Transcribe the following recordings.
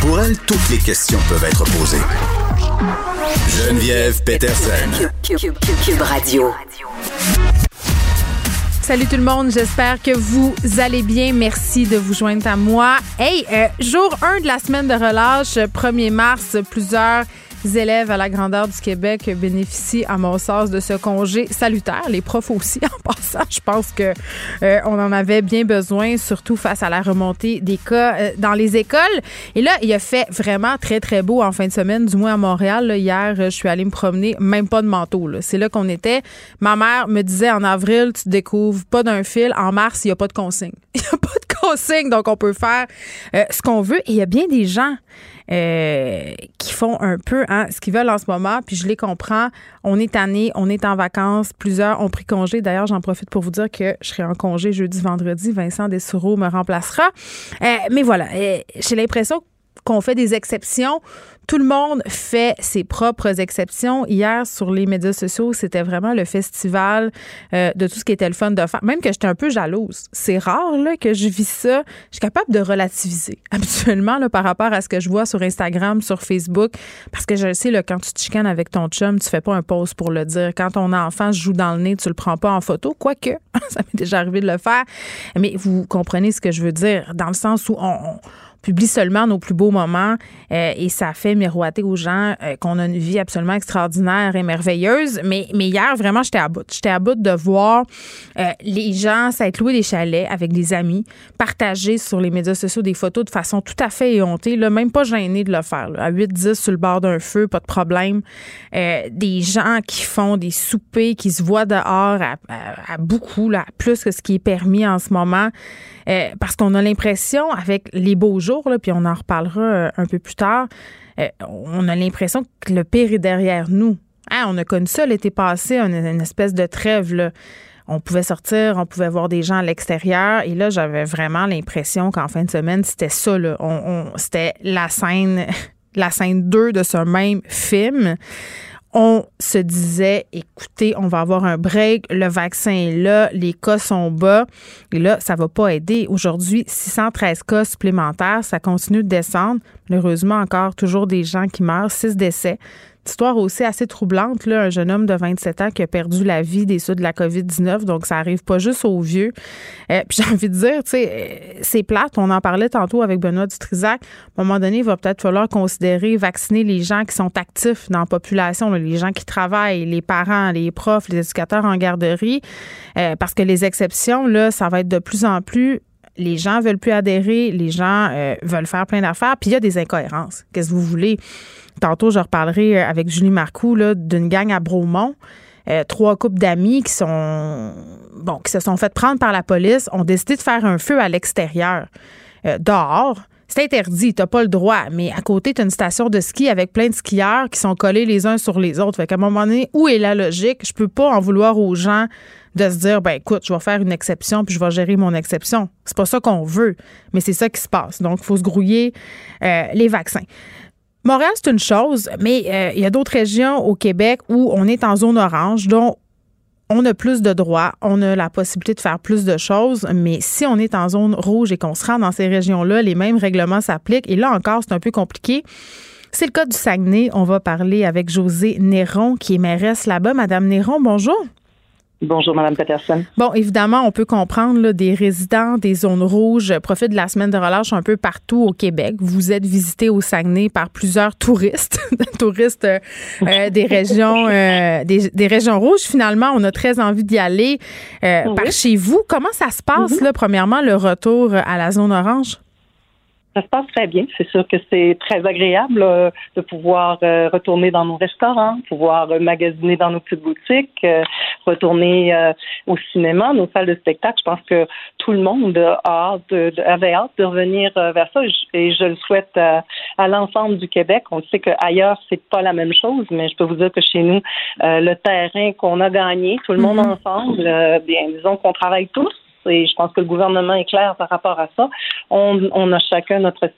Pour elle, toutes les questions peuvent être posées. Geneviève Peterson. Cube, Radio. Salut tout le monde, j'espère que vous allez bien. Merci de vous joindre à moi. Hey, euh, jour 1 de la semaine de relâche, 1er mars, plusieurs élèves à la grandeur du Québec bénéficient, à mon sens, de ce congé salutaire. Les profs aussi, en passant. Je pense que euh, on en avait bien besoin, surtout face à la remontée des cas euh, dans les écoles. Et là, il a fait vraiment très, très beau en fin de semaine, du moins à Montréal. hier, je suis allée me promener, même pas de manteau. C'est là qu'on était. Ma mère me disait en avril, tu découvres pas d'un fil. En mars, il n'y a pas de consigne. Il n'y a pas de consigne, donc on peut faire euh, ce qu'on veut. Et il y a bien des gens euh, qui font un peu hein, ce qu'ils veulent en ce moment, puis je les comprends. On est tanné, on est en vacances, plusieurs ont pris congé. D'ailleurs, j'en profite pour vous dire que je serai en congé jeudi, vendredi. Vincent Dessoureau me remplacera. Euh, mais voilà, euh, j'ai l'impression qu'on fait des exceptions tout le monde fait ses propres exceptions. Hier, sur les médias sociaux, c'était vraiment le festival euh, de tout ce qui était le fun de faire. Même que j'étais un peu jalouse. C'est rare là, que je vis ça. Je suis capable de relativiser habituellement là, par rapport à ce que je vois sur Instagram, sur Facebook. Parce que je sais, là, quand tu te chicanes avec ton chum, tu fais pas un pause pour le dire. Quand ton enfant joue dans le nez, tu le prends pas en photo. Quoique, ça m'est déjà arrivé de le faire. Mais vous comprenez ce que je veux dire, dans le sens où on publie seulement nos plus beaux moments euh, et ça fait miroiter aux gens euh, qu'on a une vie absolument extraordinaire et merveilleuse. Mais, mais hier, vraiment, j'étais à bout. J'étais à bout de voir euh, les gens s'être loués des chalets avec des amis, partager sur les médias sociaux des photos de façon tout à fait éhontée, là, même pas gêné de le faire. À 8-10 sur le bord d'un feu, pas de problème. des gens qui font des soupers, qui se voient dehors à, à beaucoup, là, plus que ce qui est permis en ce moment. Euh, parce qu'on a l'impression, avec les beaux jours, là, puis on en reparlera euh, un peu plus tard, euh, on a l'impression que le pire est derrière nous. Hein, on a connu ça l'été passé, une, espèce de trêve. Là. On pouvait sortir, on pouvait voir des gens à l'extérieur. Et là, j'avais vraiment l'impression qu'en fin de semaine, c'était ça. Là. On, c'était la scène, la scène 2 de ce même film on se disait, écoutez, on va avoir un break, le vaccin est là, les cas sont bas. Et là, ça va pas aider. Aujourd'hui, 613 cas supplémentaires, ça continue de descendre. Malheureusement, encore toujours des gens qui meurent, 6 décès histoire aussi assez troublante, là, un jeune homme de 27 ans qui a perdu la vie des suites de la COVID-19. Donc, ça arrive pas juste aux vieux. Euh, puis j'ai envie de dire, tu sais, euh, c'est plate. On en parlait tantôt avec Benoît Dutrisac. À un moment donné, il va peut-être falloir considérer vacciner les gens qui sont actifs dans la population, les gens qui travaillent, les parents, les profs, les éducateurs en garderie. Euh, parce que les exceptions, là, ça va être de plus en plus les gens veulent plus adhérer, les gens veulent faire plein d'affaires, puis il y a des incohérences. Qu'est-ce que vous voulez? Tantôt, je reparlerai euh, avec Julie Marcoux d'une gang à Bromont. Euh, trois couples d'amis qui bon qui se sont fait prendre par la police ont décidé de faire un feu à l'extérieur euh, dehors c'est interdit, t'as pas le droit. Mais à côté, tu as une station de ski avec plein de skieurs qui sont collés les uns sur les autres. Fait qu'à un moment donné, où est la logique? Je peux pas en vouloir aux gens de se dire, ben écoute, je vais faire une exception puis je vais gérer mon exception. C'est pas ça qu'on veut, mais c'est ça qui se passe. Donc, il faut se grouiller les vaccins. Montréal, c'est une chose, mais euh, il y a d'autres régions au Québec où on est en zone orange, donc on a plus de droits, on a la possibilité de faire plus de choses, mais si on est en zone rouge et qu'on se rend dans ces régions-là, les mêmes règlements s'appliquent. Et là encore, c'est un peu compliqué. C'est le cas du Saguenay. On va parler avec José Néron, qui est mairesse là-bas. Madame Néron, bonjour. Bonjour, Mme Peterson. Bon, évidemment, on peut comprendre là, des résidents des zones rouges profitent de la semaine de relâche un peu partout au Québec. Vous êtes visité au Saguenay par plusieurs touristes, touristes euh, des régions euh, des, régions rouges. Finalement, on a très envie d'y aller euh, par chez vous. Comment ça se passe, mhm. là, premièrement, le retour à la zone orange? Ça se passe très bien. C'est sûr que c'est très agréable euh, de pouvoir euh, retourner dans nos restaurants, pouvoir euh, magasiner dans nos petites boutiques, retourner au cinéma, nos salles de spectacle. Je pense que tout le monde a hâte avait hâte de revenir vers ça et je, le souhaite à, l'ensemble du Québec. On sait qu'ailleurs, c'est pas la même chose, mais je peux vous dire que chez nous, le terrain qu'on a gagné, tout le monde mm-hmm. ensemble, bien, disons qu'on travaille tous et je pense que le gouvernement est clair par rapport à ça. On, a chacun notre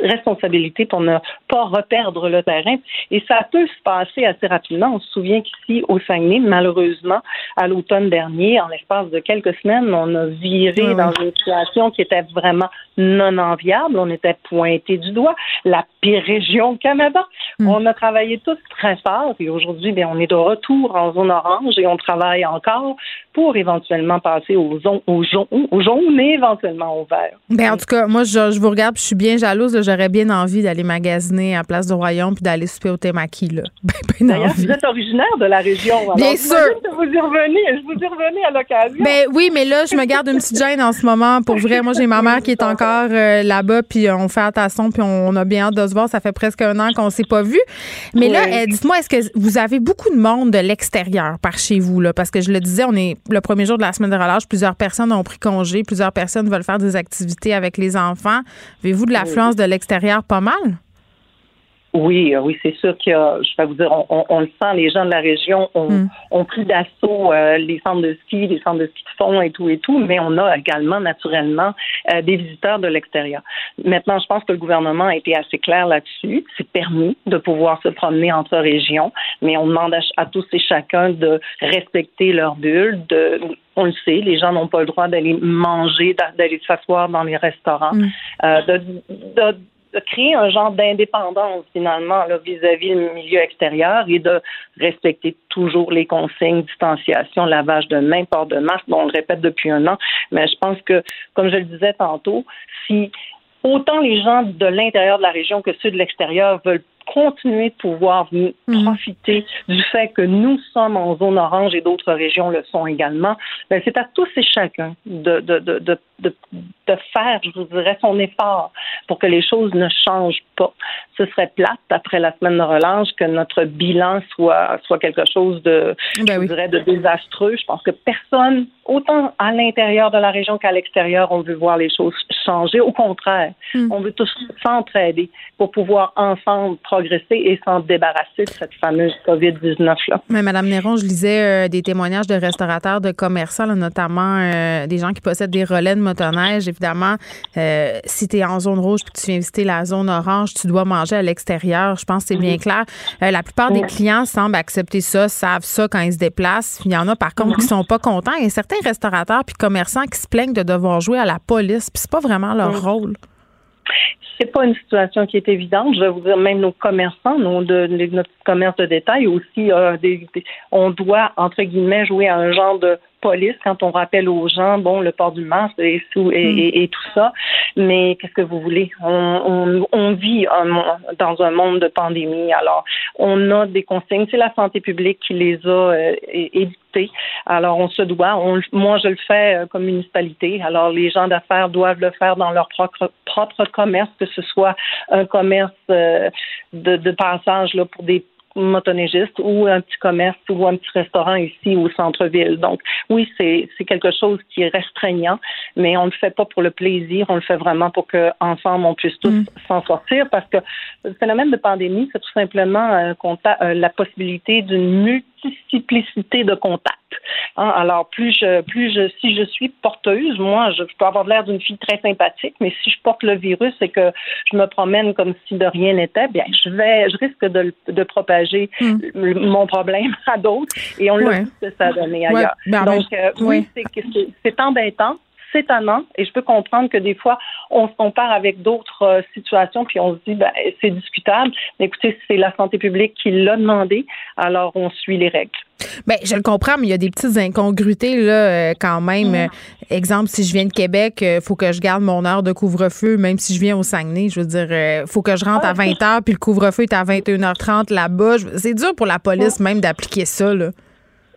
responsabilité pour ne pas reperdre le terrain. Et ça peut se passer assez rapidement. On se souvient qu'ici, au Saguenay, malheureusement, à l'automne dernier, en l'espace de quelques semaines, on a viré dans une situation qui était vraiment non enviable. On était pointé du doigt. La pire région au Canada. Hmm. On a travaillé tous très fort et aujourd'hui, bien, on est de retour en zone orange et on travaille encore pour éventuellement passer aux zones au, jaune, au jaune et éventuellement au vert. Ben, en tout cas, moi, je, vous regarde, je suis bien jalouse. J'aurais bien envie d'aller magasiner à Place du Royaume puis d'aller souper au Temaki. Là. Ben, D'ailleurs, vous êtes originaire de la région. bien sûr. Je vous y revenez, je vous y revenez à l'occasion. Ben oui, mais là, je me garde une petite gêne en ce moment. Pour vrai, moi, j'ai ma mère qui est encore euh, là-bas, puis on fait attention, puis on, a bien hâte de se voir. Ça fait presque un an qu'on ne s'est pas vu. Mais là, euh, dites-moi, est-ce que vous avez beaucoup de monde de l'extérieur par chez vous? Là? Parce que je le disais, on est le premier jour de la semaine de relâche, plusieurs personnes personnes ont pris congé, plusieurs personnes veulent faire des activités avec les enfants. Avez-vous de l'affluence de l'extérieur pas mal? Oui, euh, oui, c'est sûr que je vais vous dire, on, le sent, les gens de la région ont, hmm. pris d'assaut euh, les centres de ski, les centres de ski de fond et tout et tout, mais on a également naturellement euh, des visiteurs de l'extérieur. Maintenant, je pense que le gouvernement a été assez clair là-dessus. C'est permis de pouvoir se promener entre régions, mais on demande à, tous et chacun de respecter leur bulle, de on le sait, les gens n'ont pas le droit d'aller manger, d'aller s'asseoir dans les restaurants, hmm. de, de de créer un genre d'indépendance finalement vis-à-vis du milieu extérieur et de respecter toujours les consignes, distanciation, lavage de main, port de masque. Bon, on le répète depuis un an, mais je pense que, comme je le disais tantôt, si autant les gens de l'intérieur de la région que ceux de l'extérieur veulent continuer de pouvoir mhm. profiter du fait que nous sommes en zone orange et d'autres régions le sont également, ben c'est à tous et chacun de, de, de, de, de faire, je vous dirais, son effort pour que les choses ne changent pas. Ce serait plate après la semaine de relâche que notre bilan soit, soit quelque chose de, ben je dirais, de désastreux. Je pense que personne, autant à l'intérieur de la région qu'à l'extérieur, on veut voir les choses changer. Au contraire, hmm. on veut tous s'entraider pour pouvoir ensemble progresser et s'en débarrasser de cette fameuse COVID-19-là. Mais Madame Néron, je lisais euh, des témoignages de restaurateurs, de commerçants, notamment euh, des gens qui possèdent des relais de motoneige. Évidemment, euh, si tu es en zone rouge puis tu viens visiter la zone orange, tu dois manger à l'extérieur. Je pense que c'est bien mhm. clair. la plupart des clients semblent accepter ça, savent ça quand ils se déplacent. Il y en a par contre qui mhm. sont pas contents. Y a certains restaurateurs puis commerçants qui se plaignent de devoir jouer à la police. Puis c'est pas vraiment leur mhm. rôle c'est pas une situation qui est évidente. Je vais vous dire, même nos commerçants, nos, de, notre commerce de détail aussi, euh, on doit, entre guillemets, jouer à un genre de police quand on rappelle aux gens, bon, le port du masque et, mm. et, tout ça. Mais qu'est-ce que vous voulez? On, on, vit dans un monde de pandémie. Alors, on a des consignes. C'est la santé publique qui les a euh, éditées. Alors, on se doit. moi, je le fais euh, comme municipalité. Alors, les gens d'affaires doivent le faire dans leur propre, propre commerce, que ce soit un commerce euh, de, de passage là, pour des motoneigiste ou un petit commerce ou un petit restaurant ici au centre-ville. Donc, oui, c'est quelque chose qui est restreignant, mais on ne le fait pas pour le plaisir, on le fait vraiment pour qu'ensemble, on puisse tous mm. s'en sortir parce que le phénomène de pandémie, c'est tout simplement euh, euh, la possibilité d'une multiplicité de contacts. Hein, alors, plus je, plus je, si je suis porteuse, moi, je, peux avoir l'air d'une fille très sympathique, mais si je porte le virus et que je me promène comme si de rien n'était, bien, je vais, je risque de, de propager hmm. mon problème à d'autres et on l'a vu que ça a donné ailleurs. Ben, Donc, euh, oui, c'est embêtant, c'est et je peux comprendre que des fois, on se compare avec d'autres euh, situations puis on se dit, ben, c'est discutable. Mais écoutez, c'est la santé publique qui l'a demandé, alors on suit les règles. Bien, je le comprends, mais il y a des petites incongruités là, euh, quand même. Euh, exemple, si je viens de Québec, il faut que je garde mon heure de couvre-feu, même si je viens au Saguenay. Je veux dire, il faut que je rentre à 20 h puis le couvre-feu est à 21h30 là-bas. C'est dur pour la police même d'appliquer ça. Là.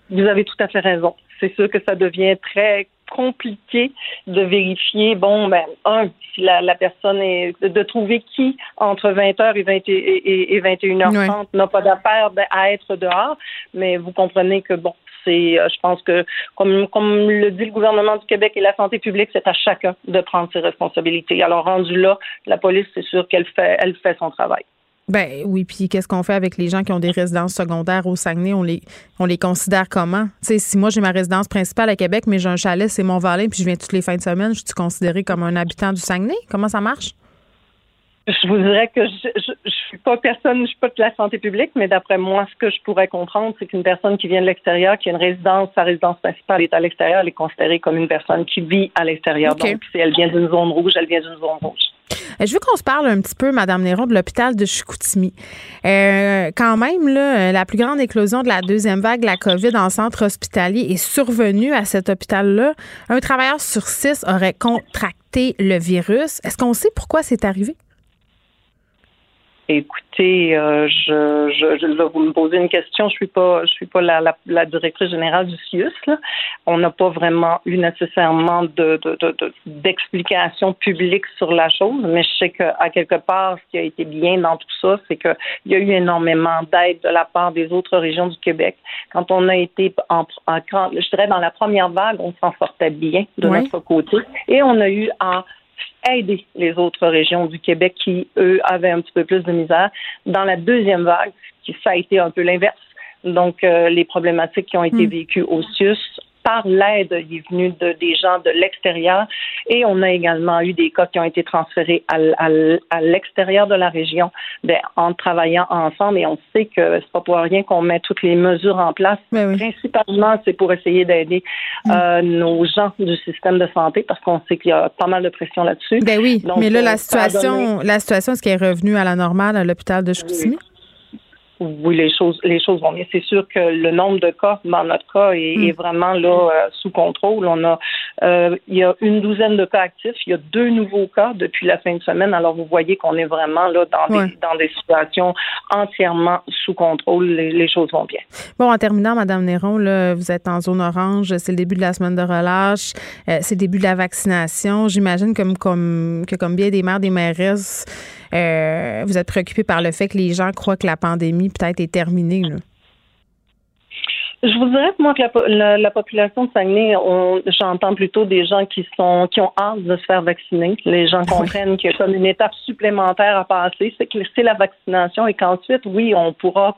Vous avez tout à fait raison. C'est sûr que ça devient très compliqué de vérifier, bon, ben, un, si la, la personne est, de, trouver qui, entre 20h et, 20, et, et 21h30, n'a pas d'affaire à être dehors. Mais vous comprenez que, bon, c'est, euh, je pense que, comme, comme le dit le gouvernement du Québec et la santé publique, c'est à chacun de prendre ses responsabilités. Alors, rendu là, la police, c'est sûr qu'elle fait, elle fait son travail. Ben oui, puis qu'est-ce qu'on fait avec les gens qui ont des résidences secondaires au Saguenay? On les, on les considère comment? Tu sais, si moi j'ai ma résidence principale à Québec, mais j'ai un chalet, c'est Mont-Valin, puis je viens toutes les fins de semaine, je suis considérée comme un habitant du Saguenay? Comment ça marche? Je vous dirais que je, je, suis pas personne, je suis pas de la santé publique, mais d'après moi, ce que je pourrais comprendre, c'est qu'une personne qui vient de l'extérieur, qui a une résidence, sa résidence principale est à l'extérieur, elle est considérée comme une personne qui vit à l'extérieur. Donc, si elle vient d'une zone rouge, elle vient d'une zone rouge. Euh, je veux qu'on se parle un petit peu, Madame Néron, de l'hôpital de Chicoutimi. Euh, quand même, là, la plus grande éclosion de la deuxième vague de la COVID en centre hospitalier est survenue à cet hôpital-là. Un travailleur sur six aurait contracté le virus. Est-ce qu'on sait pourquoi c'est arrivé? Écoutez, euh, je, je, vous me poser une question. Je suis pas, je suis pas la, la, la directrice générale du CIUS. Là. On n'a pas vraiment eu nécessairement de, d'explication de, publique sur la chose, mais je sais qu'à quelque part, ce qui a été bien dans tout ça, c'est qu'il y a eu énormément d'aide de la part des autres régions du Québec. Quand on a été en, en je dirais dans la première vague, on s'en sortait bien de notre côté, et on a eu en aider les autres régions du Québec qui, eux, avaient un petit peu plus de misère. Dans la deuxième vague, qui ça a été un peu l'inverse. Donc, euh, les problématiques qui ont été hmm. vécues au CIUS par l'aide il est venu de, des gens de l'extérieur et on a également eu des cas qui ont été transférés à, à, l'extérieur de la région ben, en travaillant ensemble et on sait que c'est pas pour rien qu'on met toutes les mesures en place. Ben Principalement, c'est pour essayer d'aider mm. euh, nos gens du système de santé parce qu'on sait qu'il y a pas mal de pression là-dessus. Ben oui, mais là, la situation, la situation, est-ce qu'elle est revenue à la normale à l'hôpital de Chicoutimi? oui, les choses, les choses vont bien. C'est sûr que le nombre de cas, dans notre cas, est, hmm. vraiment là euh, sous contrôle. On a, euh, il y a une douzaine de cas actifs. Il y a deux nouveaux cas depuis la fin de semaine. Alors vous voyez qu'on est vraiment là dans des dans des situations entièrement sous contrôle. Les, choses vont bien. Bon, en terminant, Madame Néron, là, vous êtes en zone orange. C'est le début de la semaine de relâche. Euh, c'est le début de la vaccination. J'imagine comme comme que comme bien des mères, des mairesses vous êtes préoccupé par le fait que les gens croient que la pandémie peut-être est terminée. Là. Je vous dirais moi que la, la, population de Saguenay, j'entends plutôt des gens qui sont qui ont hâte de se faire vacciner. Les gens comprennent qu'il y a comme une étape supplémentaire à passer, c'est que c'est la vaccination et qu'ensuite, oui, on pourra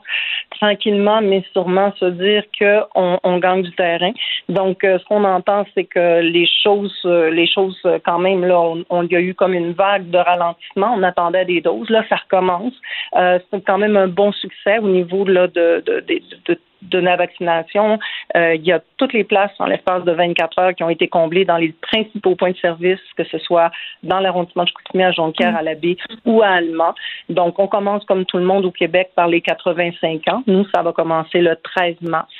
tranquillement mais sûrement se dire qu'on on gagne du terrain. Donc, euh, ce qu'on entend, c'est que les choses, euh, les choses euh, quand même là, on, y a eu comme une vague de ralentissement. On attendait des doses. Là, ça recommence. c'est quand même un bon succès au niveau là de, de, de, de de la vaccination. Euh, il y a toutes les places en l'espace de 24 heures qui ont été comblées dans les principaux points de service, que ce soit dans l'arrondissement de Chicoutimi, à Jonquière, à la baie ou à Allemand. Donc, on commence comme tout le monde au Québec par les 85 ans. Nous, ça va commencer le 13 mars.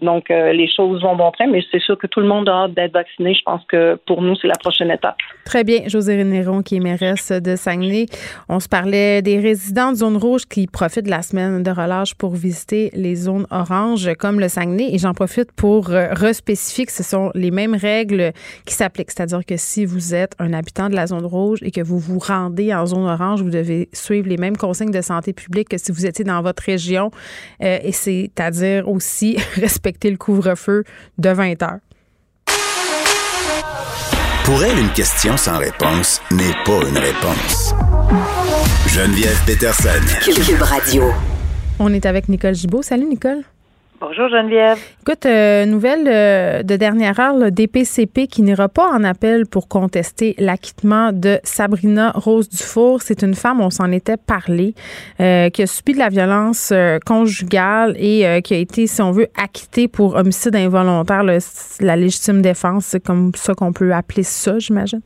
Donc, euh, les choses vont bon train, mais c'est sûr que tout le monde a hâte d'être vacciné. Je pense que pour nous, c'est la prochaine étape. Très bien. José Néron, qui est mairesse de Saguenay. On se parlait des résidents de zone rouge qui profitent de la semaine de relâche pour visiter les zones oranges comme le Saguenay. Et j'en profite pour euh, respécifier que ce sont les mêmes règles qui s'appliquent. C'est-à-dire que si vous êtes un habitant de la zone rouge et que vous vous rendez en zone orange, vous devez suivre les mêmes consignes de santé publique que si vous étiez dans votre région. Euh, et c'est-à-dire aussi respecter le couvre-feu de 20 heures. Pour elle, une question sans réponse n'est pas une réponse. Geneviève Peterson. Cube Radio. On est avec Nicole Gibault. Salut, Nicole. Bonjour Geneviève. Écoute, euh, nouvelle euh, de dernière heure, le DPCP qui n'ira pas en appel pour contester l'acquittement de Sabrina Rose Dufour. C'est une femme, on s'en était parlé, euh, qui a subi de la violence conjugale et qui a été, si on veut, acquittée pour homicide involontaire, la légitime défense, c'est comme ça qu'on peut appeler ça, j'imagine.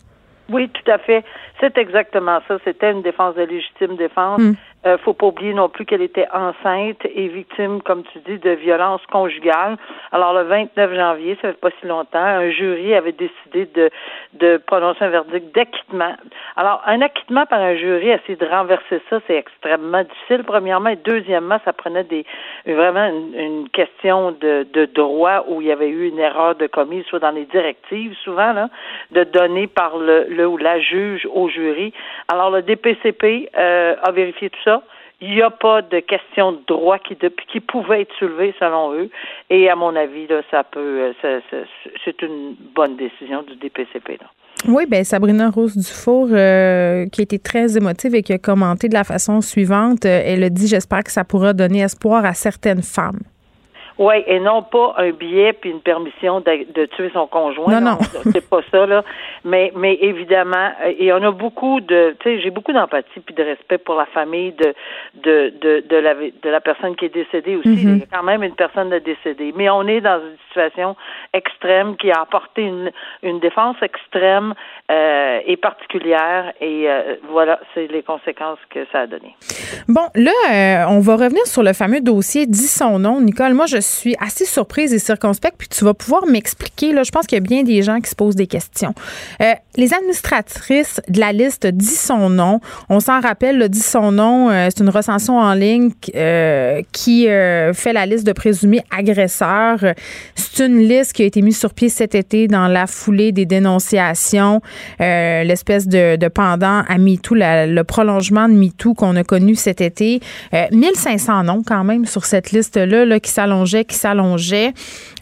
Oui, tout à fait. C'est exactement ça. C'était une défense de légitime défense. Hmm. Euh, faut pas oublier non plus qu'elle était enceinte et victime, comme tu dis, de violences conjugales. Alors le 29 janvier, ça fait pas si longtemps, un jury avait décidé de, de prononcer un verdict d'acquittement. Alors un acquittement par un jury, essayer de renverser ça, c'est extrêmement difficile. Premièrement et deuxièmement, ça prenait des vraiment une, question de, de droit où il y avait eu une erreur de commise, soit dans les directives souvent là, de donner par le, le ou la juge au jury. Alors le DPCP euh, a vérifié tout ça. Il n'y a pas de question de droit qui, qui pouvait être soulevée selon eux. Et à mon avis, ça peut, euh, c'est une bonne décision du DPCP. Oui, ben Sabrina Rose Dufour, euh, qui été très émotive et qui a commenté de la façon suivante, elle a dit J'espère que ça pourra donner espoir à certaines femmes. Oui, et non pas un billet puis une permission de, tuer son conjoint. Non, non. C'est pas ça, là. Mais, mais évidemment, et on a beaucoup de, tu sais, j'ai beaucoup d'empathie puis de respect pour la famille de, de, de, de, la, de la personne qui est décédée aussi. Mm-hmm. Il y a quand même une personne de décédée. Mais on est dans une situation extrême qui a apporté une, une défense extrême euh, et particulière. Et euh, voilà, c'est les conséquences que ça a donné. Bon, là, euh, on va revenir sur le fameux dossier Dis son nom. Nicole, moi, je suis assez surprise et circonspecte, puis tu vas pouvoir m'expliquer. Là, je pense qu'il y a bien des gens qui se posent des questions. Euh, les administratrices de la liste dit son nom. On s'en rappelle, le dit son nom, euh, c'est une recension en ligne euh, qui fait la liste de présumés agresseurs. C'est une liste qui a été mise sur pied cet été dans la foulée des dénonciations, l'espèce de, de, pendant à MeToo, le prolongement de MeToo qu'on a connu cet été. 1500 noms quand même sur cette liste-là là, qui s'allongeait qui s'allongeait.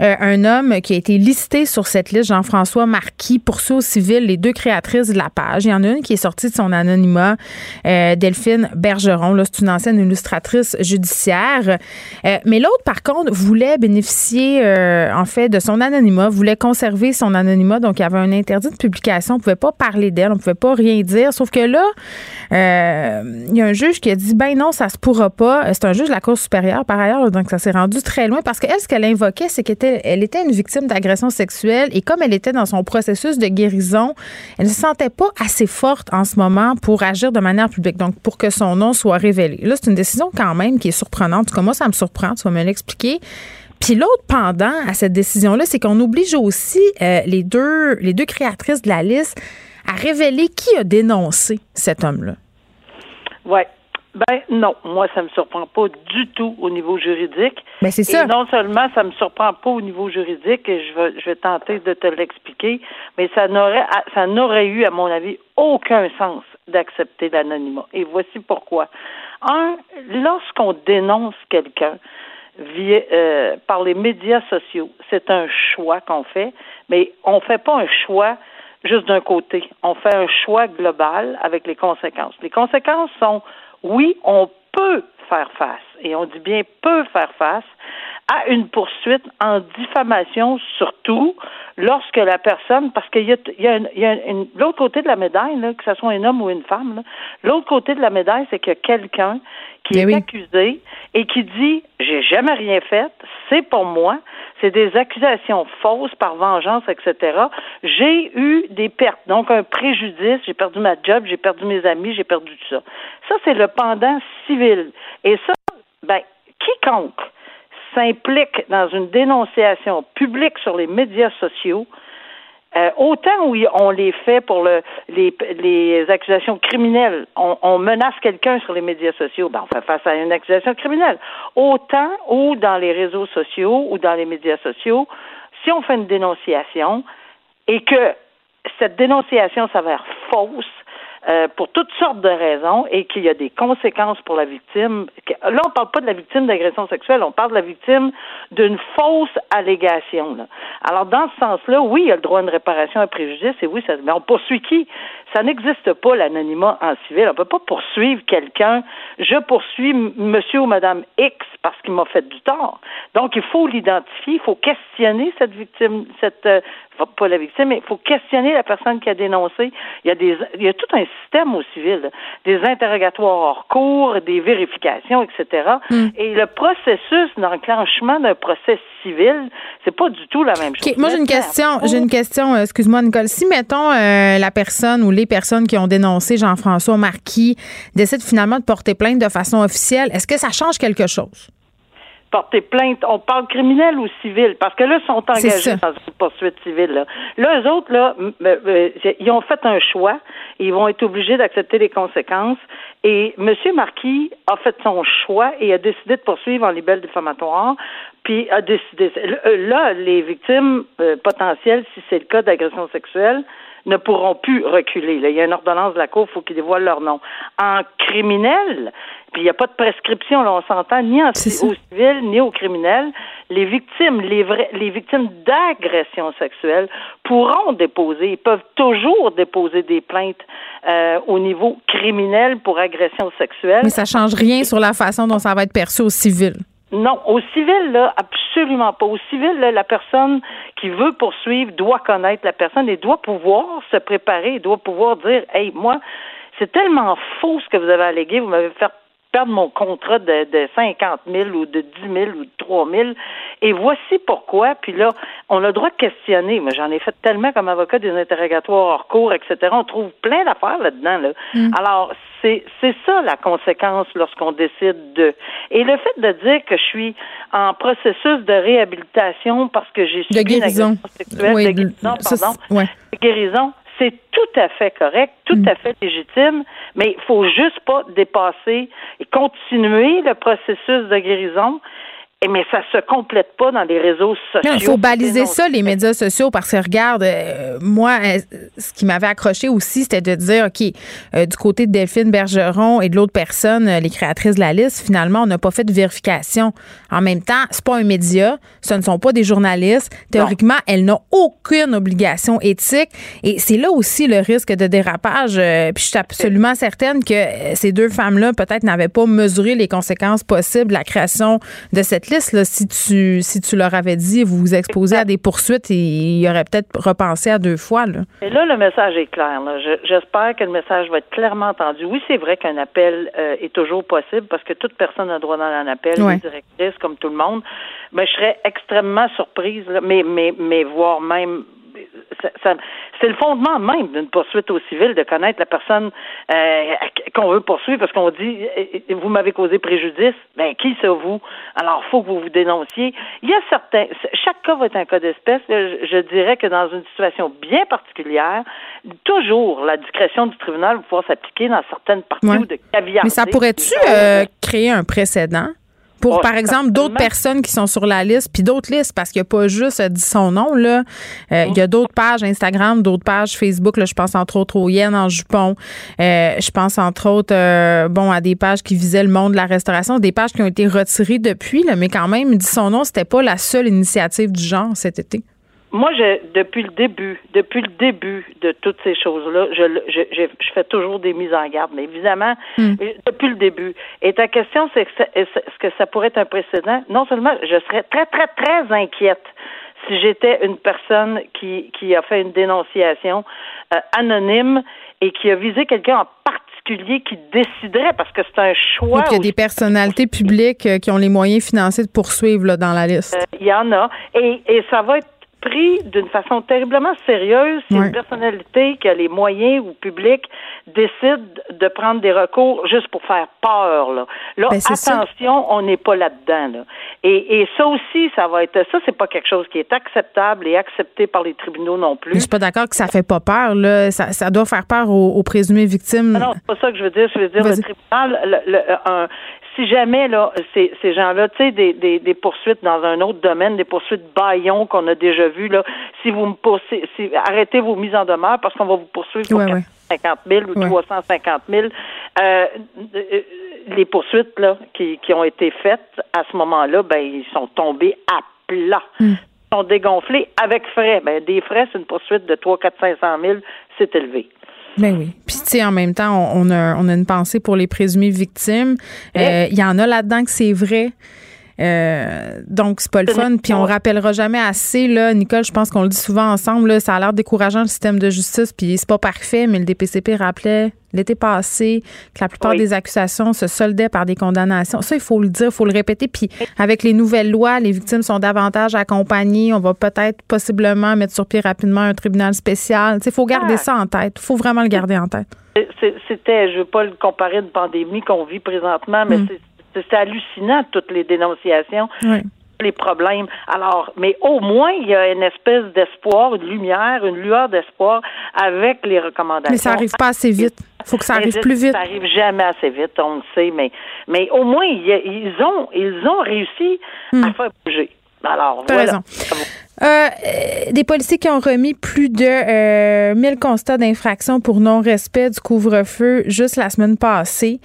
Euh, un homme qui a été listé sur cette liste, Jean-François Marquis, poursuit au civil les deux créatrices de la page. Il y en a une qui est sortie de son anonymat, euh, Delphine Bergeron. C'est une ancienne illustratrice judiciaire. Euh, mais l'autre, par contre, voulait bénéficier, en fait, de son anonymat, voulait conserver son anonymat. Donc, il y avait un interdit de publication. On ne pouvait pas parler d'elle, on ne pouvait pas rien dire. Sauf que là, il y a un juge qui a dit, ben non, ça se pourra pas. C'est un juge de la Cour supérieure, par ailleurs, donc ça s'est rendu très loin parce qu'elle, ce qu'elle invoquait, c'est qu'elle elle était une victime d'agression sexuelle et comme elle était dans son processus de guérison, elle ne se sentait pas assez forte en ce moment pour agir de manière publique, donc pour que son nom soit révélé. Là, c'est une décision quand même qui est surprenante. Comment ça me surprend, tu vas me l'expliquer. Puis l'autre pendant à cette décision-là, c'est qu'on oblige aussi euh, les, deux, les deux créatrices de la liste à révéler qui a dénoncé cet homme-là. Ouais, ben non, moi ça me surprend pas du tout au niveau juridique. Ben c'est ça. Et non seulement ça me surprend pas au niveau juridique, et je vais je vais tenter de te l'expliquer, mais ça n'aurait ça n'aurait eu à mon avis aucun sens d'accepter l'anonymat. Et voici pourquoi. Un, lorsqu'on dénonce quelqu'un via euh, par les médias sociaux, c'est un choix qu'on fait, mais on fait pas un choix juste d'un côté. On fait un choix global avec les conséquences. Les conséquences sont oui, on peut faire face, et on dit bien peut faire face, à une poursuite en diffamation, surtout lorsque la personne, parce qu'il y a, il y a, il y a l'autre côté de la médaille, là, que ce soit un homme ou une femme, l'autre côté de la médaille, c'est qu'il y a quelqu'un qui ben est accusé et qui dit j'ai jamais rien fait, c'est pour moi, c'est des accusations fausses par vengeance, etc. J'ai eu des pertes, donc un préjudice, j'ai perdu ma job, j'ai perdu mes amis, j'ai perdu tout ça. Ça, c'est le pendant civil. Et ça, ben, quiconque s'implique dans une dénonciation publique sur les médias sociaux, euh, autant où on les fait pour le, les, les accusations criminelles, on, on menace quelqu'un sur les médias sociaux, ben on fait face à une accusation criminelle. Autant ou dans les réseaux sociaux ou dans les médias sociaux, si on fait une dénonciation et que cette dénonciation s'avère fausse, euh, pour toutes sortes de raisons et qu'il y a des conséquences pour la victime. Là, on parle pas de la victime d'agression sexuelle, on parle de la victime d'une fausse allégation. Là. Alors, dans ce sens-là, oui, il y a le droit à une réparation à préjudice et oui, ça, mais on poursuit qui? Ça n'existe pas, l'anonymat en civil. On peut pas poursuivre quelqu'un. Je poursuis monsieur ou madame X parce qu'il m'a fait du tort. Donc, il faut l'identifier, il faut questionner cette victime, cette euh, pas la victime, mais il faut questionner la personne qui a dénoncé. Il y a des, il y a tout un système au civil, des interrogatoires hors cours, des vérifications, etc. Hmm. Et le processus d'enclenchement d'un procès civil, c'est pas du tout la même chose. Moi, j'ai une question. J'ai une question. Euh, excuse-moi, Nicole. Si mettons euh, la personne ou les personnes qui ont dénoncé Jean-François Marquis décident finalement de porter plainte de façon officielle, est-ce que ça change quelque chose? Porter plainte. On parle criminel ou civil, parce que là, ils sont engagés dans une poursuite civile. Là, là eux autres, là, ils ont fait un choix. ils vont être obligés d'accepter les conséquences. Et M. Marquis a fait son choix et a décidé de poursuivre en libelle diffamatoire. Puis a décidé. Là, les victimes euh, potentielles, si c'est le cas d'agression sexuelle, ne pourront plus reculer. Il y a une ordonnance de la Cour, il faut qu'ils dévoilent leur nom. En criminel, puis il n'y a pas de prescription, là, on s'entend, ni en, au civil, ni au criminel. Les victimes, les, vrais, les victimes d'agression sexuelle pourront déposer, ils peuvent toujours déposer des plaintes euh, au niveau criminel pour agression sexuelle. Mais ça change rien sur la façon dont ça va être perçu au civil. Non, au civil, là, absolument pas. Au civil, là, la personne qui veut poursuivre doit connaître la personne et doit pouvoir se préparer, doit pouvoir dire, hey, moi, c'est tellement faux ce que vous avez allégué, vous m'avez fait perdre mon contrat de, de 50 000 ou de 10 000 ou de 3 000. Et voici pourquoi. Puis là, on a le droit de questionner. Moi, j'en ai fait tellement comme avocat des interrogatoires hors cours, etc. On trouve plein d'affaires là-dedans. Là. Mm. Alors, c'est, c'est ça la conséquence lorsqu'on décide de. Et le fait de dire que je suis en processus de réhabilitation parce que j'ai subi de guérison. une sexuelle, de guérison, pardon, de guérison, c'est tout à fait correct, tout mm. à fait légitime, mais il faut juste pas dépasser et continuer le processus de guérison mais ça se complète pas dans les réseaux sociaux. il faut baliser ça, les médias sociaux, parce que regarde, euh, moi, euh, ce qui m'avait accroché aussi, c'était de dire, OK, euh, du côté de Delphine Bergeron et de l'autre personne, les créatrices de la liste, finalement, on n'a pas fait de vérification. En même temps, c'est pas un média, ce ne sont pas des journalistes. Théoriquement, elles n'ont aucune obligation éthique. Et c'est là aussi le risque de dérapage. puis je suis absolument certaine que ces deux femmes-là, peut-être, n'avaient pas mesuré les conséquences possibles de la création de cette si tu si tu leur avais dit vous vous exposez à des poursuites, ils auraient peut-être repensé à deux fois. Là. Et là, le message est clair. J'espère que le message va être clairement entendu. Oui, c'est vrai qu'un appel euh, est toujours possible parce que toute personne a droit dans un appel, les directrices comme tout le monde. Mais je serais extrêmement surprise, mais, mais, mais voire même c'est le fondement même d'une poursuite au civil de connaître la personne euh, qu'on veut poursuivre parce qu'on dit euh, vous m'avez causé préjudice. Ben qui c'est vous Alors faut que vous vous dénonciez. Il y a certains, chaque cas va être un cas d'espèce. Je, dirais que dans une situation bien particulière, toujours la discrétion du tribunal va pouvoir s'appliquer dans certaines parties ou de caviar. Mais ça pourrait-tu euh, créer un précédent? Pour, par exemple, d'autres personnes qui sont sur la liste, puis d'autres listes, parce qu'il n'y a pas juste dit son nom, là. Euh, il y a d'autres pages Instagram, d'autres pages Facebook, là, je pense entre autres aux Yen en jupon. Euh, je pense entre autres, euh, bon, à des pages qui visaient le monde de la restauration, des pages qui ont été retirées depuis, là, mais quand même, dit son nom, c'était pas la seule initiative du genre cet été moi, je, depuis le début, depuis le début de toutes ces choses-là, je, je, je, fais toujours des mises en garde. Mais évidemment, hmm. depuis le début. Et ta question, c'est est-ce que ça pourrait être un précédent? Non seulement, je serais très, très, très inquiète si j'étais une personne qui, qui a fait une dénonciation euh, anonyme et qui a visé quelqu'un en particulier qui déciderait, parce que c'est un choix. il y a des personnalités publiques euh, qui ont les moyens financiers de poursuivre là, dans la liste. Euh, il y en a. Et, et ça va être pris d'une façon terriblement sérieuse si une personnalité qui a les moyens ou public décide de prendre des recours juste pour faire peur. Là, là ben, attention, on n'est pas là-dedans. Là. Et, et ça aussi, ça va être ça, c'est pas quelque chose qui est acceptable et accepté par les tribunaux non plus. je suis pas d'accord que ça fait pas peur. Là. Ça, ça doit faire peur aux, présumées victimes. Ah non, c'est pas ça que je veux dire. Je veux dire, le tribunal, le, un, si jamais là, ces, ces gens-là, tu sais, des, des, des, poursuites dans un autre domaine, des poursuites baillons qu'on a déjà vues, là, si vous me poussez, si, arrêtez vos mises en demeure parce qu'on va vous poursuivre pour 450 000 ou 350 000. Euh, les poursuites là, qui, qui ont été faites à ce moment-là, ben, ils sont tombés à plat. Ils sont dégonflés avec frais. Ben, des frais, c'est une poursuite de 3, 4, 500 000, c'est élevé. Ben oui. Puis, tu sais, en même temps, on, a, on a une pensée pour les présumées victimes. Euh, il y en a là-dedans que c'est vrai. Euh, donc, c'est pas le fun. Puis on rappellera jamais assez, là, Nicole, je pense qu'on le dit souvent ensemble, là, ça a l'air décourageant le système de justice, puis c'est pas parfait, mais le DPCP rappelait l'été passé que la plupart des accusations se soldaient par des condamnations. Ça, il faut le dire, il faut le répéter. Puis avec les nouvelles lois, les victimes sont davantage accompagnées. On va peut-être possiblement mettre sur pied rapidement un tribunal spécial. Il faut garder ah. ça en tête. Il faut vraiment le garder en tête. C'était, je ne veux pas le comparer à une pandémie qu'on vit présentement, mais mm. c'est hallucinant toutes les dénonciations. les problèmes. Alors, mais au moins, il y a une espèce d'espoir, une lumière, une lueur d'espoir avec les recommandations. Mais ça n'arrive pas assez vite. Il faut que ça arrive plus vite. Ça arrive jamais assez vite, on le sait, mais, mais au moins, ils ont, ils ont réussi à hmm. faire bouger. Alors, voilà. Raison. Euh, des policiers qui ont remis plus de euh, 1000 constats d'infraction pour non-respect du couvre-feu juste la semaine passée.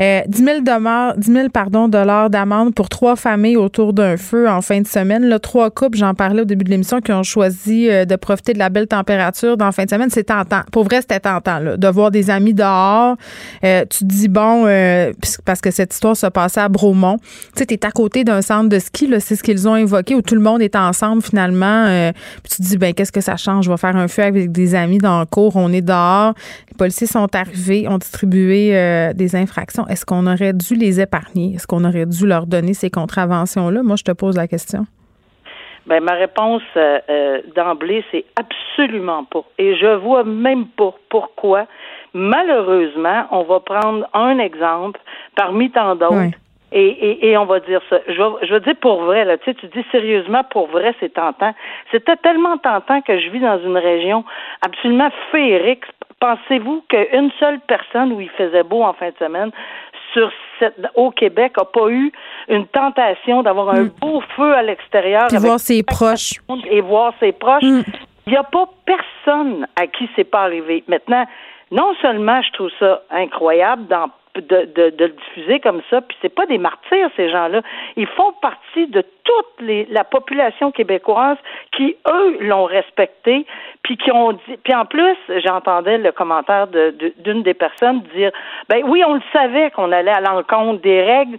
Euh, 10 000, 10 000 pardon, dollars d'amende pour trois familles autour d'un feu en fin de semaine. Là, trois couples, j'en parlais au début de l'émission, qui ont choisi euh, de profiter de la belle température dans la fin de semaine. C'est tentant. Pour vrai, c'était tentant là, de voir des amis dehors. Euh, tu te dis, bon, parce que cette histoire se passait à Bromont. Tu sais, tu es à côté d'un centre de ski, c'est ce qu'ils ont évoqué, où tout le monde est ensemble finalement euh, puis tu te dis, ben qu'est-ce que ça change? Je vais faire un feu avec des amis dans le cours, on est dehors. Les policiers sont arrivés, ont distribué euh, des infractions. Est-ce qu'on aurait dû les épargner? Est-ce qu'on aurait dû leur donner ces contraventions-là? Moi, je te pose la question. Ben, ma réponse euh, d'emblée, c'est absolument pas. Et je vois même pas pourquoi. Malheureusement, on va prendre un exemple parmi tant d'autres. Et, et, et, on va dire ça. Je veux, je veux dire pour vrai, là, tu sais, tu dis sérieusement pour vrai, c'est tentant. C'était tellement tentant que je vis dans une région absolument féerique. Pensez-vous qu'une seule personne où il faisait beau en fin de semaine sur cette, au Québec a pas eu une tentation d'avoir un hmm. beau feu à l'extérieur. Et voir ses proches. Et voir ses proches? Il n'y a pas personne à qui c'est pas arrivé. Maintenant, non seulement je trouve ça incroyable dans de, de, de, le diffuser comme ça. Puis c'est pas des martyrs, ces gens-là. Ils font partie de toute les, la population québécoise qui, eux, l'ont respecté, puis qui ont dit. Puis en plus, j'entendais le commentaire d'une des personnes dire ben oui, on le savait qu'on allait à l'encontre des règles,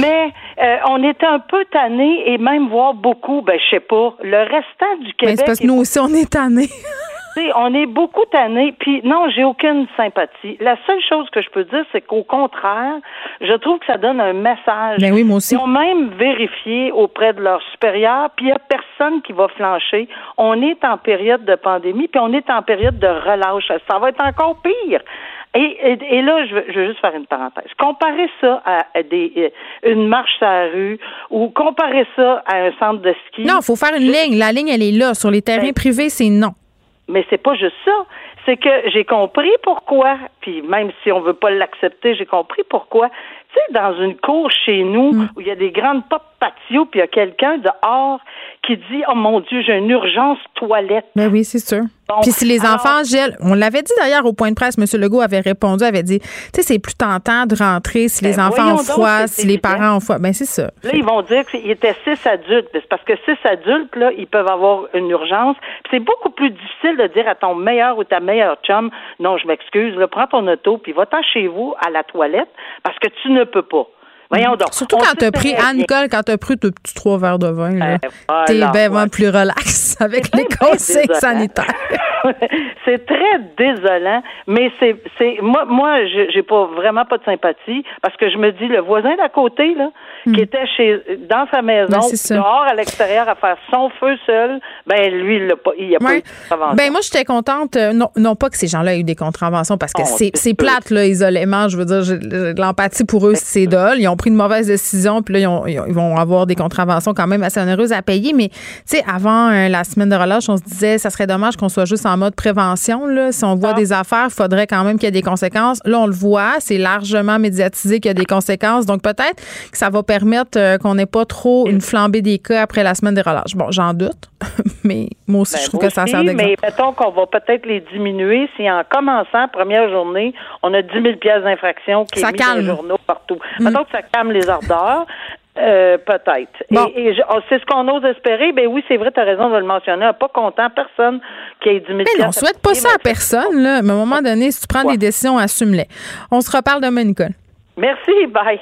mais euh, on était un peu tannés et même voir beaucoup, ben je sais pas, le restant du Québec. c'est parce que nous aussi, on est on est beaucoup tannés. Puis non, j'ai aucune sympathie. La seule chose que je peux dire, c'est qu'au contraire, je trouve que ça donne un message. Ben oui, moi aussi. Ils ont même vérifié auprès de leurs supérieurs, puis il n'y a personne qui va flancher. On est en période de pandémie, puis on est en période de relâche. Ça va être encore pire. Et, et, là, je veux, je veux, juste faire une parenthèse. Comparer ça à, des, euh, une marche sur la rue ou comparer ça à un centre de ski. Non, il faut faire une ligne. La ligne, elle est là. Sur les terrains ben, privés, c'est non. Mais c'est pas juste ça. C'est que j'ai compris pourquoi, puis même si on veut pas l'accepter, j'ai compris pourquoi. Tu sais, dans une cour chez nous, mm. où il y a des grandes portes patio, puis il y a quelqu'un dehors qui dit Oh mon Dieu, j'ai une urgence toilette. Ben oui, c'est sûr. Puis si les enfants gèlent, on l'avait dit d'ailleurs au point de presse, M. Legault avait répondu, avait dit, tu sais, c'est plus tentant de rentrer si les ben enfants ont froid, si les parents ont froid. Ben c'est ça. Là, ils vont dire qu'il était six adultes. C'est parce que six adultes, là, ils peuvent avoir une urgence. c'est beaucoup plus difficile de dire à ton meilleur ou ta meilleure chum, non, je m'excuse, prends ton auto, puis va-t'en chez vous à la toilette, parce que tu ne peux pas. Voyons donc. Surtout quand t'as pris, Anne-Nicole, quand t'as pris tes petits trois verres de vin, là, ben, t'es bien plus relax avec les consignes sanitaires. c'est très désolant, mais c'est, c'est, moi, moi, j'ai pas vraiment pas de sympathie parce que je me dis, le voisin d'à côté, là, qui hmm. était chez, dans sa maison, ben, dehors à l'extérieur à faire son feu seul, ben, lui, il a pas, il a pas eu de Ben, moi, j'étais contente, euh, non, non pas que ces gens-là aient eu des contraventions parce que oh, c'est, c'est plate, là, isolément. Je veux dire, j'ai de l'empathie pour eux, c'est dole. Ils ont pris une mauvaise décision, puis là, ils, ont, ils, vont avoir des contraventions quand même assez onéreuses à payer. Mais, tu sais, avant euh, la semaine de relâche, on se disait, ça serait dommage qu'on soit juste en mode prévention. Là. Si on voit ah. des affaires, il faudrait quand même qu'il y ait des conséquences. Là, on le voit, c'est largement médiatisé qu'il y a des conséquences. Donc, peut-être que ça va permettre euh, qu'on n'ait pas trop une flambée des cas après la semaine de relâche. Bon, j'en doute, mais moi aussi, je ben, trouve que ça sert d'exemple. Mais mettons qu'on va peut-être les diminuer si en commençant, première journée, on a 10 000 pièces d'infraction qui ça est calme. dans les journaux partout. Mm. Mettons que ça calme les ardeurs. Euh, peut-être. Et, oh, c'est ce qu'on ose espérer. Ben oui, c'est vrai, tu as raison de le mentionner. Pas content, personne qui ait 10 000 Mais on souhaite pas ça à personne, là. Mais à un moment donné, si tu prends des décisions, assume-les. On se reparle demain, Nicole. Merci, bye.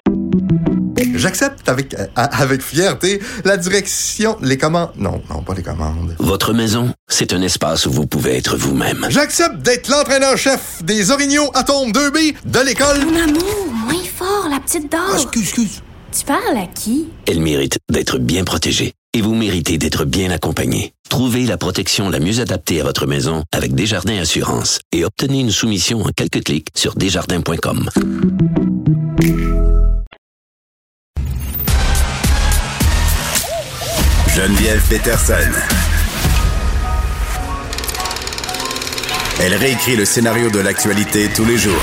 J'accepte avec, euh, avec fierté la direction, les commandes. Non, non, pas les commandes. Votre maison, c'est un espace où vous pouvez être vous-même. J'accepte d'être l'entraîneur-chef des Orignaux Atomes 2B de l'école. Mon amour, moins fort, la petite dame. Ah, excuse, excuse. Tu parles à qui? Elle mérite d'être bien protégée. Et vous méritez d'être bien accompagné. Trouvez la protection la mieux adaptée à votre maison avec Desjardins Assurance et obtenez une soumission en quelques clics sur desjardins.com. Geneviève Peterson. Elle réécrit le scénario de l'actualité tous les jours.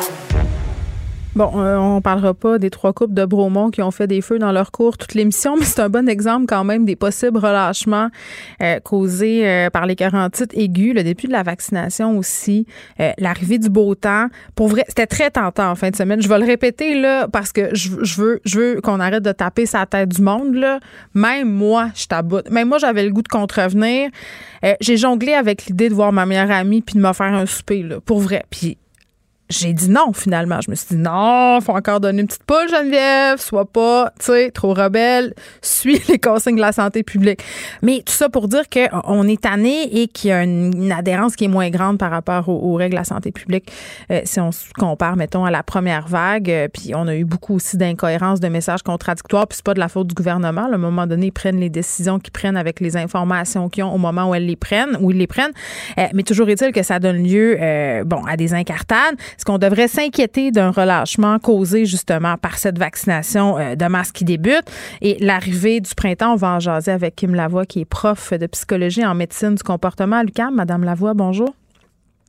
Bon, euh, on parlera pas des trois couples de Bromont qui ont fait des feux dans leur cours toute l'émission, mais c'est un bon exemple quand même des possibles relâchements euh, causés euh, par les carotites aigus, le début de la vaccination aussi, l'arrivée du beau temps. Pour vrai, c'était très tentant en fin de semaine. Je vais le répéter là parce que je, je veux, je veux qu'on arrête de taper sa tête du monde là. Même moi, je taboute. Même moi, j'avais le goût de contrevenir. J'ai jonglé avec l'idée de voir ma meilleure amie puis de me faire un souper là, pour vrai. Puis j'ai dit non finalement. Je me suis dit non, faut encore donner une petite poule, Geneviève, sois pas, tu sais, trop rebelle, suis les consignes de la santé publique. Mais tout ça pour dire qu'on est tanné et qu'il y a une, adhérence qui est moins grande par rapport aux, règles de la santé publique euh, si on se compare, mettons, à la première vague. Euh, puis on a eu beaucoup aussi d'incohérences, de messages contradictoires. Puis c'est pas de la faute du gouvernement. À un moment donné, ils prennent les décisions qu'ils prennent avec les informations qu'ils ont au moment où elles les prennent, où ils les prennent. Euh, mais toujours est-il que ça donne lieu, bon, à des incartades est-ce qu'on devrait s'inquiéter d'un relâchement causé justement par cette vaccination euh, de masse qui débute? Et l'arrivée du printemps, on va en jaser avec Kim Lavoie, qui est prof de psychologie en médecine du comportement à l'UQAM. Madame Lavoie, bonjour.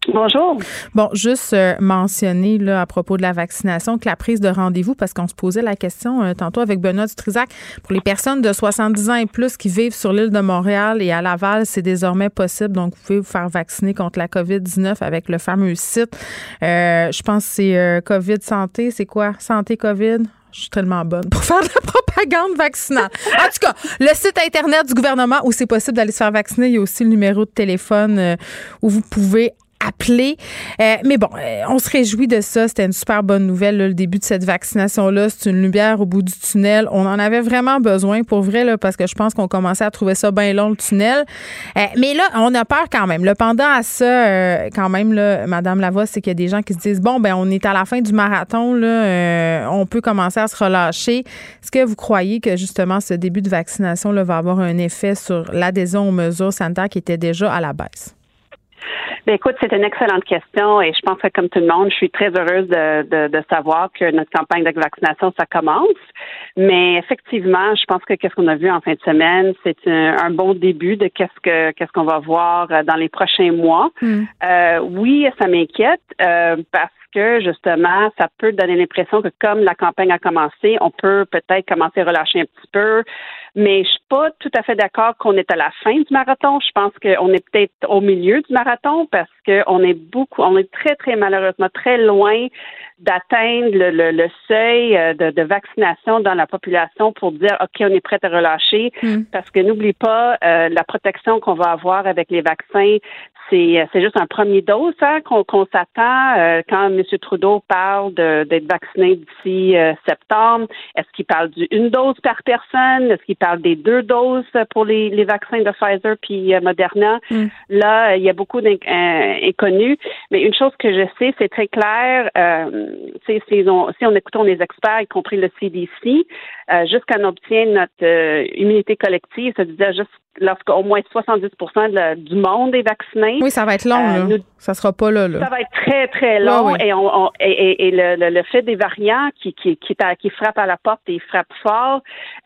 Bonjour. Bon, juste euh, mentionner là, à propos de la vaccination que la prise de rendez-vous, parce qu'on se posait la question euh, tantôt avec Benoît Dutrisac, pour les personnes de 70 ans et plus qui vivent sur l'île de Montréal et à Laval, c'est désormais possible. Donc, vous pouvez vous faire vacciner contre la COVID-19 avec le fameux site. Euh, je pense que c'est COVID Santé. C'est quoi? Santé COVID? Je suis tellement bonne pour faire de la propagande vaccinale. En tout cas, le site Internet du gouvernement où c'est possible d'aller se faire vacciner, il y a aussi le numéro de téléphone où vous pouvez appeler. Euh, mais bon, euh, on se réjouit de ça. C'était une super bonne nouvelle, le début de cette vaccination-là. C'est une lumière au bout du tunnel. On en avait vraiment besoin pour vrai, là, parce que je pense qu'on commençait à trouver ça bien long, le tunnel. Euh, mais là, on a peur quand même. Le pendant à ça, quand même, là, Madame Lavoie, c'est qu'il y a des gens qui se disent, bon, ben on est à la fin du marathon, là, on peut commencer à se relâcher. Est-ce que vous croyez que justement ce début de vaccination là, va avoir un effet sur l'adhésion aux mesures sanitaires qui étaient déjà à la baisse? Bien, écoute, c'est une excellente question et je pense que comme tout le monde, je suis très heureuse de, de, de savoir que notre campagne de vaccination, ça commence. Mais effectivement, je pense que qu'est-ce qu'on a vu en fin de semaine, c'est un, un, bon début de qu'est-ce que qu'est-ce qu'on va voir euh, dans les prochains mois. Mm. Euh, oui, ça m'inquiète euh, parce que justement, ça peut donner l'impression que comme la campagne a commencé, on peut peut-être commencer à relâcher un petit peu. Mais je suis pas tout à fait d'accord qu'on est à la fin du marathon. Je pense qu'on est peut-être au milieu du marathon parce qu'on est beaucoup, on est très, très malheureusement très loin d'atteindre le, seuil euh, de, vaccination dans la population pour dire OK, on est prêt à relâcher. Mm. Parce que n'oublie pas euh, la protection qu'on va avoir avec les vaccins, c'est, c'est juste un premier dose hein, qu'on, s'attend euh, quand M. Trudeau parle d'être vacciné d'ici septembre. Est-ce qu'il parle d'une dose par personne? Est-ce qu'il parle des deux doses pour les, les vaccins de Pfizer puis Moderna? Mm. Là, il y a beaucoup d'inconnus. Mais une chose que je sais, c'est très clair si on, si on écoute les experts, y compris le CDC, euh, jusqu'à qu'on obtienne notre euh, immunité collective, ça veut dire juste lorsqu'au moins 70 du monde est vacciné. Oui, ça va être long. Euh, là. ça sera pas là, Ça va être très, très long. Et, on, et, et, le, le, fait des variants qui, qui, qui, qui frappent à la porte et frappent fort,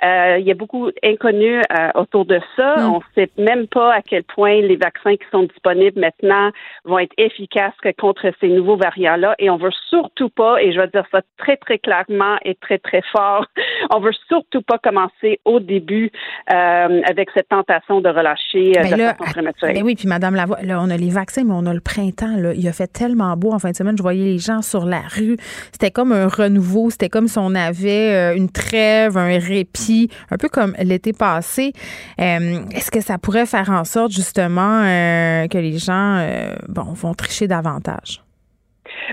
euh, il y a beaucoup d'inconnus euh, autour de ça. Mm. On ne sait même pas à quel point les vaccins qui sont disponibles maintenant vont être efficaces contre ces nouveaux variants-là. Et on veut surtout pas, et je vais dire ça très, très clairement et très, très fort, on veut surtout pas commencer au début euh, avec cette tentation de relâcher euh, ben de façon prématurée. Ben oui, puis Madame Lavoie, là, on a les vaccins, mais on a le printemps. Là. Il a fait tellement beau en fin de semaine. Je voyais les gens sur la rue. C'était comme un renouveau. C'était comme si on avait euh, une trêve, un répit, un peu comme l'été passé. Euh, est-ce que ça pourrait faire en sorte, justement, que les gens bon, vont tricher davantage?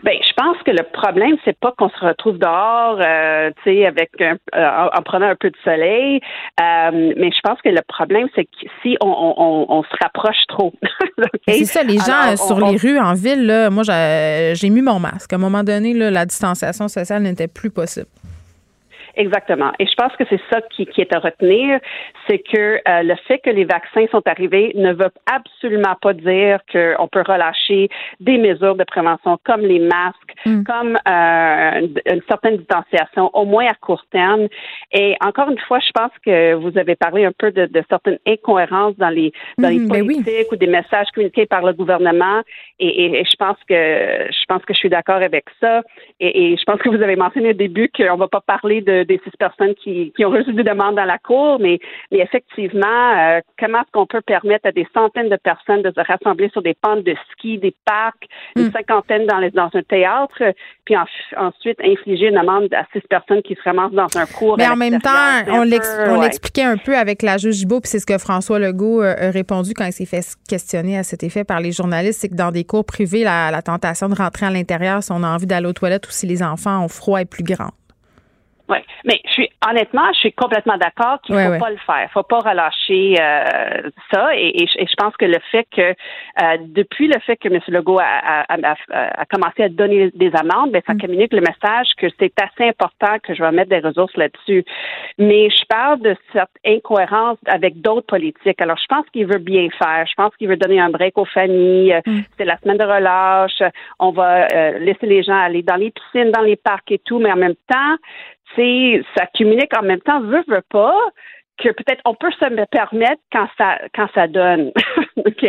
Ben, je pense que le problème, c'est pas qu'on se retrouve dehors, euh, tu sais, avec un, euh, en prenant un peu de soleil, euh, mais je pense que le problème, c'est que si on, on, on se rapproche trop. okay? C'est ça, les gens Alors, sur on- les rues en ville, là, moi, j'ai j'ai mis mon masque. À un moment donné, là, la distanciation sociale n'était plus possible. Exactement. Et je pense que c'est ça qui, qui est à retenir, c'est que euh, le fait que les vaccins sont arrivés ne veut absolument pas dire qu'on peut relâcher des mesures de prévention comme les masques, comme euh, une, certaine distanciation, au moins à court terme. Et encore une fois, je pense que vous avez parlé un peu de, de certaines incohérences dans les dans les ben oui. politiques ou des messages communiqués par le gouvernement. Et, et- et je pense que je pense que je suis d'accord avec ça. Et, et je pense que vous avez mentionné au début qu'on va pas parler de, des six personnes qui, qui ont reçu des demandes dans la cour, mais, mais effectivement, euh, comment est-ce qu'on peut permettre à des centaines de personnes de se rassembler sur des pentes de ski, des parcs, une cinquantaine dans, les, dans un théâtre, puis en- ensuite infliger une amende à six personnes qui se ramassent dans un cours. Mais en même temps, on ouais. l'expliquait un peu avec la juge Gibault, puis c'est ce que François Legault euh, a répondu quand il s'est fait questionner à cet effet par les journalistes, c'est que dans des cours privés, la, la tentation de rentrer à l'intérieur si on a envie d'aller aux toilettes ou si les enfants ont froid est plus grande. Oui, mais je suis honnêtement, je suis complètement d'accord qu'il Ouais, faut ouais. pas le faire, faut pas relâcher euh, ça. Et, et je- et je pense que le fait que euh, depuis le fait que M. Legault a, a- a- a- commencé à donner des amendes, ben, ça communique le message que c'est assez important que je vais mettre des ressources là-dessus. Mais je parle de cette incohérence avec d'autres politiques. Alors, je pense qu'il veut bien faire. Je pense qu'il veut donner un break aux familles. C'est la semaine de relâche. On va euh, laisser les gens aller dans les piscines, dans les parcs et tout, mais en même temps, c'est ça communique en même temps, veut, veut pas, que peut-être on peut se permettre quand ça quand ça donne. OK?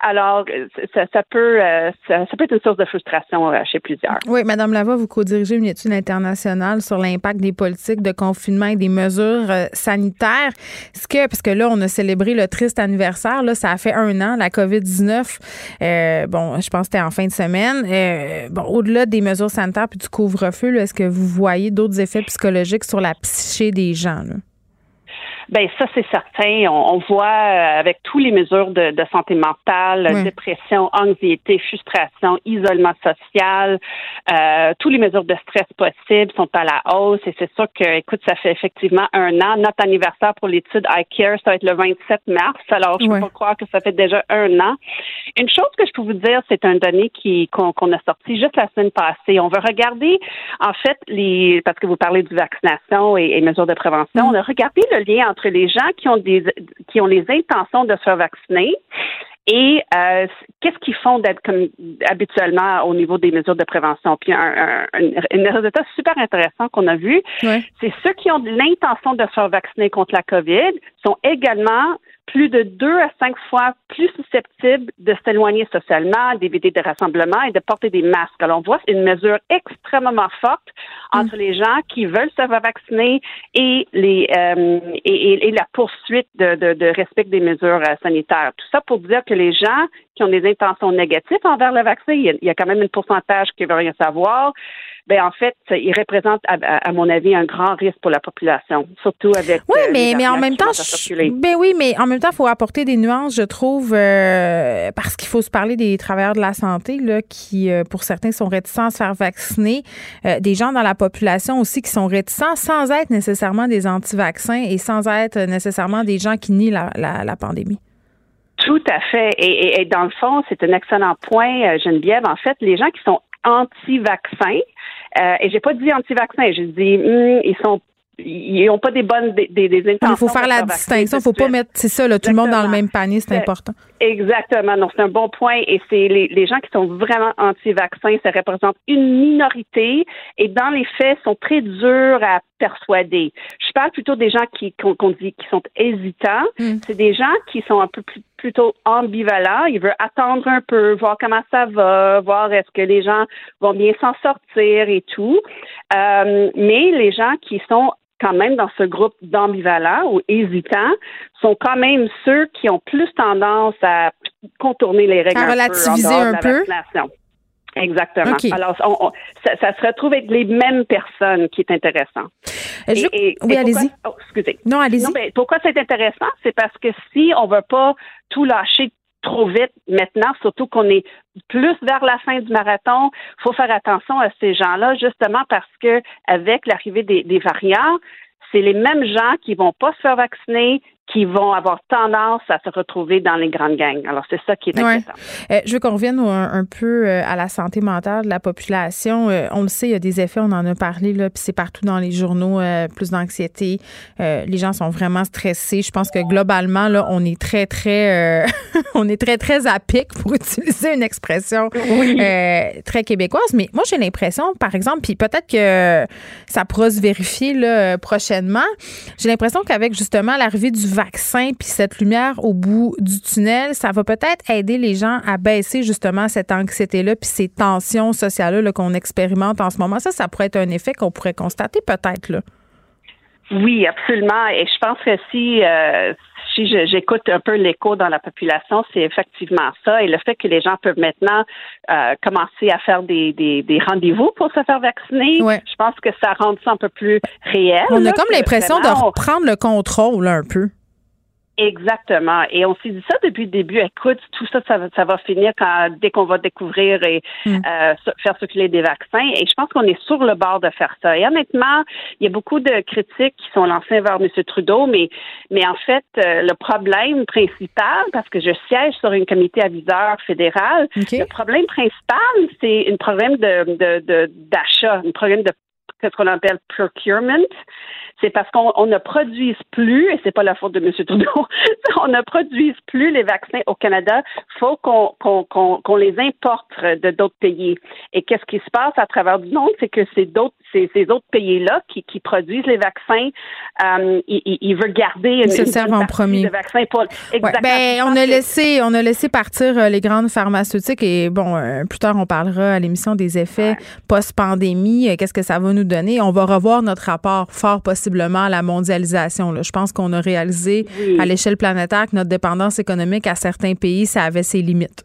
Alors, ça, ça peut euh, ça, peut être une source de frustration euh, chez plusieurs. Oui, Madame Lavoie, vous co-dirigez une étude internationale sur l'impact des politiques de confinement et des mesures euh, sanitaires. Est-ce que, parce que là, on a célébré le triste anniversaire, là, ça a fait un an, la COVID-19. Euh, bon, je pense que c'était en fin de semaine. Bon, au-delà des mesures sanitaires puis du couvre-feu, est-ce que vous voyez d'autres effets psychologiques sur la psyché des gens? Là? Ben ça c'est certain. On, on voit euh, avec tous les mesures de, de santé mentale, Oui. dépression, anxiété, frustration, isolement social, euh, tous les mesures de stress possibles sont à la hausse. Et c'est sûr que, écoute, ça fait effectivement un an. Notre anniversaire pour l'étude iCare, ça va être le 27 mars. Alors je peux pas croire que ça fait déjà un an. Une chose que je peux vous dire, c'est un donné qui qu'on qu'on a sorti juste la semaine passée. On va regarder en fait les parce que vous parlez de vaccination et, et mesures de prévention. On a regardé le lien entre les gens qui ont des qui ont les intentions de se faire vacciner et euh, qu'est-ce qu'ils font d'être comme habituellement au niveau des mesures de prévention? Puis un, un, un, un résultat super intéressant qu'on a vu, c'est ceux qui ont l'intention de se faire vacciner contre la COVID sont également plus de deux à cinq fois plus susceptibles de s'éloigner socialement, d'éviter des rassemblements et de porter des masques. Alors, on voit une mesure extrêmement forte entre les gens qui veulent se faire vacciner et les euh, et, la poursuite de, de, de respect des mesures euh, sanitaires. Tout ça pour dire que les gens qui ont des intentions négatives envers le vaccin, il y a, il y a quand même un pourcentage qui veut rien savoir. Ben en fait, ils représentent, à, à- mon avis, un grand risque pour la population, surtout avec. Oui, euh, mais, mais en même temps, je- ben oui, mais en même temps, il faut apporter des nuances, je trouve, euh, parce qu'il faut se parler des travailleurs de la santé, là, qui, euh, pour certains, sont réticents à se faire vacciner, euh, des gens dans la population aussi qui sont réticents sans être nécessairement des anti-vaccins et sans être nécessairement des gens qui nient la, la, la pandémie. Tout à fait. Et, et- et dans le fond, c'est un excellent point, euh, Geneviève. En fait, les gens qui sont anti-vaccins, euh, et j'ai pas dit anti-vaccins, j'ai dit hum, ils sont ils n'ont pas des bonnes des, des, des intentions. Il faut faire la distinction, il tout faut pas mettre, c'est ça, là, tout le monde dans le même panier, c'est important. Exactement. Donc, c'est un bon point. Et c'est les, les gens qui sont vraiment anti-vaccins, ça représente une minorité et dans les faits, sont très durs à persuader. Je parle plutôt des gens qui, qu'on, dit, qui sont hésitants. Mm. C'est des gens qui sont un peu plus, plutôt ambivalents. Ils veulent attendre un peu, voir comment ça va, voir est-ce que les gens vont bien s'en sortir et tout. Euh, mais les gens qui sont quand même dans ce groupe d'ambivalents ou hésitants sont quand même ceux qui ont plus tendance à contourner les règles À un peu en relativiser de un la peu? vaccination. Exactement. Alors, on- on- ça, ça se retrouve avec les mêmes personnes qui est intéressant. Je- Et- et- oui, et allez-y. Oh, excusez. Non, allez-y. Pourquoi c'est intéressant? C'est parce que si on veut pas tout lâcher trop vite maintenant, surtout qu'on est plus vers la fin du marathon. Il faut faire attention à ces gens-là, justement parce que avec l'arrivée des, des variants, c'est les mêmes gens qui vont pas se faire vacciner, qui vont avoir tendance à se retrouver dans les grandes gangs. Alors, c'est ça qui est inquiétant. Euh, je veux qu'on revienne un, peu euh, à la santé mentale de la population. Euh, on le sait, il y a des effets, on en a parlé, là, puis c'est partout dans les journaux, plus d'anxiété. les gens sont vraiment stressés. Je pense que globalement, là, on est très, très, on est très, très à pic, pour utiliser une expression très québécoise. Mais moi, j'ai l'impression, par exemple, puis peut-être que ça pourra se vérifier là, prochainement, j'ai l'impression qu'avec justement l'arrivée du vaccin puis cette lumière au bout du tunnel, ça va peut-être aider les gens à baisser justement cette anxiété-là puis ces tensions sociales-là qu'on expérimente en ce moment. Ça, ça pourrait être un effet qu'on pourrait constater peut-être là. Oui, absolument. Et je pense que si, euh, si j'écoute un peu l'écho dans la population, c'est effectivement ça. Et le fait que les gens peuvent maintenant euh, commencer à faire des, des, des rendez-vous pour se faire vacciner, je pense que ça rend ça un peu plus réel. On a comme l'impression de reprendre le contrôle un peu. Exactement. Et on s'est dit ça depuis le début. Écoute, tout ça, ça, ça va finir quand, dès qu'on va découvrir et mm. euh, faire circuler des vaccins. Et je pense qu'on est sur le bord de faire ça. Et honnêtement, il y a beaucoup de critiques qui sont lancées vers M. Trudeau, mais, mais en fait, euh, le problème principal, parce que je siège sur un comité aviseur fédéral, le problème principal, c'est un problème de, d'achat, un problème de ce qu'on appelle procurement c'est parce qu'on ne produise plus, et c'est pas la faute de M. Trudeau, on ne produise plus les vaccins au Canada. faut qu'on les importe de d'autres pays. Et qu'est-ce qui se passe à travers du monde, c'est que c'est d'autres ces, ces, autres pays-là qui, qui, produisent les vaccins, euh, ils, ils, veulent garder une, se servent en premier. vaccins pour ben, on a laissé on a laissé partir euh, les grandes pharmaceutiques et bon euh, plus tard on parlera à l'émission des effets post-pandémie. Qu'est-ce que ça va nous donner On va revoir notre rapport fort possible à la mondialisation. Je pense qu'on a réalisé à l'échelle planétaire que notre dépendance économique à certains pays, ça avait ses limites.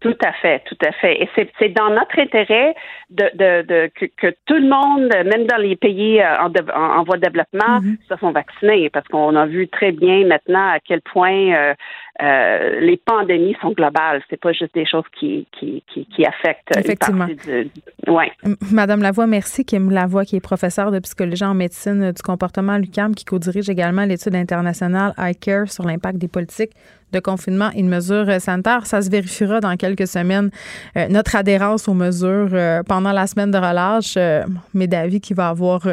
Tout à fait, tout à fait. Et c'est dans notre intérêt de, de, de que, tout le monde, même dans les pays euh, en, en, voie de développement, mm-hmm. se font vacciner, parce qu'on a vu très bien maintenant à quel point euh, euh, les pandémies sont globales. C'est pas juste des choses qui, qui, qui, qui affectent Effectivement. une partie du. Ouais. Madame Lavoie, merci. Kim Lavoie, qui est professeure de psychologie en médecine du comportement à l'UQAM, qui co-dirige également l'étude internationale iCare sur l'impact des politiques de confinement et de mesures sanitaires. Ça se vérifiera dans quelques semaines. Euh, notre adhérence aux mesures euh, pendant la semaine de relâche, euh, mais d'avis qui va avoir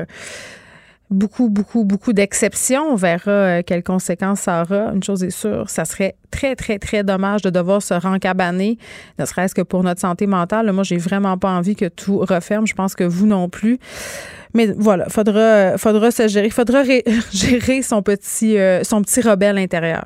beaucoup, beaucoup, beaucoup d'exceptions. On verra euh, quelles conséquences ça aura. Une chose est sûre, ça serait très, très, très dommage de devoir se rencabaner, ne serait-ce que pour notre santé mentale. Moi, j'ai vraiment pas envie que tout referme. Je pense que vous non plus. Mais voilà, faudra, faudra se gérer, faudra gérer son petit, euh, son petit rebelle intérieur.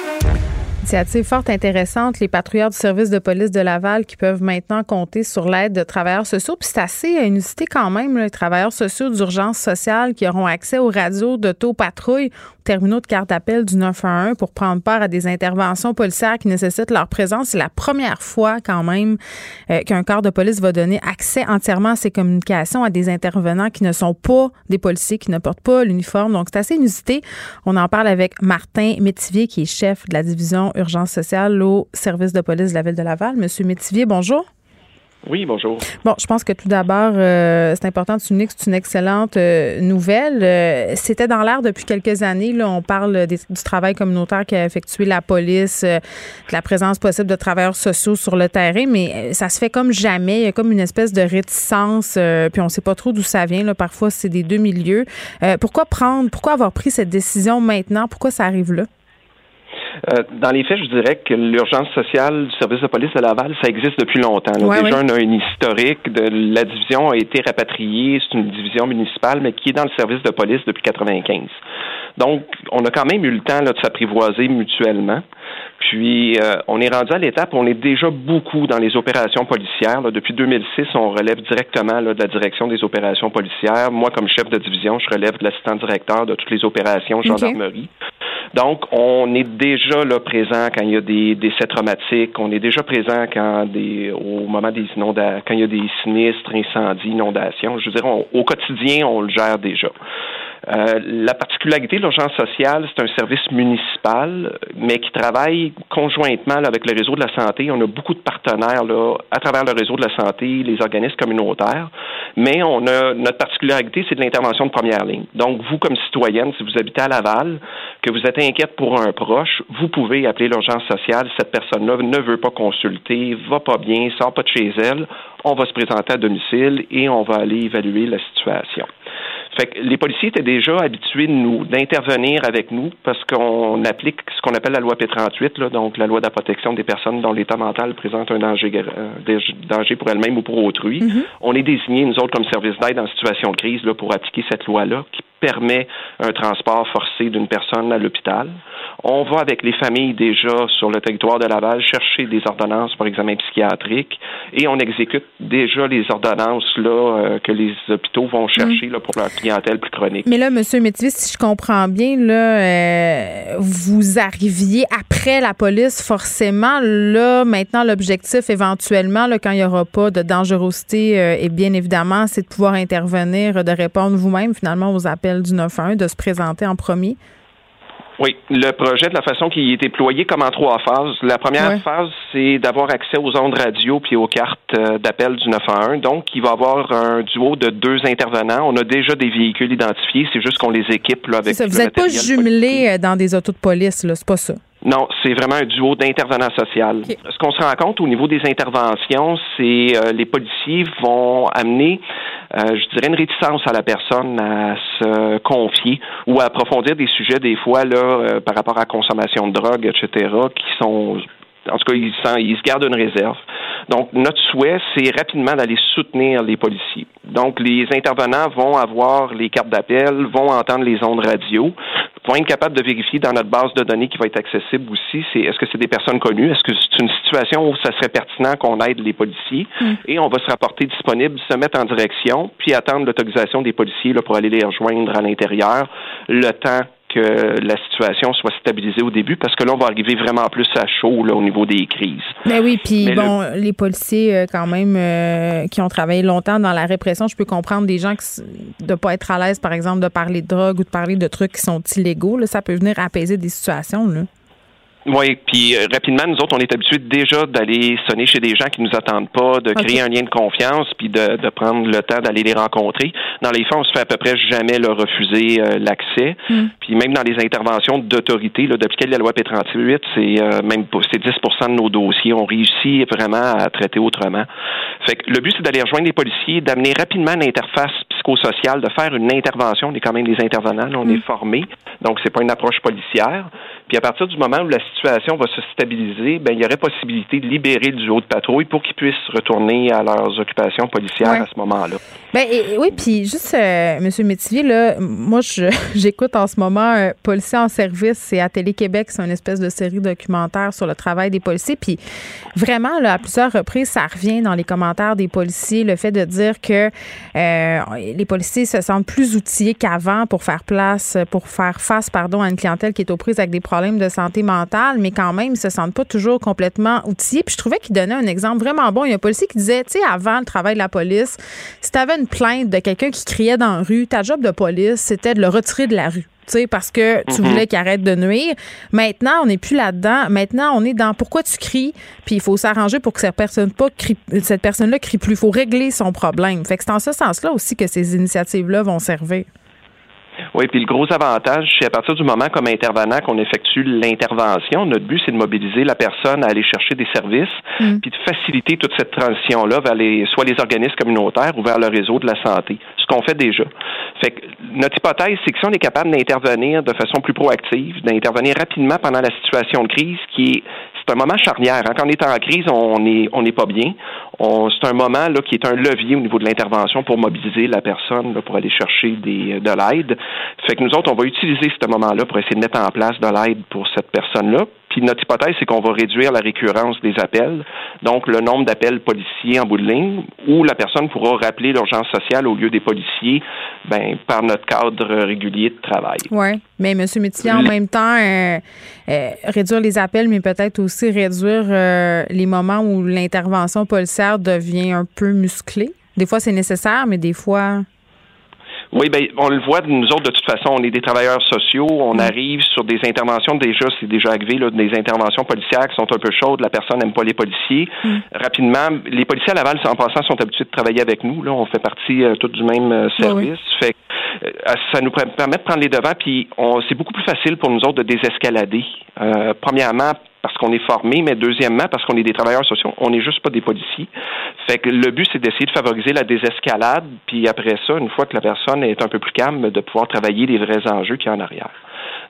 Initiative fort intéressante, les patrouilleurs du service de police de Laval qui peuvent maintenant compter sur l'aide de travailleurs sociaux. Puis c'est assez inusité quand même, les travailleurs sociaux d'urgence sociale qui auront accès aux radios d'auto-patrouille terminaux de carte d'appel du 911 pour prendre part à des interventions policières qui nécessitent leur présence. C'est la première fois quand même euh, qu'un corps de police va donner accès entièrement à ces communications à des intervenants qui ne sont pas des policiers, qui ne portent pas l'uniforme. Donc c'est assez inusité. On en parle avec Martin Métivier qui est chef de la division urgence sociale au service de police de la ville de Laval. Monsieur Métivier, bonjour. Oui, bonjour. Bon, je pense que tout d'abord, euh, c'est important de souligner que c'est une excellente euh, nouvelle. Euh, c'était dans l'air depuis quelques années. Là, on parle du travail communautaire qu'a effectué la police, de la présence possible de travailleurs sociaux sur le terrain, mais ça se fait comme jamais. Il y a comme une espèce de réticence, puis on ne sait pas trop d'où ça vient. Là. Parfois, c'est des deux milieux. pourquoi prendre, pourquoi avoir pris cette décision maintenant? Pourquoi ça arrive là? Euh, dans les faits, je dirais que l'urgence sociale du service de police de Laval, ça existe depuis longtemps. là. Ouais, Déjà, ouais. on a un historique. De, la division a été rapatriée. C'est une division municipale, mais qui est dans le service de police depuis 95. Donc, on a quand même eu le temps là, de s'apprivoiser mutuellement. Puis, euh, on est rendu à l'étape où on est déjà beaucoup dans les opérations policières. là. Depuis 2006, on relève directement là, de la direction des opérations policières. Moi, comme chef de division, je relève de l'assistant directeur de toutes les opérations gendarmerie. Donc, on est déjà là présent quand il y a des décès traumatiques. On est déjà présent quand des, au moment des inondations, quand il y a des sinistres, incendies, inondations. Je veux dire, au quotidien, on le gère déjà. Euh, la particularité de l'urgence sociale, c'est un service municipal, mais qui travaille conjointement là, avec le réseau de la santé. On a beaucoup de partenaires là, à travers le réseau de la santé, les organismes communautaires. Mais on a notre particularité, c'est de l'intervention de première ligne. Donc, vous, comme citoyenne, si vous habitez à Laval, que vous êtes inquiète pour un proche, vous pouvez appeler l'urgence sociale. Cette personne-là ne veut pas consulter, va pas bien, sort pas de chez elle. On va se présenter à domicile et on va aller évaluer la situation. Fait que les policiers étaient déjà habitués de nous d'intervenir avec nous parce qu'on applique ce qu'on appelle la loi P38, là, donc la loi de la protection des personnes dont l'état mental présente un danger, euh, danger pour elles-mêmes ou pour autrui. On est désignés, nous autres, comme service d'aide en situation de crise là, pour appliquer cette loi-là qui permet un transport forcé d'une personne à l'hôpital. On va avec les familles déjà sur le territoire de Laval chercher des ordonnances pour examen psychiatrique et on exécute déjà les ordonnances là euh, que les hôpitaux vont chercher là, pour leur Mais là, Monsieur Métivier, si je comprends bien, là, euh, vous arriviez après la police, forcément. Là, maintenant, l'objectif, éventuellement, là, quand il n'y aura pas de dangerosité, euh, et bien évidemment, c'est de pouvoir intervenir, de répondre vous-même, finalement, aux appels du 911, de se présenter en premier. Oui, le projet de la façon qu'il est déployé comme en trois phases. La première Ouais. phase, c'est d'avoir accès aux ondes radio puis aux cartes euh, d'appel du 911. Donc, il va y avoir un duo de deux intervenants. On a déjà des véhicules identifiés. C'est juste qu'on les équipe là, avec ça, vous n'êtes pas jumelés euh, dans des autos de police, là, c'est pas ça. Non, c'est vraiment un duo d'intervenants social. Ce qu'on se rend compte au niveau des interventions, c'est euh, les policiers vont amener, je dirais, une réticence à la personne à se confier ou à approfondir des sujets des fois là euh, par rapport à consommation de drogue, etc., qui sont en tout cas, ils, ils se gardent une réserve. Donc, notre souhait, c'est rapidement d'aller soutenir les policiers. Donc, les intervenants vont avoir les cartes d'appel, vont entendre les ondes radio, vont être capables de vérifier dans notre base de données qui va être accessible aussi, c'est est-ce que c'est des personnes connues, est-ce que c'est une situation où ça serait pertinent qu'on aide les policiers, et on va se rapporter disponible, se mettre en direction, puis attendre l'autorisation des policiers là, pour aller les rejoindre à l'intérieur, le temps que la situation soit stabilisée au début, parce que là, on va arriver vraiment plus à chaud là, au niveau des crises. Ben oui, puis bon, les policiers euh, quand même euh, qui ont travaillé longtemps dans la répression, je peux comprendre des gens qui de pas être à l'aise, par exemple, de parler de drogue ou de parler de trucs qui sont illégaux. Là, ça peut venir apaiser des situations. Là. Oui, puis euh, rapidement, nous autres, on est habitués déjà d'aller sonner chez des gens qui nous attendent pas, de créer un lien de confiance, puis de, de prendre le temps d'aller les rencontrer. Dans les faits, on se fait à peu près jamais leur refuser euh, l'accès. Puis même dans les interventions d'autorité, d'appliquer la loi P38, c'est euh, même c'est 10 de nos dossiers. On réussit vraiment à traiter autrement. Fait que le but, c'est d'aller rejoindre les policiers, d'amener rapidement une interface psychosociale, de faire une intervention. On est quand même des intervenants, là, on est formés, donc c'est pas une approche policière. Puis à partir du moment où la situation va se stabiliser, ben il y aurait possibilité de libérer le duo de patrouille pour qu'ils puissent retourner à leurs occupations policières Ouais. à ce moment-là. Ben et- et oui, puis juste, euh, Monsieur Métivier, là, moi, j'écoute en ce moment euh, Policiers en service, c'est à Télé-Québec, c'est une espèce de série documentaire sur le travail des policiers. Puis vraiment, là, à plusieurs reprises, ça revient dans les commentaires des policiers, le fait de dire que euh, les policiers se sentent plus outillés qu'avant pour faire place, pour faire face, pardon, à une clientèle qui est aux prises avec des problèmes de santé mentale, mais quand même, ils se sentent pas toujours complètement outillés. Puis je trouvais qu'il donnait un exemple vraiment bon. Il y a un policier qui disait, tu sais, avant le travail de la police, si tu une plainte de quelqu'un qui criait dans la rue, ta job de police, c'était de le retirer de la rue. Tu sais, parce que tu Mhm. voulais qu'il arrête de nuire. Maintenant, on n'est plus là-dedans. Maintenant, on est dans pourquoi tu cries, puis il faut s'arranger pour que cette personne pas crie, cette personne-là crie plus. Il faut régler son problème. Fait que c'est en ce sens-là aussi que ces initiatives-là vont servir. Oui, puis le gros avantage, c'est à partir du moment comme intervenant qu'on effectue l'intervention, notre but, c'est de mobiliser la personne à aller chercher des services, puis de faciliter toute cette transition-là vers les, soit les organismes communautaires ou vers le réseau de la santé. Qu'on fait déjà. Fait que notre hypothèse, c'est que si on est capable d'intervenir de façon plus proactive, d'intervenir rapidement pendant la situation de crise, qui est c'est un moment charnière. Hein. Quand on est en crise, on n'est on n'est pas bien. C'est un moment là qui est un levier au niveau de l'intervention pour mobiliser la personne pour aller chercher des, de l'aide. Fait que nous autres, on va utiliser ce moment-là pour essayer de mettre en place de l'aide pour cette personne-là. Puis notre hypothèse, c'est qu'on va réduire la récurrence des appels, donc le nombre d'appels policiers en bout de ligne, où la personne pourra rappeler l'urgence sociale au lieu des policiers, ben, par notre cadre régulier de travail. Oui, mais M. Métivier, en même temps, euh, euh, réduire les appels, mais peut-être aussi réduire euh, les moments où l'intervention policière devient un peu musclée. Des fois, c'est nécessaire, mais des fois, oui, ben on le voit nous autres de toute façon, on est des travailleurs sociaux, on mm. arrive sur des interventions déjà, c'est déjà arrivé là, des interventions policières qui sont un peu chaudes, la personne n'aime pas les policiers. Mm. Rapidement, les policiers à Laval, en passant, sont habitués de travailler avec nous. Là, on fait partie euh, tout du même euh, service. Fait euh, ça nous permet de prendre les devants, puis c'est beaucoup plus facile pour nous autres de désescalader. premièrement, parce qu'on est formé, mais deuxièmement, parce qu'on est des travailleurs sociaux, on n'est juste pas des policiers. Fait que le but, c'est d'essayer de favoriser la désescalade, puis après ça, une fois que la personne est un peu plus calme, de pouvoir travailler les vrais enjeux qu'il y a en arrière.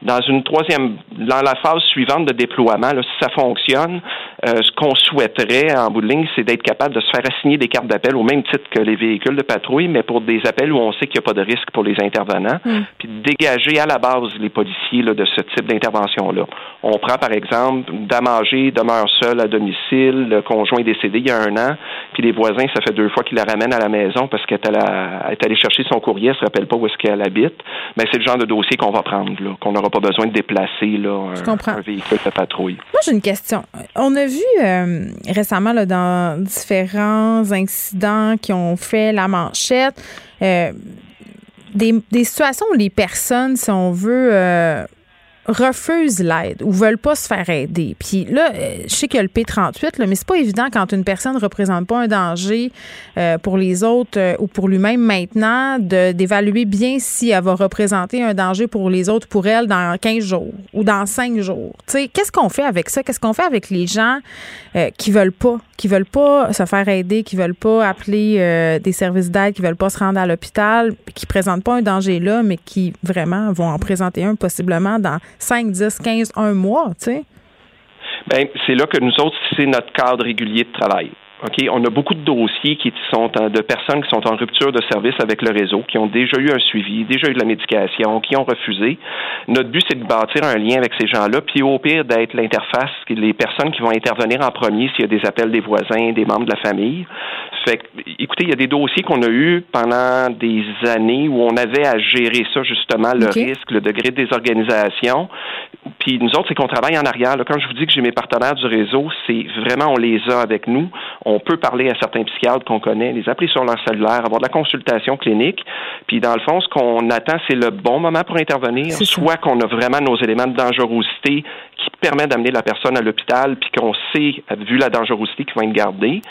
Dans une troisième, dans la phase suivante de déploiement, si ça fonctionne, euh, ce qu'on souhaiterait en bout de ligne, c'est d'être capable de se faire assigner des cartes d'appel au même titre que les véhicules de patrouille, mais pour des appels où on sait qu'il n'y a pas de risque pour les intervenants, mm. puis dégager à la base les policiers de ce type d'intervention-là. On prend par exemple Damagé demeure seul à domicile, le conjoint est décédé il y a un an, puis les voisins, ça fait deux fois qu'ils la ramènent à la maison parce qu'elle est, allée chercher son courrier, elle se rappelle pas où est-ce qu'elle habite. Mais c'est le genre de dossier qu'on va prendre, là, qu'on n'aura pas besoin de déplacer là, un, véhicule de patrouille. Moi, j'ai une question. On a vu euh, récemment là, dans différents incidents qui ont fait la manchette euh, des, des, situations où les personnes, si on veut, euh, refusent l'aide ou veulent pas se faire aider. Puis là, euh, je sais qu'il y a le P38, là, mais c'est pas évident quand une personne ne représente pas un danger euh, pour les autres euh, ou pour lui-même maintenant d'évaluer bien si elle va représenter un danger pour les autres, pour elle, dans 15 jours ou dans 5 jours. Qu'est-ce qu'on fait avec ça? Qu'est-ce qu'on fait avec les gens qui veulent pas, qui veulent pas se faire aider, qui veulent pas appeler des services d'aide, qui veulent pas se rendre à l'hôpital, qui présentent pas un danger là, mais qui vraiment vont en présenter un possiblement dans 5, 10, 15, 1 mois, tu sais? Bien, c'est là que nous autres, c'est notre cadre régulier de travail. OK, on a beaucoup de dossiers qui sont de personnes qui sont en rupture de service avec le réseau, qui ont déjà eu un suivi, déjà eu de la médication, qui ont refusé. Notre but, c'est de bâtir un lien avec ces gens-là, puis au pire d'être l'interface, les personnes qui vont intervenir en premier s'il y a des appels des voisins, des membres de la famille. Fait que, écoutez, il y a des dossiers qu'on a eus pendant des années où on avait à gérer ça, justement, le risque, le degré de désorganisation. Puis nous autres, c'est qu'on travaille en arrière. Quand je vous dis que j'ai mes partenaires du réseau, c'est vraiment, on les a avec nous on peut parler à certains psychiatres qu'on connaît, les appeler sur leur cellulaire, avoir de la consultation clinique. Puis dans le fond, ce qu'on attend, c'est le bon moment pour intervenir, soit qu'on a vraiment nos éléments de dangerosité permet d'amener la personne à l'hôpital, puis qu'on sait, vu la dangerosité, qu'ils vont être gardés,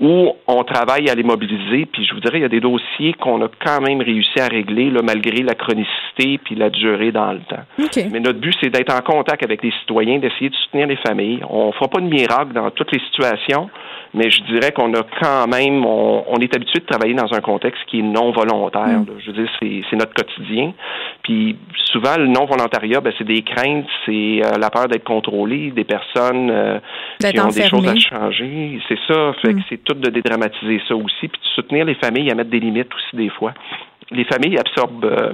ou on travaille à les mobiliser. Puis je vous dirais, il y a des dossiers qu'on a quand même réussi à régler, là, malgré la chronicité puis la durée dans le temps. Mais notre but, c'est d'être en contact avec les citoyens, d'essayer de soutenir les familles. On ne fera pas de miracle dans toutes les situations, mais je dirais qu'on a quand même, on, est habitué de travailler dans un contexte qui est non volontaire. Mm. Je veux dire, c'est notre quotidien. Puis souvent, le non volontariat, ben, c'est des craintes, c'est euh, la peur d'être contrôlé, des personnes euh, qui ont des choses à changer. C'est ça. Fait que mm. c'est tout de dédramatiser ça aussi, puis de soutenir les familles à mettre des limites aussi des fois. Les familles absorbent. Euh,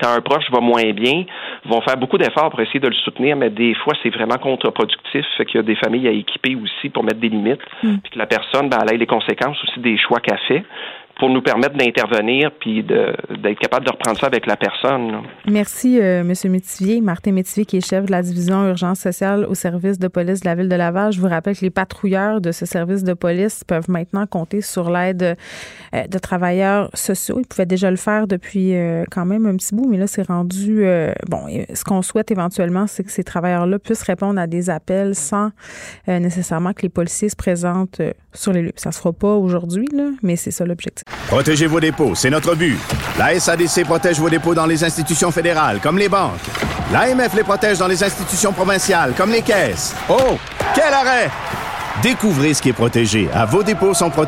quand un proche va moins bien, vont faire beaucoup d'efforts pour essayer de le soutenir, mais des fois, c'est vraiment contre-productif. Fait qu'il y a des familles à équiper aussi pour mettre des limites, mm. puis que la personne, ben, elle ait les conséquences aussi des choix qu'elle fait pour nous permettre d'intervenir puis d'être capable de reprendre ça avec la personne. Merci, euh, M. Métivier. Martin Métivier, qui est chef de la division urgence sociale au service de police de la Ville de Laval. Je vous rappelle que les patrouilleurs de ce service de police peuvent maintenant compter sur l'aide euh, de travailleurs sociaux. Ils pouvaient déjà le faire depuis euh, quand même un petit bout, mais là, c'est rendu... bon, ce qu'on souhaite éventuellement, c'est que ces travailleurs-là puissent répondre à des appels sans nécessairement que les policiers se présentent sur les lieux. Ça se fera pas aujourd'hui, mais c'est ça l'objectif. Protégez vos dépôts, c'est notre but. La SADC protège vos dépôts dans les institutions fédérales, comme les banques. L'AMF les protège dans les institutions provinciales, comme les caisses. Oh, quel arrêt! Découvrez ce qui est protégé à vos dépôts sont Pour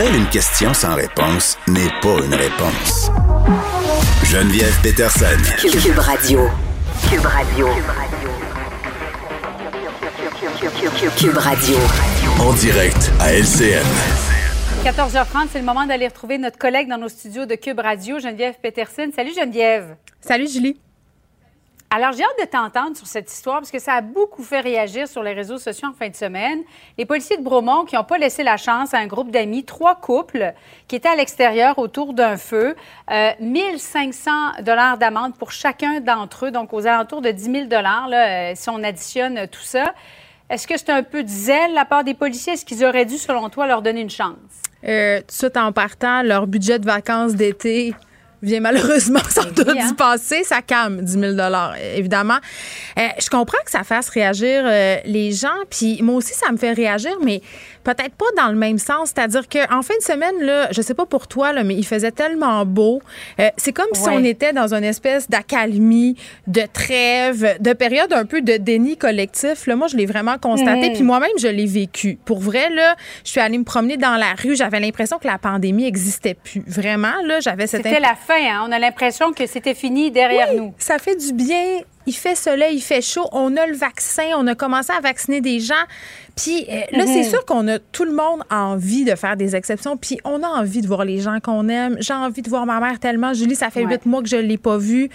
elle, une question sans réponse n'est pas une réponse. Geneviève Peterson. Cube Radio. Cube Radio. Cube Radio. En direct à LCN. 14h30, c'est le moment d'aller retrouver notre collègue dans nos studios de Cube Radio, Geneviève Peterson. Salut Geneviève. Salut Julie. Alors, j'ai hâte de t'entendre sur cette histoire parce que ça a beaucoup fait réagir sur les réseaux sociaux en fin de semaine. Les policiers de Bromont qui n'ont pas laissé la chance à un groupe d'amis, trois couples qui étaient à l'extérieur autour d'un feu, euh, 1500 dollars d'amende pour chacun d'entre eux, donc aux alentours de 10 000 dollars euh, si on additionne tout ça. Est-ce que c'est un peu de zèle la part des policiers? Est-ce qu'ils auraient dû, selon toi, leur donner une chance? Euh, tout en partant, leur budget de vacances d'été vient malheureusement sans doute hein? du passé. Ça calme 10 000 évidemment. Euh, je comprends que ça fasse réagir euh, les gens, puis moi aussi, ça me fait réagir, mais peut-être pas dans le même sens. C'est-à-dire qu'en fin de semaine, là, je sais pas pour toi, là, mais il faisait tellement beau. Euh, c'est comme si on était dans une espèce d'accalmie, de trêve, de période un peu de déni collectif. Là, moi, je l'ai vraiment constaté, Mhm. puis moi-même, je l'ai vécu. Pour vrai, là, je suis allée me promener dans la rue, j'avais l'impression que la pandémie existait plus. Vraiment, là, j'avais cette C'était la fin, hein? On a l'impression que c'était fini derrière Oui, nous. Ça fait du bien. Il fait soleil, il fait chaud. On a le vaccin. On a commencé à vacciner des gens. Puis euh, là, Mhm. c'est sûr qu'on a tout le monde envie de faire des exceptions. Puis on a envie de voir les gens qu'on aime. J'ai envie de voir ma mère tellement. Julie, ça fait Ouais. huit mois que je l'ai pas vue.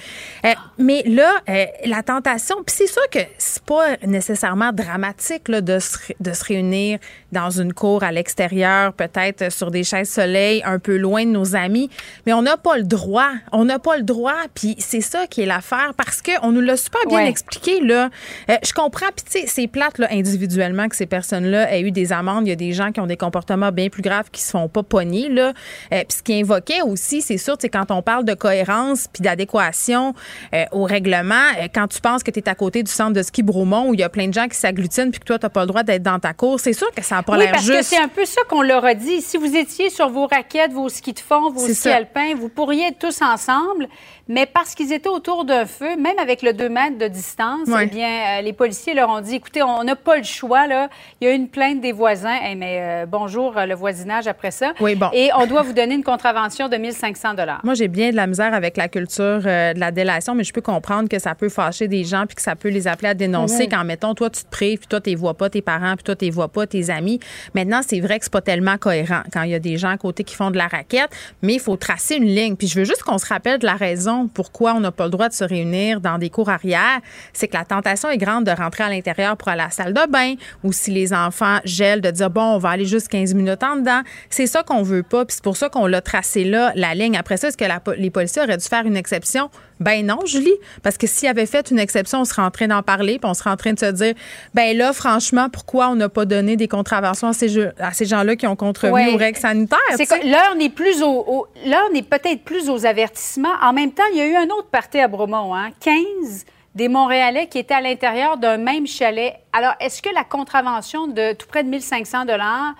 Euh, mais là, euh, la tentation. Puis c'est sûr que c'est pas nécessairement dramatique là, de, se, de se réunir dans une cour à l'extérieur, peut-être sur des chaises soleil, un peu loin de nos amis. Mais on n'a pas le droit. On n'a pas le droit. Puis c'est ça qui est l'affaire parce qu'on nous l'a super bien Ouais. expliqué. Là. Euh, je comprends. Puis tu sais, c'est plate là, individuellement que ces personnes-là aient eu des amendes. Il y a des gens qui ont des comportements bien plus graves qui se font pas pogner. Là. Euh, puis ce qui invoquait aussi, c'est sûr, c'est quand on parle de cohérence puis d'adéquation euh, au règlement, euh, quand tu penses que tu es à côté du centre de ski Bromont où il y a plein de gens qui s'agglutinent puis que toi, tu n'as pas le droit d'être dans ta cour, c'est sûr que ça n'a pas oui, l'air parce juste. que c'est un peu ça qu'on leur a dit. Si vous étiez sur vos raquettes, vos skis de fond, vos skis ça. alpins, vous pourriez être tous ensemble. Mais parce qu'ils étaient autour d'un feu, même avec le 2 mètres de distance, eh bien, euh, les policiers leur ont dit, écoutez, on n'a pas le choix, là. Il y a eu une plainte des voisins. Eh, mais euh, bonjour, euh, le voisinage après ça. Oui, bon. Et on doit vous donner une contravention de 1500 dollars. Moi, j'ai bien de la misère avec la culture euh, de la délation, mais je peux comprendre que ça peut fâcher des gens puis que ça peut les appeler à dénoncer quand, mettons, toi, tu te prives puis toi, tu vois pas, tes parents, puis toi, tu les vois pas, tes amis. Maintenant, c'est vrai que c'est pas tellement cohérent quand il y a des gens à côté qui font de la raquette, mais il faut tracer une ligne. Puis je veux juste qu'on se rappelle de la raison pourquoi on n'a pas le droit de se réunir dans des cours arrière. C'est que la tentation est grande de rentrer à l'intérieur pour aller à la salle de bain ou si les enfants gèlent, de dire, bon, on va aller juste 15 minutes en dedans. C'est ça qu'on veut pas. Puis c'est pour ça qu'on l'a tracé là, la ligne. Après ça, est-ce que les policiers auraient dû faire une exception? Ben non, Julie. Parce que s'ils avaient fait une exception, on serait en train d'en parler, puis on serait en train de se dire, ben là, franchement, pourquoi on n'a pas donné des contraventions à ces, jeux- à ces gens-là qui ont contrevenu Ouais. aux règles sanitaires? C'est tu sais? que là, on est plus au, au- là, on est peut-être plus aux avertissements. En même temps, il y a eu un autre party à Bromont, hein? 15 des Montréalais qui étaient à l'intérieur d'un même chalet. Alors, est-ce que la contravention de tout près de 1500 dollars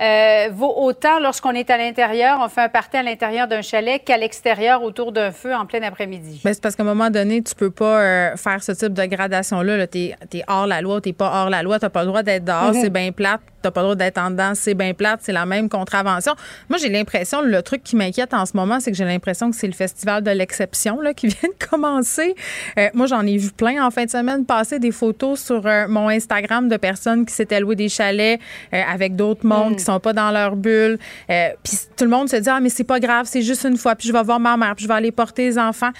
euh, vaut autant lorsqu'on est à l'intérieur, on fait un party à l'intérieur d'un chalet qu'à l'extérieur autour d'un feu en plein après-midi? C'est parce qu'à un moment donné, tu peux pas euh, faire ce type de gradation-là. Là. T'es es hors la loi, t'es pas hors la loi, t'as pas le droit d'être dehors, Mhm. c'est bien plate. T'as pas le droit d'être en dedans, c'est bien plate, c'est la même contravention. Moi, j'ai l'impression, le truc qui m'inquiète en ce moment, c'est que j'ai l'impression que c'est le festival de l'exception là, qui vient de commencer. Euh, moi, j'en ai vu plein en fin de semaine passer des photos sur euh, mon Instagram de personnes qui s'étaient louées des chalets euh, avec d'autres mondes Mm. qui sont pas dans leur bulle. Puis tout le monde se dit ah mais c'est pas grave, c'est juste une fois, puis je vais voir ma mère, puis je vais aller porter les enfants.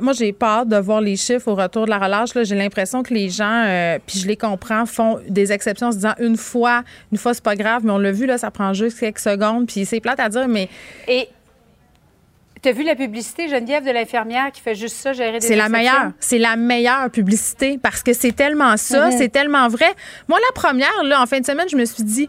Moi j'ai peur de voir les chiffres au retour de la relâche. Là, j'ai l'impression que les gens, puis je les comprends, font des exceptions en se disant une fois, une fois c'est pas grave, mais on l'a vu là, ça prend juste quelques secondes, puis c'est plate à dire, mais Et tu as vu la publicité, Geneviève, de l'infirmière qui fait juste ça, gérer des C'est la meilleure. C'est la meilleure publicité parce que c'est tellement ça, Mhm. c'est tellement vrai. Moi, la première, là, en fin de semaine, je me suis dit.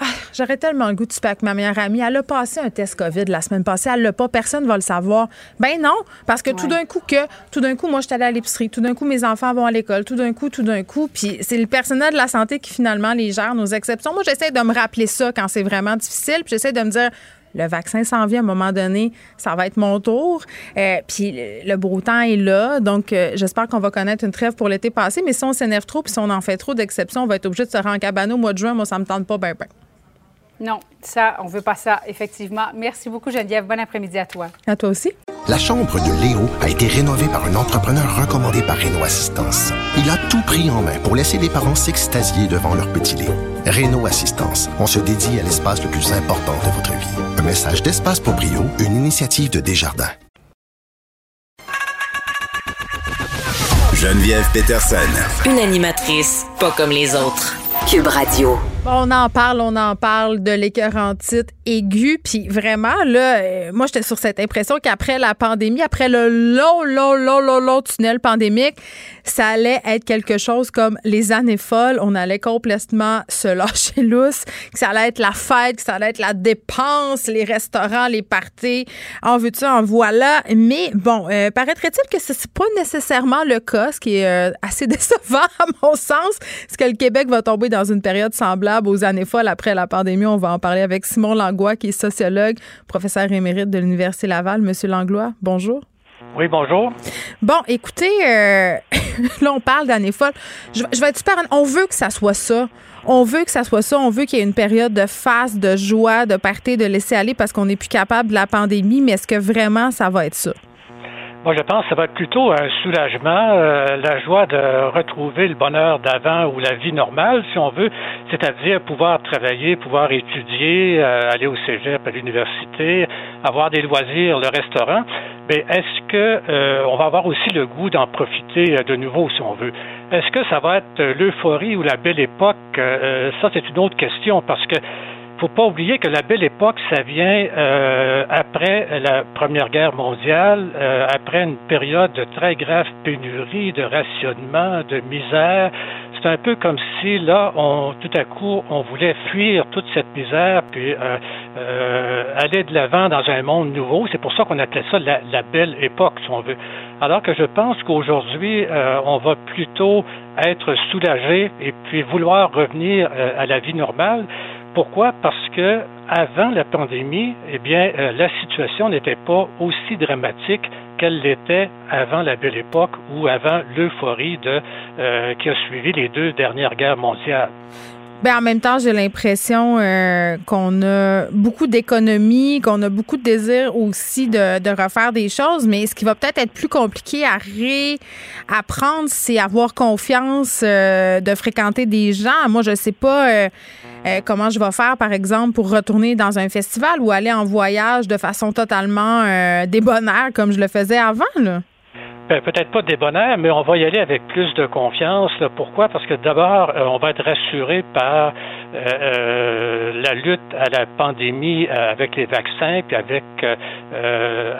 Ah, J'aurais tellement le goût de souper avec ma meilleure amie. Elle a passé un test COVID la semaine passée. Elle l'a pas. Personne va le savoir. Ben non, parce que tout d'un coup que, tout d'un coup, moi, je suis allée à l'épicerie. Tout d'un coup, mes enfants vont à l'école. Tout d'un coup, tout d'un coup. Puis c'est le personnel de la santé qui finalement les gère nos exceptions. Moi, j'essaie de me rappeler ça quand c'est vraiment difficile. Puis j'essaie de me dire. Le vaccin s'en vient à un moment donné, ça va être mon tour. Euh, puis le, le beau temps est là, donc euh, j'espère qu'on va connaître une trêve pour l'été passé. Mais si on s'énerve trop, puis si on en fait trop d'exceptions, on va être obligé de se rendre en cabane au mois de juin. Moi, ça me tente pas ben ben. Non, ça, on veut pas ça, effectivement. Merci beaucoup, Geneviève. Bon après-midi à toi. À toi aussi. La chambre de Léo a été rénovée par un entrepreneur recommandé par Renault Assistance. Il a tout pris en main pour laisser les parents s'extasier devant leur petit Léo. Renault Assistance, on se dédie à l'espace le plus important de votre vie. Un message d'Espace Proprio, une initiative de Desjardins. Geneviève Peterson. Une animatrice pas comme les autres. Cube Radio. On en parle, on en parle de l'écœurantite aiguë. Puis vraiment, là, euh, moi, j'étais sur cette impression qu'après la pandémie, après le long, long, long, long, long tunnel pandémique, ça allait être quelque chose comme les années folles. On allait complètement se lâcher lousse, que ça allait être la fête, que ça allait être la dépense, les restaurants, les parties. En veux-tu, en voilà. Mais bon, euh, paraîtrait-il que ce n'est pas nécessairement le cas, ce qui est euh, assez décevant à mon sens. Est-ce que le Québec va tomber dans une période semblable? Aux années folles après la pandémie? On va en parler avec Simon Langlois, qui est sociologue, professeur émérite de l'Université Laval. Monsieur Langlois, bonjour. Oui, bonjour. Bon, écoutez, euh, là, on parle d'années folles. Je, je, vais être super. On veut que ça soit ça. On veut que ça soit ça. On veut qu'il y ait une période de face, de joie, de party, de laisser aller parce qu'on n'est plus capable de la pandémie. Mais est-ce que vraiment ça va être ça? Moi, je pense que ça va être plutôt un soulagement, euh, la joie de retrouver le bonheur d'avant ou la vie normale, si on veut, c'est-à-dire pouvoir travailler, pouvoir étudier, euh, aller au cégep, à l'université, avoir des loisirs, le restaurant. Mais est-ce que euh, on va avoir aussi le goût d'en profiter de nouveau, si on veut? Est-ce que ça va être l'euphorie ou la belle époque? ça, c'est une autre question parce que faut pas oublier que la belle époque, ça vient euh, après la Première Guerre mondiale, euh, après une période de très grave pénurie, de rationnement, de misère. C'est un peu comme si là, tout à coup, on voulait fuir toute cette misère, puis euh, aller de l'avant dans un monde nouveau. C'est pour ça qu'on appelait ça la, la, belle époque, si on veut. Alors que je pense qu'aujourd'hui, on va plutôt être soulagé et puis vouloir revenir à la vie normale. Pourquoi? Parce que avant la pandémie, eh bien, euh, la situation n'était pas aussi dramatique qu'elle l'était avant la belle époque ou avant l'euphorie euh, qui a suivi les deux dernières guerres mondiales. Ben, en même temps, j'ai l'impression euh, qu'on a beaucoup d'économies, qu'on a beaucoup de désir aussi de, refaire des choses, mais ce qui va peut-être être plus compliqué à réapprendre, c'est avoir confiance euh, de fréquenter des gens. Moi, je sais pas euh, comment je vais faire, par exemple, pour retourner dans un festival ou aller en voyage de façon totalement débonnaire comme je le faisais avant. Là. Ben, peut-être pas débonnaire, mais on va y aller avec plus de confiance. Pourquoi? Parce que d'abord, euh, on va être rassuré par euh, euh, la lutte à la pandémie avec les vaccins, puis avec,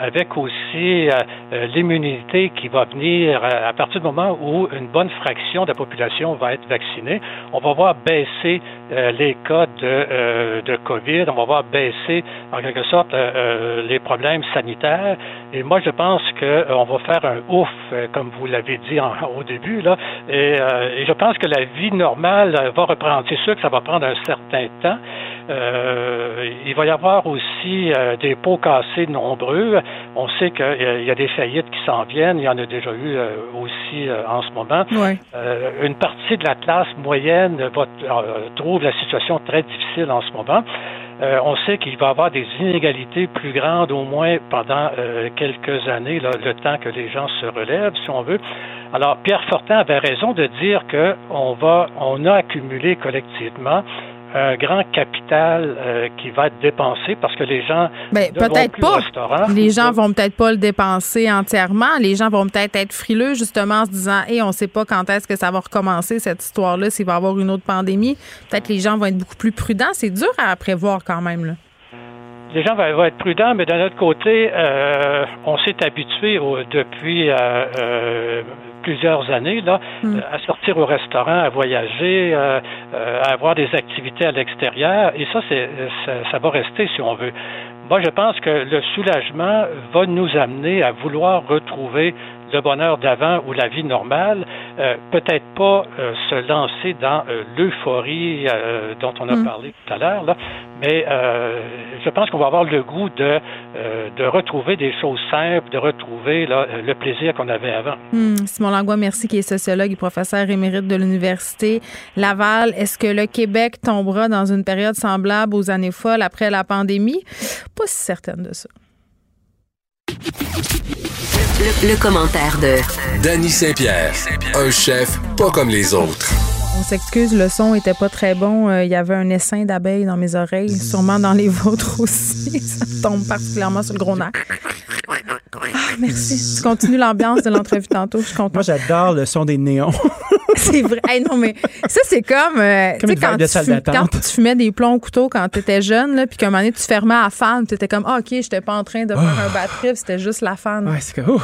avec aussi l'immunité qui va venir à partir du moment où une bonne fraction de la population va être vaccinée. On va voir baisser les cas de, de COVID, on va voir baisser en quelque sorte les problèmes sanitaires. Et moi, je pense qu'on va faire un ouf, comme vous l'avez dit au début, là. Et, je pense que la vie normale va reprendre. C'est sûr que ça va prendre un certain temps. Euh, il va y avoir aussi euh, des pots cassés nombreux. On sait qu'il y a des faillites qui s'en viennent. Il y en a déjà eu euh, aussi en ce moment. Une partie de la classe moyenne va, trouve la situation très difficile en ce moment. on sait qu'il va y avoir des inégalités plus grandes, au moins pendant quelques années, là, le temps que les gens se relèvent, si on veut. Alors, Pierre Fortin avait raison de dire qu'on va, on a accumulé collectivement un grand capital euh, qui va être dépensé parce que les gens ben, peut-être pas. Les gens vont peut-être pas le dépenser entièrement. Les gens vont peut-être être frileux justement en se disant "Hey, on sait pas quand est-ce que ça va recommencer cette histoire-là, s'il va y avoir une autre pandémie." Peut-être les gens vont être beaucoup plus prudents. C'est dur à prévoir quand même là. Les gens vont être prudents, mais d'un autre côté, euh, on s'est habitué au, depuis euh, euh plusieurs années là, mm. à sortir au restaurant, à voyager, euh, à avoir des activités à l'extérieur. Et ça, c'est, ça, ça, va rester si on veut. Moi, je pense que le soulagement va nous amener à vouloir retrouver le bonheur d'avant ou la vie normale, euh, peut-être pas euh, se lancer dans euh, l'euphorie dont on a Mm. parlé tout à l'heure, là, mais je pense qu'on va avoir le goût de, de retrouver des choses simples, de retrouver là, le plaisir qu'on avait avant. Hmm, Simon Langlois, merci, qui est sociologue et professeur émérite de l'Université Laval. Est-ce que le Québec tombera dans une période semblable aux années folles après la pandémie? Pas si certaine de ça. Le, le commentaire de Danny Saint-Pierre, un chef pas comme les autres. On s'excuse, le son était pas très bon. Euh, Il y avait un essaim d'abeilles dans mes oreilles, sûrement dans les vôtres aussi. Ça tombe particulièrement sur le gros nerf. Ah, merci. Tu continues l'ambiance de l'entrevue tantôt. Je suis contente. Moi, j'adore le son des néons. C'est vrai. Hey, non, mais ça, c'est comme, euh, Comme quand, tu quand fumais des plombs au couteau quand tu étais jeune, là, puis qu'à un moment donné, tu fermais à la fan, tu étais comme, ah, OK, j'étais pas en train de faire un bad trip, c'était juste la fan. Ouais, c'est comme.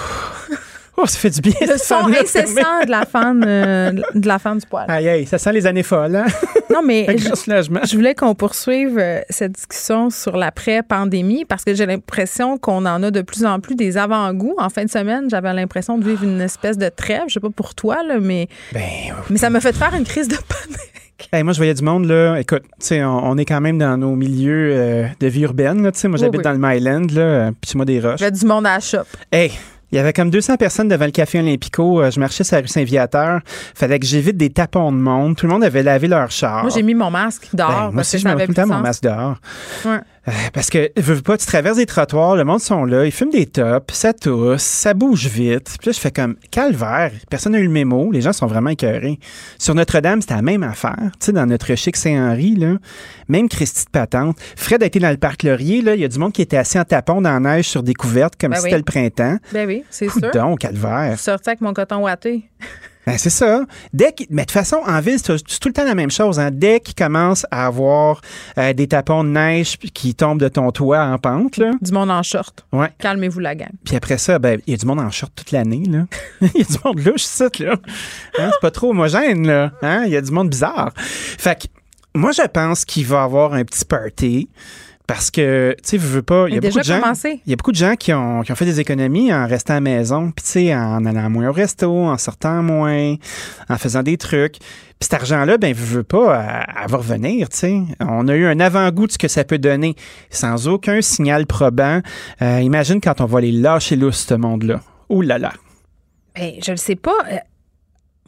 Oh, ça fait du bien. Le son incessant de la fan, euh, de la du poil. Aïe, aïe, ça sent les années folles, hein? Non, mais je, je voulais qu'on poursuive euh, cette discussion sur l'après-pandémie parce que j'ai l'impression qu'on en a de plus en plus des avant-goûts. En fin de semaine, j'avais l'impression de vivre une espèce de trêve. Je sais pas pour toi, là, mais, Ben, mais ça m'a fait faire une crise de panique. Hey, moi, je voyais du monde, là. Écoute, tu sais, on, on est quand même dans nos milieux euh, de vie urbaine, là. Tu sais, moi, j'habite oui. dans le Myland, là, puis moi des roches. J'avais du monde à la shop. Hey! Il y avait comme 200 personnes devant le Café Olympico. Euh, Je marchais sur la rue Saint-Viateur. Fallait que j'évite des tapons de monde. Tout le monde avait lavé leur char. Moi, j'ai mis mon masque dehors. Ben, moi parce aussi, que je mets tout le temps mon masque dehors. Ouais. Euh, parce que, veux veux pas, tu traverses des trottoirs, le monde sont là, ils fument des tops, ça tousse, ça bouge vite. Puis là, je fais comme, calvaire, personne n'a eu le mémo, les gens sont vraiment écœurés. Sur Notre-Dame, c'était la même affaire. Tu sais, dans notre chic Saint-Henri, là, même Christy de Patente. Fred a été dans le parc Laurier, là, il y a du monde qui était assis en tapant dans la neige sur des couvertes comme Ben si oui. c'était le printemps. Ben oui, c'est sûr. Donc, calvaire. Je suis sortie avec mon coton ouaté. Ben, c'est ça. Dès qu'il- mais de toute façon, en ville, c'est tout le temps la même chose. Hein. Dès qu'il commence à avoir euh, des tapons de neige qui tombent de ton toit en pente, là, Du monde en short. ouais. Calmez-vous, la gang. Puis après ça, ben, il y a du monde en short toute l'année, là. Il y a du monde louche, ça, là. Hein, c'est pas trop homogène, là. Hein? Il y a du monde bizarre. Fait que, moi, je pense qu'il va y avoir un petit party. Parce que, tu sais, je veux pas. Il y a beaucoup de gens. Il y a beaucoup de gens qui ont, qui ont fait des économies en restant à la maison, puis tu sais, en allant moins au resto, en sortant moins, en faisant des trucs. Puis cet argent-là, ben, je veux pas, elle, elle va revenir, tu sais. On a eu un avant-goût de ce que ça peut donner, sans aucun signal probant. Euh, imagine quand on va les lâcher lousse, ce monde-là. Ouh là là. Ben, je le sais pas.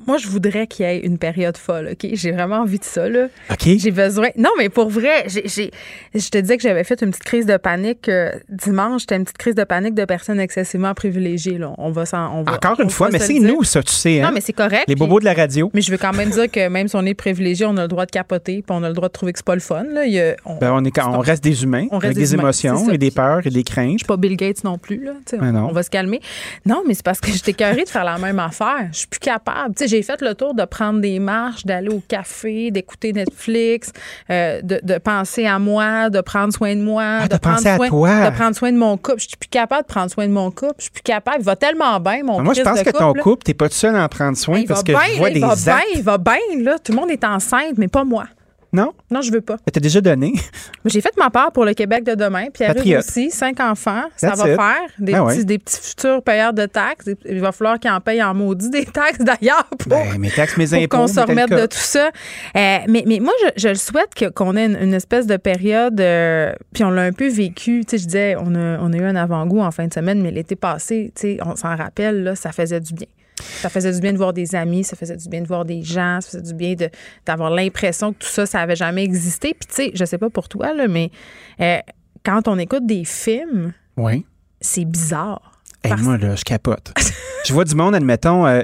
Moi, je voudrais qu'il y ait une période folle, OK? J'ai vraiment envie de ça, là. OK. J'ai besoin. Non, mais pour vrai, j'ai, j'ai- je te disais que j'avais fait une petite crise de panique euh, dimanche. C'était une petite crise de panique de personnes excessivement privilégiées, là. On va s'en. on va- Encore on une fois, mais c'est dire. nous, ça, tu sais. Hein? Non, mais c'est correct. Les puis- bobos de la radio. Mais je veux quand même dire que même si on est privilégié, on a le droit de capoter, puis on a le droit de trouver que c'est pas le fun. Là. Il y a- on, Ben, on, est, on reste des humains, On reste avec des des, humains, émotions et des peurs et des craintes. je suis pas Bill Gates non plus. Là, Ben non. On va se calmer. Non, mais c'est parce que j'étais carrée de faire la même affaire. Je suis plus capable. Tu sais, j'ai fait le tour de prendre des marches, d'aller au café, d'écouter Netflix, euh, de, de penser à moi, de prendre soin de moi, Ah, de prendre penser à soin, toi? de prendre soin de mon couple. Je suis plus capable de prendre soin de mon couple. Je suis plus capable. Il va tellement bien, mon Moi, je pense de que ton couple, t'es pas tout seul à en prendre soin Il parce que bien, je vois là, des il va bien, il va bien, là. Tout le monde est enceinte, mais pas moi. Non? Non, je veux pas. Mais T'as déjà donné. J'ai fait ma part pour le Québec de demain. Puis Patriote. aussi, cinq enfants, ça That's va it. faire. Des, Ben petits, ouais. des petits futurs payeurs de taxes. Il va falloir qu'ils en payent en maudit des taxes d'ailleurs pour, Ben, mes taxes, mes pour impôts. qu'on se remette de tout ça. Euh, mais, mais moi, je, je le souhaite que- qu'on ait une, une espèce de période, euh, puis on l'a un peu vécu. Tu sais, je disais, on a, on a eu un avant-goût en fin de semaine, mais l'été passé, tu sais, on s'en rappelle, là, ça faisait du bien. Ça faisait du bien de voir des amis, ça faisait du bien de voir des gens, ça faisait du bien de- d'avoir l'impression que tout ça, ça avait jamais existé. Puis tu sais, je sais pas pour toi, là, mais euh, quand on écoute des films, Oui. c'est bizarre. Parce- moi, là, je capote. je vois du monde, admettons. euh,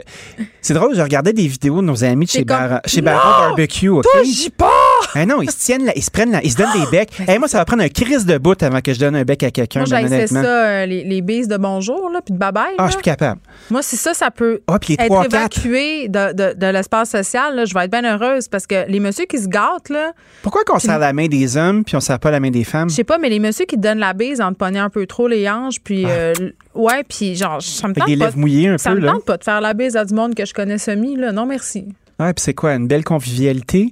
c'est drôle, je regardais des vidéos de nos amis de chez, comme, Bar- chez! Barra Barbecue. OK? Toi, j'y pas! Ah non, ils se tiennent, là, ils se prennent, là, ils se donnent des becs. Hey, moi, ça va prendre un crise de bout avant que je donne un bec à quelqu'un, Moi, ben, j'haïssais ça, honnêtement. euh, les, les bises de bonjour, là, puis de bye-bye. Ah, là. je suis plus capable. Moi, si ça, ça peut Ah, puis les être trois, quatre. évacué de, de- de l'espace social, là, je vais être bien heureuse parce que les messieurs qui se gâtent, là, Pourquoi qu'on serre la main des hommes puis on serre pas la main des femmes? je sais pas, mais les messieurs qui te donnent la bise en te pognant un peu trop les hanches, puis euh, l- ouais, puis genre, ça me Avec tente des pas. lèvres mouillées un ça peu, me là. tente pas de faire la bise à du monde que je connais semi, là. Non, merci. Ouais, puis c'est quoi, une belle convivialité?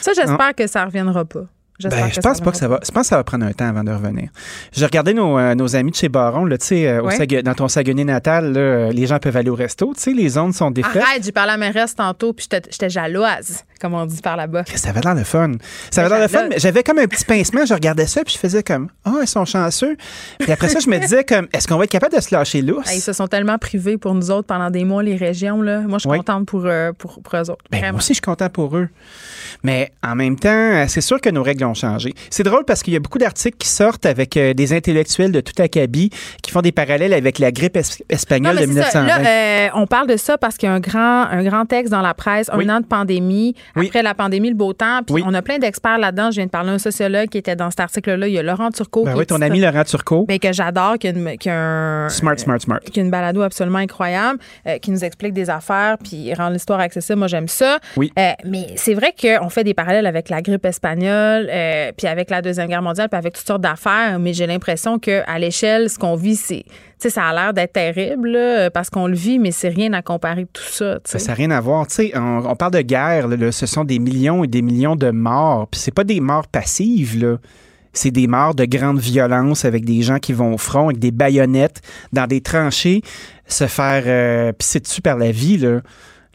Ça, j'espère que ça reviendra pas. Ben, je pense pas que ça va. Je pense que ça va prendre un temps avant de revenir. J'ai regardé nos, euh, nos amis de chez Baron, là, tu sais, euh, au dans ton Saguenay natal, là, euh, les gens peuvent aller au resto. Tu sais, les zones sont défaites. Arrête, j'ai parlé à ma mairesse tantôt, puis j'étais jalouse, comme on dit par là-bas. Ça avait l'air le fun. Ça avait le fun, mais j'avais comme un petit pincement. Je regardais ça, puis je faisais comme, ah, ils sont chanceux. Puis après ça, je me disais comme, est-ce qu'on va être capable de se lâcher? Hey, ils se sont tellement privés pour nous autres pendant des mois, les régions. Là. Moi, je suis Oui. contente pour, euh, pour, pour eux autres. Ben, moi aussi, je suis content pour eux. Mais en même temps, euh, c'est sûr que nos règles ont changé. C'est drôle parce qu'il y a beaucoup d'articles qui sortent avec euh, des intellectuels de tout acabit qui font des parallèles avec la grippe es- Non, espagnole mais de c'est ça. 1920. Là, euh, on parle de ça parce qu'il y a un grand, un grand texte dans la presse, un an de pandémie, Oui. après la pandémie, le beau temps. Puis Oui. on a plein d'experts là-dedans. Je viens de parler à un sociologue qui était dans cet article-là. Il y a Laurent Turcot. Ben oui, ton ami Laurent Turcot. Ben, que j'adore, qui qui a un, Smart, smart, smart. qui a une balado absolument incroyable, euh, qui nous explique des affaires, puis rend l'histoire accessible. Moi, j'aime ça. Oui. Euh, mais c'est vrai qu'on fait des parallèles avec la grippe espagnole, euh, puis avec la Deuxième Guerre mondiale, puis avec toutes sortes d'affaires, mais j'ai l'impression qu'à l'échelle, ce qu'on vit, c'est. Sais, ça a l'air d'être terrible, là, parce qu'on le vit, mais c'est rien à comparer tout ça. sais. Ça n'a rien à voir. Tu sais, on, on parle de guerre, là, là, ce sont des millions et des millions de morts. Puis c'est pas des morts passives, là. C'est des morts de grande violence avec des gens qui vont au front avec des baïonnettes dans des tranchées, se faire euh, pisser dessus par la vie, là.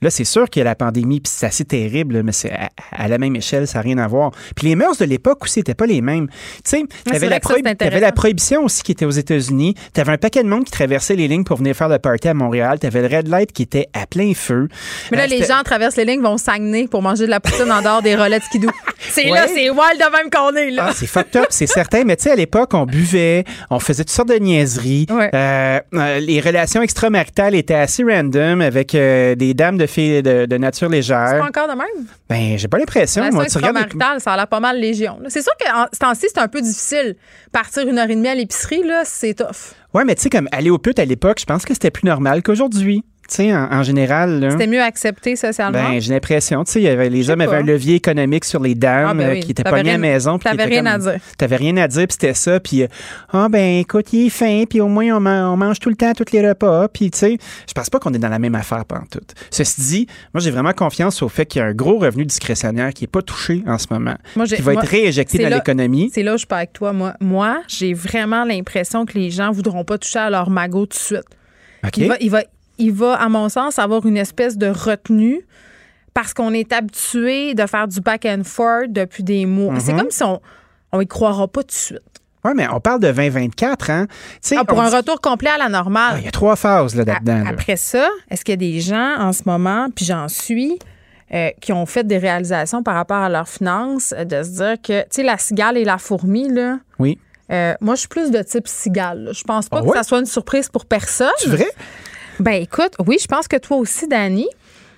Là, c'est sûr qu'il y a la pandémie, puis c'est assez terrible, mais c'est à, à la même échelle, ça n'a rien à voir. Puis les mœurs de l'époque aussi n'étaient pas les mêmes. Tu sais, t'avais vrai la, prohibition aussi qui était aux États-Unis. T'avais un paquet de monde qui traversait les lignes pour venir faire le party à Montréal. T'avais le red light qui était à plein feu. Mais là, Euh, les gens traversent les lignes, vont s'agner pour manger de la poutine en dehors des relais de skidoo. C'est là, c'est wild de même qu'on est, là. Ah, c'est fucked up, c'est certain. Mais tu sais, à l'époque, on buvait, on faisait toutes sortes de niaiseries. Euh, euh, les relations extramaritales étaient assez random avec des dames de filles de, de nature c'est légère. pas encore de même? Ben, j'ai pas l'impression. Moi, tu regardes les- ça a l'air pas mal légion. C'est sûr que en- ce temps-ci, c'est un peu difficile. Partir une heure et demie à l'épicerie, là, c'est tough. Ouais, mais tu sais, comme aller au pute à l'époque, je pense que c'était plus normal qu'aujourd'hui. Tu sais, en, en général. C'était mieux accepté socialement? Ben, j'ai l'impression. Tu sais, les hommes avaient pas. un levier économique sur les dames Ah, ben euh, oui. qui étaient pognés à la rien- maison. t'avais rien à dire. T'avais rien à dire, puis c'était ça. Puis, euh, ah, ben, écoute, il est fin, puis au moins, on, man- on mange tout le temps tous les repas. Puis, tu sais, je pense pas qu'on est dans la même affaire tout. Ceci dit, moi, j'ai vraiment confiance au fait qu'il y a un gros revenu discrétionnaire qui est pas touché en ce moment, Moi, j'ai- qui va moi, être rééjecté c'est dans l'économie. C'est là où je pas avec toi. Moi, moi j'ai vraiment l'impression que les gens voudront pas toucher à leur magot tout de suite. OK? Il, va, il, va, il va, à mon sens, avoir une espèce de retenue parce qu'on est habitué de faire du back and forth depuis des mois. Mhm. C'est comme si on on y croira pas tout de suite. Oui, mais on parle de 2024, hein? Ah, pour un dit- retour complet à la normale. Il y a trois phases là, là-dedans. là. Après ça, est-ce qu'il y a des gens en ce moment, puis j'en suis, euh, qui ont fait des réalisations par rapport à leurs finances, euh, de se dire que, tu sais, la cigale et la fourmi, là, Oui. euh, moi, je suis plus de type cigale. là. Je pense pas Ah que ouais? ça soit une surprise pour personne. C'est vrai? Ben, écoute, oui, je pense que toi aussi, Dani.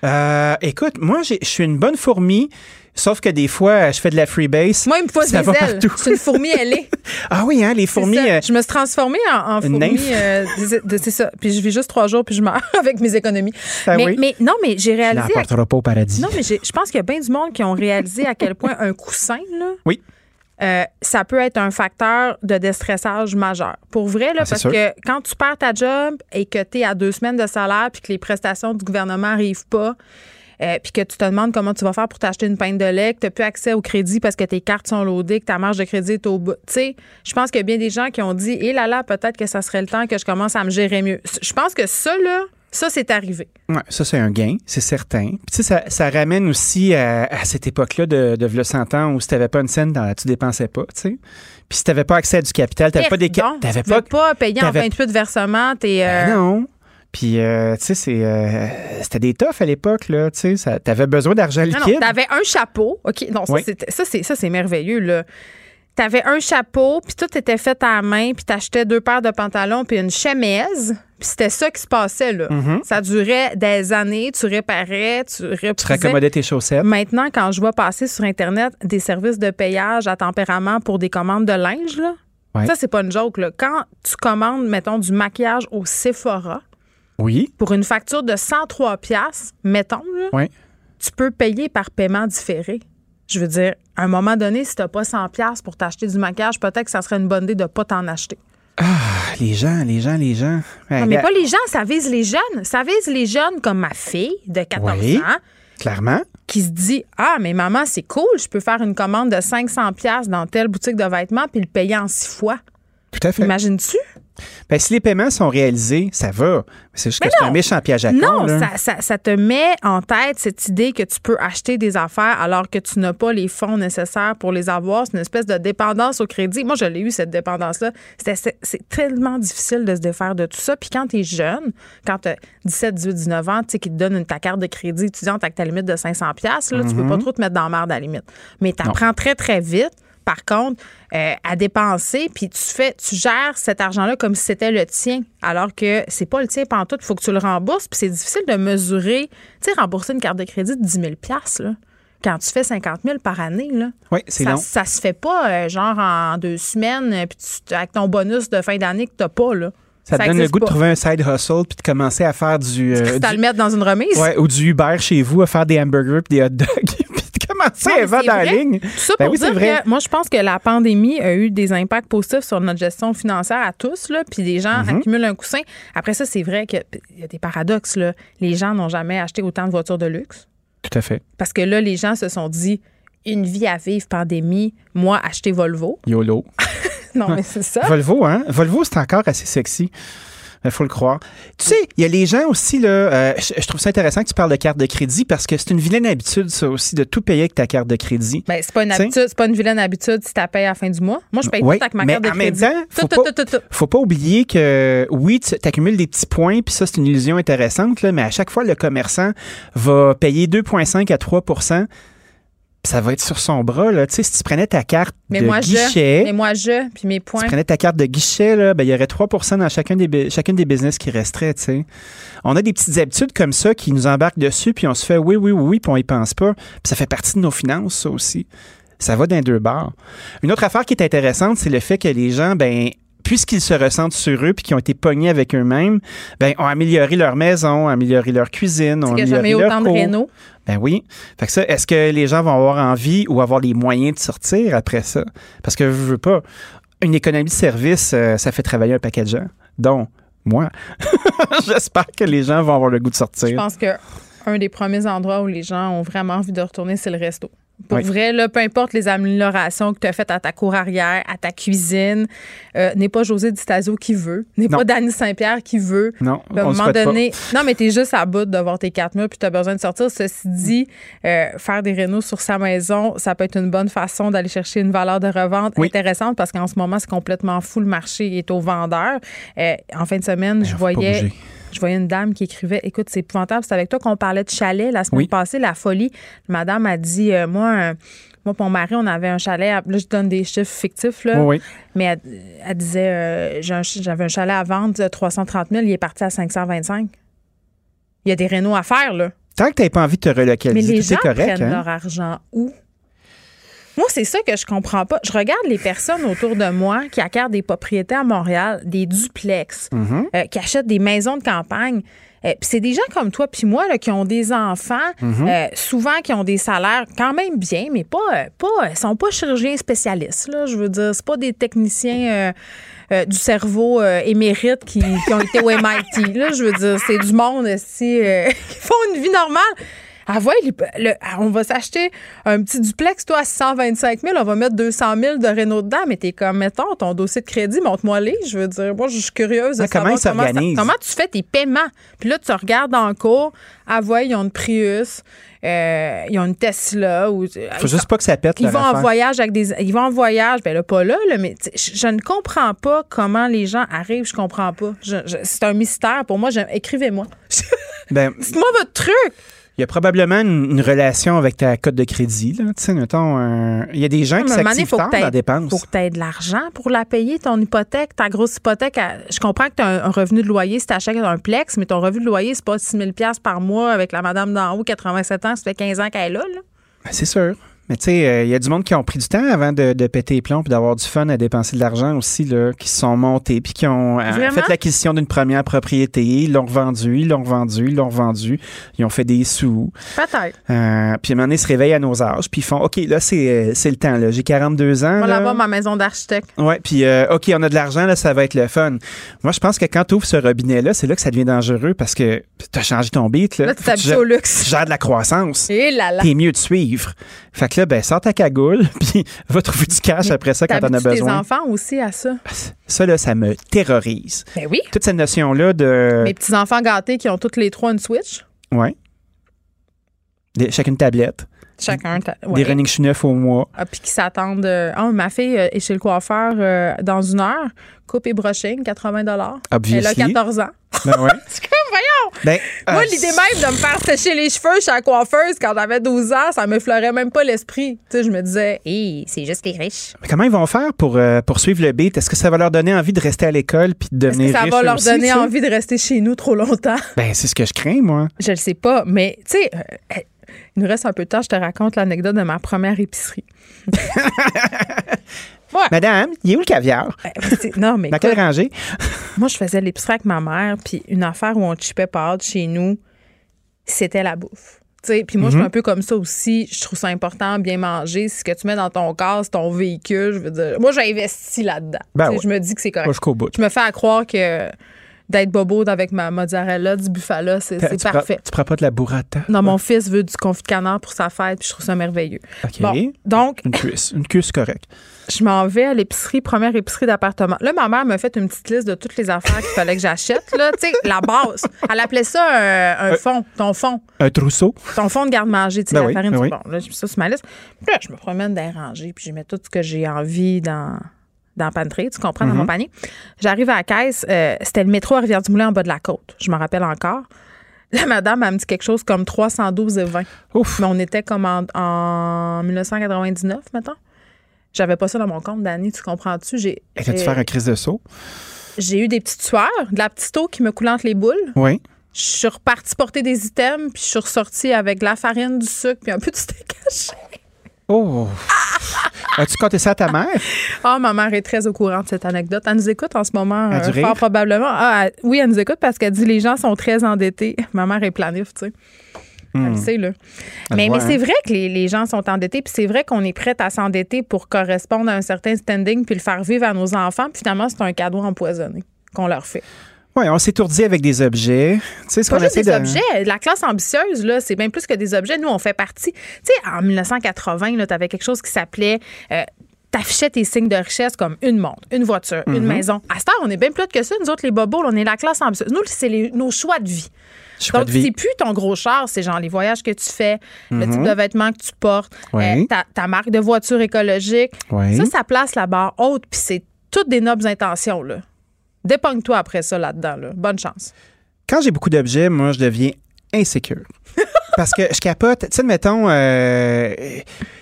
Euh, écoute, moi, je suis une bonne fourmi, sauf que des fois, je fais de la freebase. Moi, il me faut Ça des va ailes. partout. Je suis une fourmi ailée. Ah oui, hein, les fourmis. Euh, Je me suis transformée en, fourmi. euh, c'est ça. Puis je vis juste trois jours, puis je meurs avec mes économies. Ah mais, oui. mais non, mais j'ai réalisé. à- n'emporteras pas au paradis. Non, mais je pense qu'il y a bien du monde qui ont réalisé à quel point un coussin, là, Oui. Euh, ça peut être un facteur de déstressage majeur. Pour vrai, là, Ah, parce sûr. que quand tu perds ta job et que tu es à deux semaines de salaire puis que les prestations du gouvernement n'arrivent pas, euh, puis que tu te demandes comment tu vas faire pour t'acheter une pinte de lait, que tu n'as plus accès au crédit parce que tes cartes sont loadées, que ta marge de crédit est au bout. Tu sais, je pense qu'il y a bien des gens qui ont dit, hé là là, peut-être que ça serait le temps que je commence à me gérer mieux. Je pense que ça, là, ça, c'est arrivé. Ouais, ça, c'est un gain, c'est certain. Puis, tu sais, ça, ça ramène aussi à, à cette époque-là de, de v'là 100 ans où si t'avais pas une scène, dans, tu dépensais pas, tu sais. Puis si t'avais pas accès à du capital, t'avais pas des... T'avais pas... pas payer en t'avais- 28 de versement, t'es... euh, Ben non. Puis, euh, tu sais, c'est, euh, c'était des toughs à l'époque, là, tu sais. T'avais besoin d'argent Non, liquide. non, t'avais un chapeau. OK, non, ça, Oui. c'est, ça, c'est merveilleux, là. T'avais un chapeau, puis tout était fait à la main, puis t'achetais deux paires de pantalons, puis une chemise, c'était ça qui se passait, là. Mhm. Ça durait des années, tu réparais, tu tu reprisais. raccommodais tes chaussettes. Maintenant, quand je vois passer sur Internet des services de payage à tempérament pour des commandes de linge, là, Ouais. ça, c'est pas une joke, là. Quand tu commandes, mettons, du maquillage au Sephora, Oui. pour une facture de 103 pièces, mettons, là, Oui. tu peux payer par paiement différé. Je veux dire, à un moment donné, si tu n'as pas 100 pièces pour t'acheter du maquillage, peut-être que ça serait une bonne idée de ne pas t'en acheter. Ah, les gens, les gens, les gens. Non, mais pas les gens, ça vise les jeunes. Ça vise les jeunes comme ma fille de 14 Oui. ans Clairement. qui se dit Ah, mais maman, c'est cool, je peux faire une commande de 500$ piastres dans telle boutique de vêtements puis le payer en six fois. Tout à fait. Imagines-tu? Ben, si les paiements sont réalisés, ça va. C'est juste Mais que c'est un méchant piège à Non, con, ça, ça- ça te met en tête cette idée que tu peux acheter des affaires alors que tu n'as pas les fonds nécessaires pour les avoir. C'est une espèce de dépendance au crédit. Moi, je l'ai eu, cette dépendance-là. C'est tellement difficile de se défaire de tout ça. Puis quand tu es jeune, quand tu as 17, 18, 19 ans, tu sais, qui te donne une, ta carte de crédit étudiante avec ta limite de 500 pièces, là, tu peux Mhm. pas trop te mettre dans la merde à la limite. Mais tu apprends très, très vite. Par contre, euh, à dépenser, puis tu fais, tu gères cet argent-là comme si c'était le tien, alors que c'est pas le tien pantoute. Il faut que tu le rembourses, puis c'est difficile de mesurer. Tu sais, rembourser une carte de crédit de 10 000 là, quand tu fais 50 000 par année, là. Oui, c'est ça, long. ça se fait pas, euh, genre, en deux semaines, euh, puis tu- avec ton bonus de fin d'année que t'as pas, là. Ça te donne le goût de trouver un side hustle puis de commencer à faire du. euh, Tu du- le mettre dans une remise. Ouais, ou du Uber chez vous à faire des hamburgers puis des hot dogs. Vendre c'est dans la ligne. Tout ça Ben pour oui, c'est dire vrai. que moi, je pense que la pandémie a eu des impacts positifs sur notre gestion financière à tous, là, puis les gens Mhm. accumulent un coussin. Après ça, c'est vrai qu'il y a des paradoxes. Là. Les gens n'ont jamais acheté autant de voitures de luxe Tout à fait. parce que là, les gens se sont dit une vie à vivre, pandémie, moi, acheter Volvo. YOLO. Non, mais c'est ça. Volvo, hein? Volvo, c'est encore assez sexy. Il faut le croire. Tu sais, il y a les gens aussi, là, euh, je, je trouve ça intéressant que tu parles de carte de crédit parce que c'est une vilaine habitude, ça aussi, de tout payer avec ta carte de crédit. Ben, c'est pas une habitude, c'est pas une vilaine habitude si tu payes à la fin du mois. Moi, je paye Oui, tout avec ma mais carte de en même crédit. temps, faut Tout, pas, tout, tout, tout. faut pas oublier que oui, tu accumules des petits points, puis ça, c'est une illusion intéressante, là, mais à chaque fois, le commerçant va payer 2,5 à 3 ça va être sur son bras. Là. Tu sais, si tu prenais ta carte Mais de moi, guichet, je. Mais moi, je. Puis mes points. tu prenais ta carte de guichet, là, ben, il y aurait 3% dans chacun des, chacune des business qui resteraient. tu sais. On a des petites habitudes comme ça qui nous embarquent dessus, puis on se fait oui, oui, oui, oui, puis on y pense pas. Puis ça fait partie de nos finances, ça aussi. Ça va d'un deux barres. Une autre affaire qui est intéressante, c'est le fait que les gens, ben, puisqu'ils se ressentent sur eux puis qu'ils ont été pognés avec eux-mêmes, ben, ont amélioré leur maison, ont amélioré leur cuisine, ont amélioré jamais leur autant de rénaux. Ben oui. Fait que ça, est-ce que les gens vont avoir envie ou avoir les moyens de sortir après ça? Parce que je veux pas. Une économie de service, euh, ça fait travailler un paquet de gens. Donc, moi. J'espère que les gens vont avoir le goût de sortir. Je pense que un des premiers endroits où les gens ont vraiment envie de retourner, c'est le resto. Pour Oui. vrai, là, peu importe les améliorations que tu as faites à ta cour arrière, à ta cuisine, euh, n'est pas José Di Stasio qui veut, n'est pas Danny Saint-Pierre qui veut. Non, à un moment pas. donné, non, mais t'es juste à bout de voir tes quatre murs puis t'as besoin de sortir. Ceci dit, euh, faire des rénaux sur sa maison, ça peut être une bonne façon d'aller chercher une valeur de revente Oui. intéressante parce qu'en ce moment, c'est complètement fou. Le marché est au vendeur. Euh, en fin de semaine, je Ben, pas voyais. Je voyais une dame qui écrivait Écoute, c'est épouvantable. C'est avec toi qu'on parlait de chalet la semaine Oui. passée, la folie. Madame a dit euh, Moi, euh, moi, pour mon mari, on avait un chalet. à- Là, je donne des chiffres fictifs. Là, Oui. Mais elle, elle disait euh, J'avais un chalet à vendre de 330 000, il est parti à 525. Il y a des rénaux à faire, là. Tant que tu n'as pas envie de te Mais relocaliser, les tout est gens correct. prennent hein? leur argent où? Moi, c'est ça que je comprends pas. Je regarde les personnes autour de moi qui acquièrent des propriétés à Montréal, des duplex, Mhm. euh, qui achètent des maisons de campagne. Euh, c'est des gens comme toi puis moi là, qui ont des enfants, Mhm. euh, souvent qui ont des salaires quand même bien, mais pas, euh, pas, sont pas chirurgiens spécialistes. Là, je veux dire, c'est pas des techniciens du cerveau émérites qui, qui ont été au MIT. Là, je veux dire, c'est du monde aussi qui font une vie normale. Ah ouais, le- le- on va s'acheter un petit duplex, toi, à 625 000, on va mettre 200 000 de Renault dedans, mais t'es comme, mettons, ton dossier de crédit, montre-moi les. Je veux dire, moi, je suis curieuse de Ah, comment savoir ça- comment tu fais tes paiements? Puis là, tu regardes en cours, ah ouais, ils ont une Prius, euh, ils ont une Tesla. Ou, Faut juste pas que ça pète. ils vont en voyage avec des. Ils vont en voyage, ben là, pas là, là mais je, je ne comprends pas comment les gens arrivent, je comprends pas. C'est un mystère pour moi. Écrivez-moi. Ben, Dites-moi votre truc. Il y a probablement une, une relation avec ta cote de crédit. Là. Tu sais, mettons, un- il y a des gens qui s'activent tard la dépense. faut que tu aies de l'argent pour la payer, ton hypothèque, ta grosse hypothèque. à- je comprends que tu as un, un revenu de loyer si tu achètes un plex, mais ton revenu de loyer, c'est pas 6 000 par mois avec la madame d'en haut, 87 ans, ça fait 15 ans qu'elle est là. là. Ben, c'est sûr. Mais tu sais, euh, il y a du monde qui ont pris du temps avant de, de péter les plombs puis d'avoir du fun à dépenser de l'argent aussi, là, qui se sont montés puis qui ont euh, fait l'acquisition d'une première propriété. Ils l'ont revendu, ils l'ont revendu, ils l'ont revendu. Ils ont fait des sous. Peut-être. Euh, puis à un moment donné, ils se réveillent à nos âges puis ils font OK, là, c'est euh, le temps. là. J'ai 42 ans. On va là. l'avoir ma maison d'architecte. Ouais, puis euh, OK, on a de l'argent, là, ça va être le fun. Moi, je pense que quand tu ouvres ce robinet-là, c'est là que ça devient dangereux parce que tu as changé ton beat. Là, Là, tu gères- au luxe. Tu gères de la croissance. Et là là. T'es mieux de suivre. Fait que ben, sors ta cagoule, puis va trouver du cash après ça quand t'en as T'habitues tes besoin. enfants aussi à ça? Ça, là, ça me terrorise. Ben oui. Toute cette notion-là de. Mes petits-enfants gâtés qui ont toutes les trois une Switch? Des- chacune tablette. Chacun. Des running shoes neufs au mois. Ah, puis qui s'attendent. Ah, ma fille euh, est chez le coiffeur euh, dans une heure. Coupe et brushing, 80 Elle a Obviously. 14 ans. Ben ouais. C'est comme, voyons! Ben, Moi, euh, l'idée même de me faire sécher les cheveux chez la coiffeuse quand j'avais 12 ans, ça me fleurait même pas l'esprit. Tu sais, je me disais, hé, c'est juste les riches. mais comment ils vont faire pour euh, poursuivre le beat? Est-ce que ça va leur donner envie de rester à l'école puis de devenir que ça va leur aussi, donner envie de rester chez nous trop longtemps? Ben, c'est ce que je crains, moi. Je le sais pas, mais tu sais, il nous reste un peu de temps, je te raconte l'anecdote de ma première épicerie. Madame, il est où le caviar? C'est- non, mais Dans quelle rangée? moi, je faisais l'épicerie avec ma mère, puis une affaire où on chipait pâtes chez nous, c'était la bouffe. Tu sais, Puis moi, je suis Mhm. un peu comme ça aussi. Je trouve ça important, bien manger. Ce que tu mets dans ton corps, c'est ton véhicule. Je veux dire, moi, j'ai investi là-dedans. Ben ouais. Je me dis que c'est correct. Pas jusqu'au bout. Je me fais à croire que d'être bobo avec ma mozzarella, du buffalo, c'est prends- parfait. tu prends pas de la burrata? Non, mon fils veut du confit de canard pour sa fête, puis je trouve ça merveilleux. OK. Bon, donc, Une cuisse. Une cuisse correcte. je m'en vais à l'épicerie, première épicerie d'appartement. Là, ma mère m'a fait une petite liste de toutes les affaires qu'il fallait que j'achète. Là, tu sais, la base. Elle appelait ça un, un fond, ton fond, Un trousseau. ton fond de garde-manger, tu sais, Ben la oui, farine. ben oui. Bon, là, j'ai mis ça sur ma liste. Puis là, je me promène les rangées, puis je mets tout ce que j'ai envie dans dans pantry, tu comprends, dans Mhm. mon panier. J'arrive à la caisse, euh, c'était le métro à Rivière-du-Moulin en bas de la côte. Je me rappelle encore. La madame, elle me dit quelque chose comme 312 et 20. Ouf. Mais on était comme en, en 1999, mettons. J'avais pas ça dans mon compte, Dani, tu comprends-tu? J'ai, Est-ce que tu j'ai- faire un crise de saut? j'ai eu des petites sueurs, de la petite eau qui me coulait entre les boules. Oui. Je suis repartie porter des items, puis je suis ressortie avec de la farine, du sucre, puis un peu de steak haché. Oh! As-tu compté ça à ta mère? Ah, ma mère est très au courant de cette anecdote. Elle nous écoute en ce moment, euh, fort probablement. Ah, elle- oui, elle nous écoute parce qu'elle dit les gens sont très endettés. Ma mère est planif, tu sais. Elle le Hmm. sait, là. Elle Mais, mais c'est hein? vrai que les, les gens sont endettés, puis c'est vrai qu'on est prêt à s'endetter pour correspondre à un certain standing puis le faire vivre à nos enfants. Puis finalement, c'est un cadeau empoisonné qu'on leur fait. Oui, on s'étourdit avec des objets. Tu sais, ce qu'on des de. objets. La classe ambitieuse, là, c'est bien plus que des objets. Nous, on fait partie. Tu sais, en 1980, tu avais quelque chose qui s'appelait. euh, T'affichais tes signes de richesse comme une montre, une voiture, une Mhm. maison. À cette heure, on est bien plus que ça. Nous autres, les bobos, on est la classe ambitieuse. Nous, c'est nos choix de vie. Choix Donc, de vie. c'est plus ton gros char, c'est genre les voyages que tu fais, le Mhm. type de vêtements que tu portes, euh, ta, ta marque de voiture écologique. Ça, ça place la barre haute, puis c'est toutes des nobles intentions, là. Dépogne-toi après ça là-dedans, là. Bonne chance. Quand j'ai beaucoup d'objets, moi, je deviens insécure. Parce que je capote. Tu sais, mettons, euh,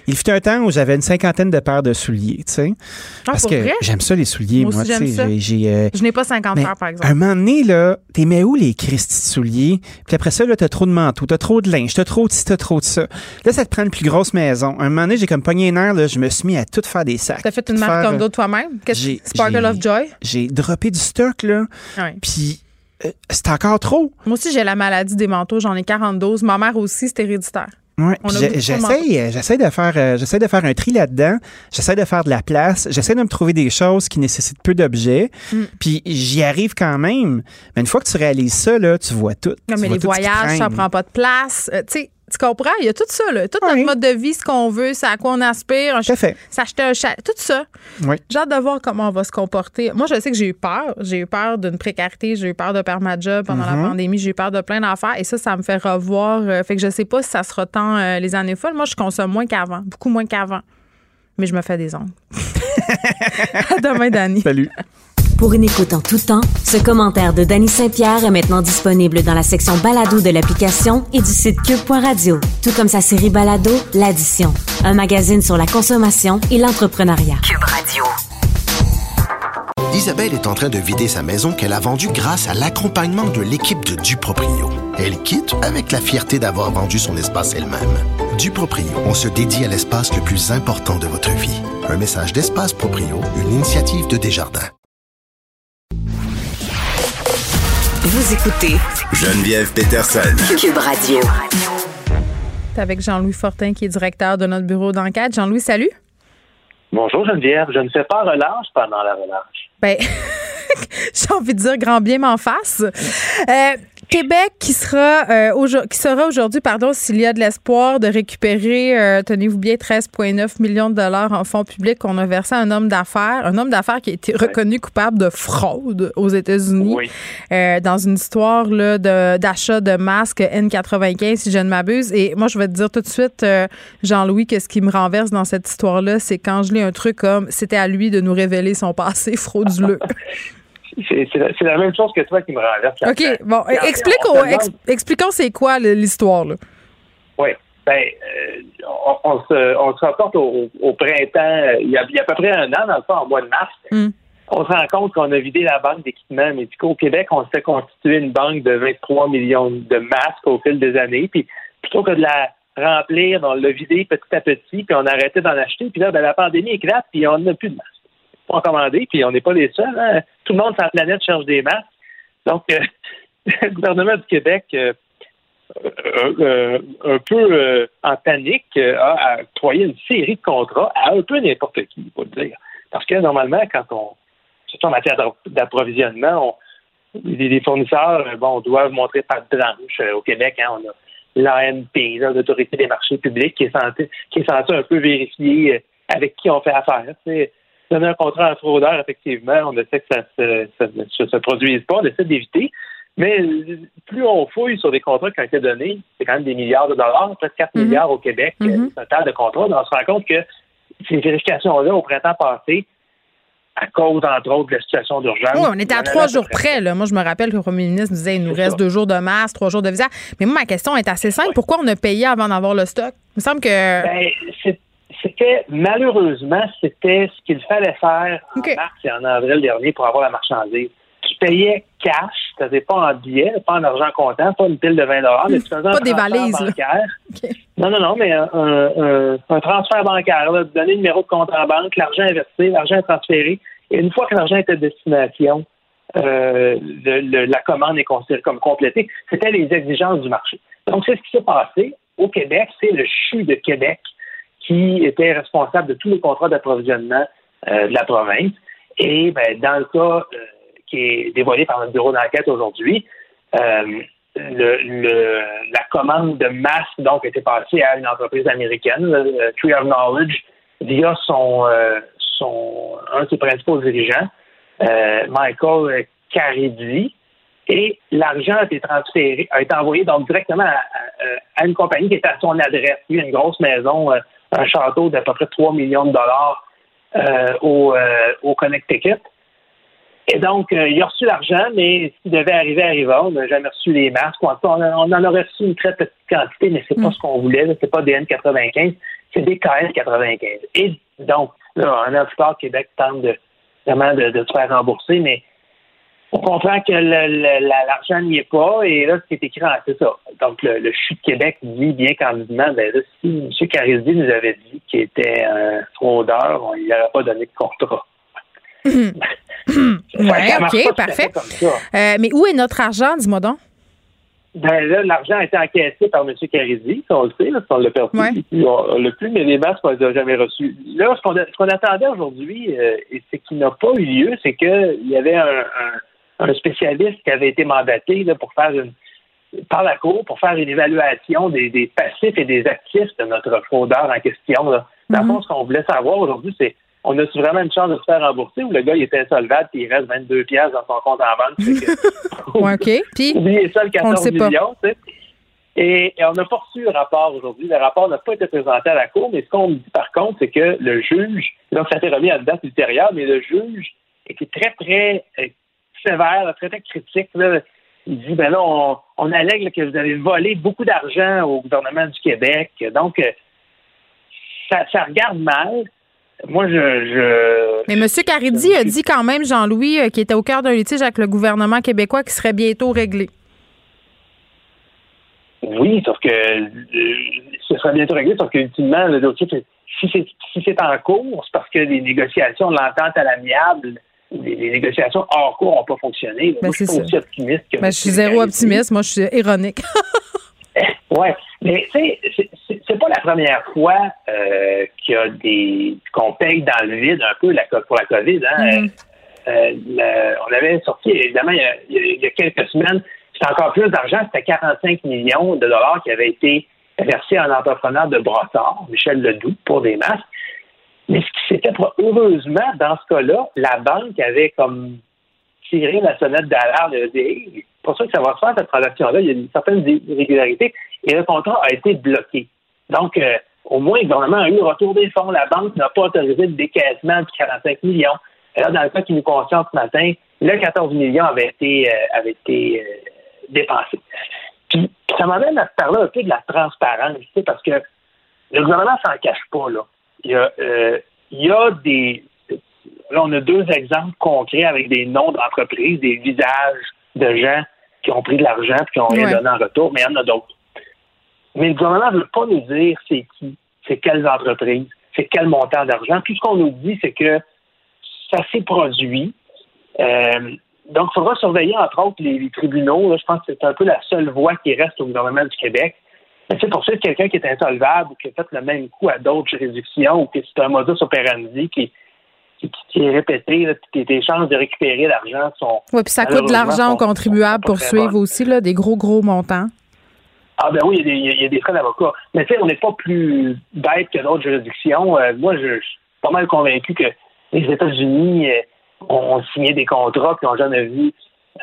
il fut un temps où j'avais une cinquantaine de paires de souliers, tu sais. Ah, Parce que j'aime ça, les souliers, Moi tu sais. j'ai- euh, Je n'ai pas 50 mais heures, par Un exemple. moment donné, là, t'es mets où les Christy de souliers? Puis après ça, là, t'as trop de manteaux, t'as trop de linge, t'as trop de ci, t'as trop de ça. Là, ça te prend une plus grosse maison. Un moment donné, j'ai comme pogné un air, là, je me suis mis à tout faire des sacs. T'as fait une marque faire, comme euh, d'autres toi-même? Qu'est-ce j'ai- Sparkle of Joy? J'ai droppé du stock, là. Ouais. Puis c'est encore trop. Moi aussi, j'ai la maladie des manteaux. J'en ai 42. Ma mère aussi, c'est héréditaire. Ouais, de j'essaie, euh, j'essaie de faire, euh, j'essaie de faire un tri là-dedans. J'essaie de faire de la place. J'essaie de me trouver des choses qui nécessitent peu d'objets. Mm. Puis j'y arrive quand même. Mais une fois que tu réalises ça, là, tu vois tout. Non, mais les voyages, ça prend pas de place. Euh, tu sais, tu comprends? Il y a tout ça, là. Tout notre mode de vie, ce qu'on veut, c'est à quoi on aspire. S'acheter un chat, tout ça. Oui. J'ai hâte de voir comment on va se comporter. Moi, je sais que j'ai eu peur. J'ai eu peur d'une précarité. J'ai eu peur de perdre ma job pendant Mhm. la pandémie. J'ai eu peur de plein d'affaires. Et ça, ça me fait revoir. euh, fait que je sais pas si ça sera tant euh, les années folles. Moi, je consomme moins qu'avant. Beaucoup moins qu'avant. Mais je me fais des ongles. à demain, Dani. Salut. Pour une écoute en tout temps, ce commentaire de Danny Saint-Pierre est maintenant disponible dans la section balado de l'application et du site cube.radio, tout comme sa série balado L'Addition, un magazine sur la consommation et l'entrepreneuriat. Cube Radio. Isabelle est en train de vider sa maison qu'elle a vendue grâce à l'accompagnement de l'équipe de Duproprio. Elle quitte avec la fierté d'avoir vendu son espace elle-même. Du Proprio, on se dédie à l'espace le plus important de votre vie. Un message d'Espace Proprio, une initiative de Desjardins. Vous écoutez Geneviève Peterson. Cube Radio. Avec Jean-Louis Fortin, qui est directeur de notre bureau d'enquête. Jean-Louis, salut. Bonjour Geneviève, je ne fais pas relâche pendant la relâche. Ben, j'ai envie de dire grand bien m'en face. Euh, Québec qui sera euh, qui sera aujourd'hui, pardon, s'il y a de l'espoir de récupérer, euh, tenez-vous bien, 13,9 millions de dollars en fonds publics qu'on a versé à un homme d'affaires, un homme d'affaires qui a été reconnu coupable de fraude aux États-Unis euh, dans une histoire là, de, d'achat de masques N95, si je ne m'abuse. Et moi, je vais te dire tout de suite, Jean-Louis, que ce qui me renverse dans cette histoire-là, c'est quand je lis un truc comme c'était à lui de nous révéler son passé frauduleux. c'est la, même chose que toi qui me renverse. OK, bon, expliquons c'est quoi l'histoire, là. Oui. Ben, euh, on, se, on se rapporte au, printemps, il y, a, à peu près un an, dans le fond, en mois de mars. Hmm. On se rend compte qu'on a vidé la banque d'équipements médicaux au Québec. On s'est constitué une banque de 23 millions de masques au fil des années. Puis plutôt que de la remplir, on l'a vidé petit à petit, puis on a arrêté d'en acheter. Puis là, ben, la pandémie éclate, puis on n'a plus de masques en commander, puis on n'est pas les seuls. Hein. Tout le monde sur la planète cherche des masques. Donc, euh, le gouvernement du Québec, euh, euh, un peu en panique, a octroyé une série de contrats à un peu n'importe qui, il faut le dire. Parce que normalement, quand on, surtout en matière d'approvisionnement, les, fournisseurs, bon, doivent montrer de blanche. Au Québec, hein, on a l'ANP, l'Autorité des marchés publics, qui est censée, un peu vérifier avec qui on fait affaire donner un contrat à un fraudeur, effectivement, on essaie que ça ne se, se, produise pas, on essaie d'éviter. Mais plus on fouille sur des contrats qui ont été donnés, c'est quand même des milliards de dollars, presque 4 mhm. milliards au Québec, mm total de contrats. on se rend compte que ces vérifications-là, au printemps passé, à cause, entre autres, de la situation d'urgence. Oui, on était à trois jours près. Là. Moi, je me rappelle que le premier ministre nous disait il nous reste deux jours de masse, trois jours de visa. Mais moi, ma question est assez simple. Pourquoi on a payé avant d'avoir le stock? Il me semble que. Ben, c'est c'était malheureusement, c'était ce qu'il fallait faire en mars et en avril dernier pour avoir la marchandise. Tu payais cash, tu pas en billets, pas en argent comptant, pas une pile de 20 mais tu faisais pas des valises, bancaire. Non, non, non, mais un, transfert bancaire, là, donner le numéro de compte en banque, l'argent investi, l'argent transféré. Et une fois que l'argent était de destination, euh, la commande est considérée comme complétée. C'était les exigences du marché. Donc, c'est ce qui s'est passé au Québec. C'est le CHU de Québec qui était responsable de tous les contrats d'approvisionnement euh, de la province. Et ben, dans le cas euh, qui est dévoilé par notre bureau d'enquête aujourd'hui, euh, la commande de masse donc était passée à une entreprise américaine, Tree of Knowledge, via son, son un de ses principaux dirigeants, Michael Caridi, et l'argent a été transféré, a été envoyé donc directement à, une compagnie qui était à son adresse. Une grosse maison un château d'à peu près 3 millions de dollars euh, au, euh, au Connecticut. Et donc, euh, il a reçu l'argent, mais ce qui devait arriver arriva. On n'a jamais reçu les masques. On, en aurait reçu une très petite quantité, mais c'est pas mm. ce qu'on voulait. C'est pas des N95, c'est des KN95. Et donc, là, un an plus tard, Québec tente de, vraiment de, de se faire rembourser, mais on comprend que l'argent n'y est pas, et là, ce qui est écrit, c'est ça. Donc, le, le CHU de Québec dit bien candidement, ben là, si M. Caridi nous avait dit qu'il était un fraudeur, on lui aurait pas donné de contrat. oui, OK, parfait. Euh, mais où est notre argent, dis-moi donc? Ben là, l'argent a été encaissé par M. Caridi, ça on le sait, on l'a perdu. On, l'a plus, mais les masques, on les a jamais reçus. Là, ce qu'on, attendait aujourd'hui, euh, et c'est qu'il n'a pas eu lieu, c'est qu'il y avait un un spécialiste qui avait été mandaté là, pour faire une par la Cour pour faire une évaluation des, des, passifs et des actifs de notre fraudeur en question. Là. Dans le fond, ce qu'on voulait savoir aujourd'hui, c'est on a vraiment une chance de se faire rembourser ou le gars il était insolvable et il reste 22 pièces dans son compte en banque. Que, OK. Puis, oubliez ça, le 14 millions. Tu sais. Et, on n'a pas reçu le rapport aujourd'hui. Le rapport n'a pas été présenté à la Cour, mais ce qu'on me dit par contre, c'est que le juge, donc ça a été remis à une date ultérieure, mais le juge était très, très euh, sévère, très, très critique. Là. Il dit, ben là, on, on allègue que vous avez volé beaucoup d'argent au gouvernement du Québec. Donc, euh, ça, ça regarde mal. Moi, je, je. Mais M. Caridi a dit quand même, Jean-Louis, euh, qui était au cœur d'un litige avec le gouvernement québécois qui serait bientôt réglé. Oui, sauf que euh, ce sera bientôt réglé, sauf que ultimement, le dossier, si c'est si en cours, c'est parce que les négociations, l'entente à l'amiable, les, les négociations hors cours n'ont pas fonctionné. Ben, Moi, je suis pas aussi optimiste que Ben, je suis zéro optimiste. Moi, je suis ironique. Ouais, mais tu sais, c'est- pas la première fois euh, qu'il y a des qu'on paye dans le vide un peu la, pour la COVID. Hein. Mhm. Euh, le- on avait sorti évidemment il y a, il y a- il y a quelques semaines, c'était encore plus d'argent, c'était 45 millions de dollars qui avaient été versés à un entrepreneur de Brossard, Michel Ledoux, pour des masques. Mais ce qui s'était heureusement dans ce cas-là, la banque avait comme tiré la sonnette d'alarme et dit Hey, pour ça que ça va se faire cette transaction-là, il y a une certaine irrégularité et le contrat a été bloqué. Donc, euh, au moins, le gouvernement a eu le retour des fonds. La banque n'a pas autorisé le décaissement de 45 millions. Là, dans le cas qui nous concerne ce matin, le 14 millions avait été, euh, avait été euh, dépensé. Puis, ça m'amène à parler un peu de la transparence, tu sais, parce que le gouvernement s'en cache pas, là. Il y a, euh, il y a des. Là, on a deux exemples concrets avec des noms d'entreprises, des visages de gens qui ont pris de l'argent et qui ont rien Ouais. donné en retour, mais il y en a d'autres. Mais le gouvernement ne veut pas nous dire c'est qui, c'est quelles entreprises, c'est quel montant d'argent. Tout ce qu'on nous dit, c'est que ça s'est produit. Euh, donc, il faudra surveiller, entre autres, les, les tribunaux. Là, je pense que c'est un peu la seule voie qui reste au gouvernement du Québec. Mais tu sais, pour quelqu'un qui est insolvable ou qui a fait le même coup à d'autres juridictions ou que c'est un modus operandi qui, qui, qui est répété, là, tes, chances de récupérer l'argent sont. Oui, puis ça coûte de l'argent aux contribuables pour suivre aussi, là, des gros, gros montants. Ah ben oui, il y a des, il y a des frais d'avocat. Mais tu sais, on n'est pas plus bête que d'autres juridictions. Euh, moi, je, je suis pas mal convaincu que les États-Unis euh, ont, ont signé des contrats qui n'ont jamais vu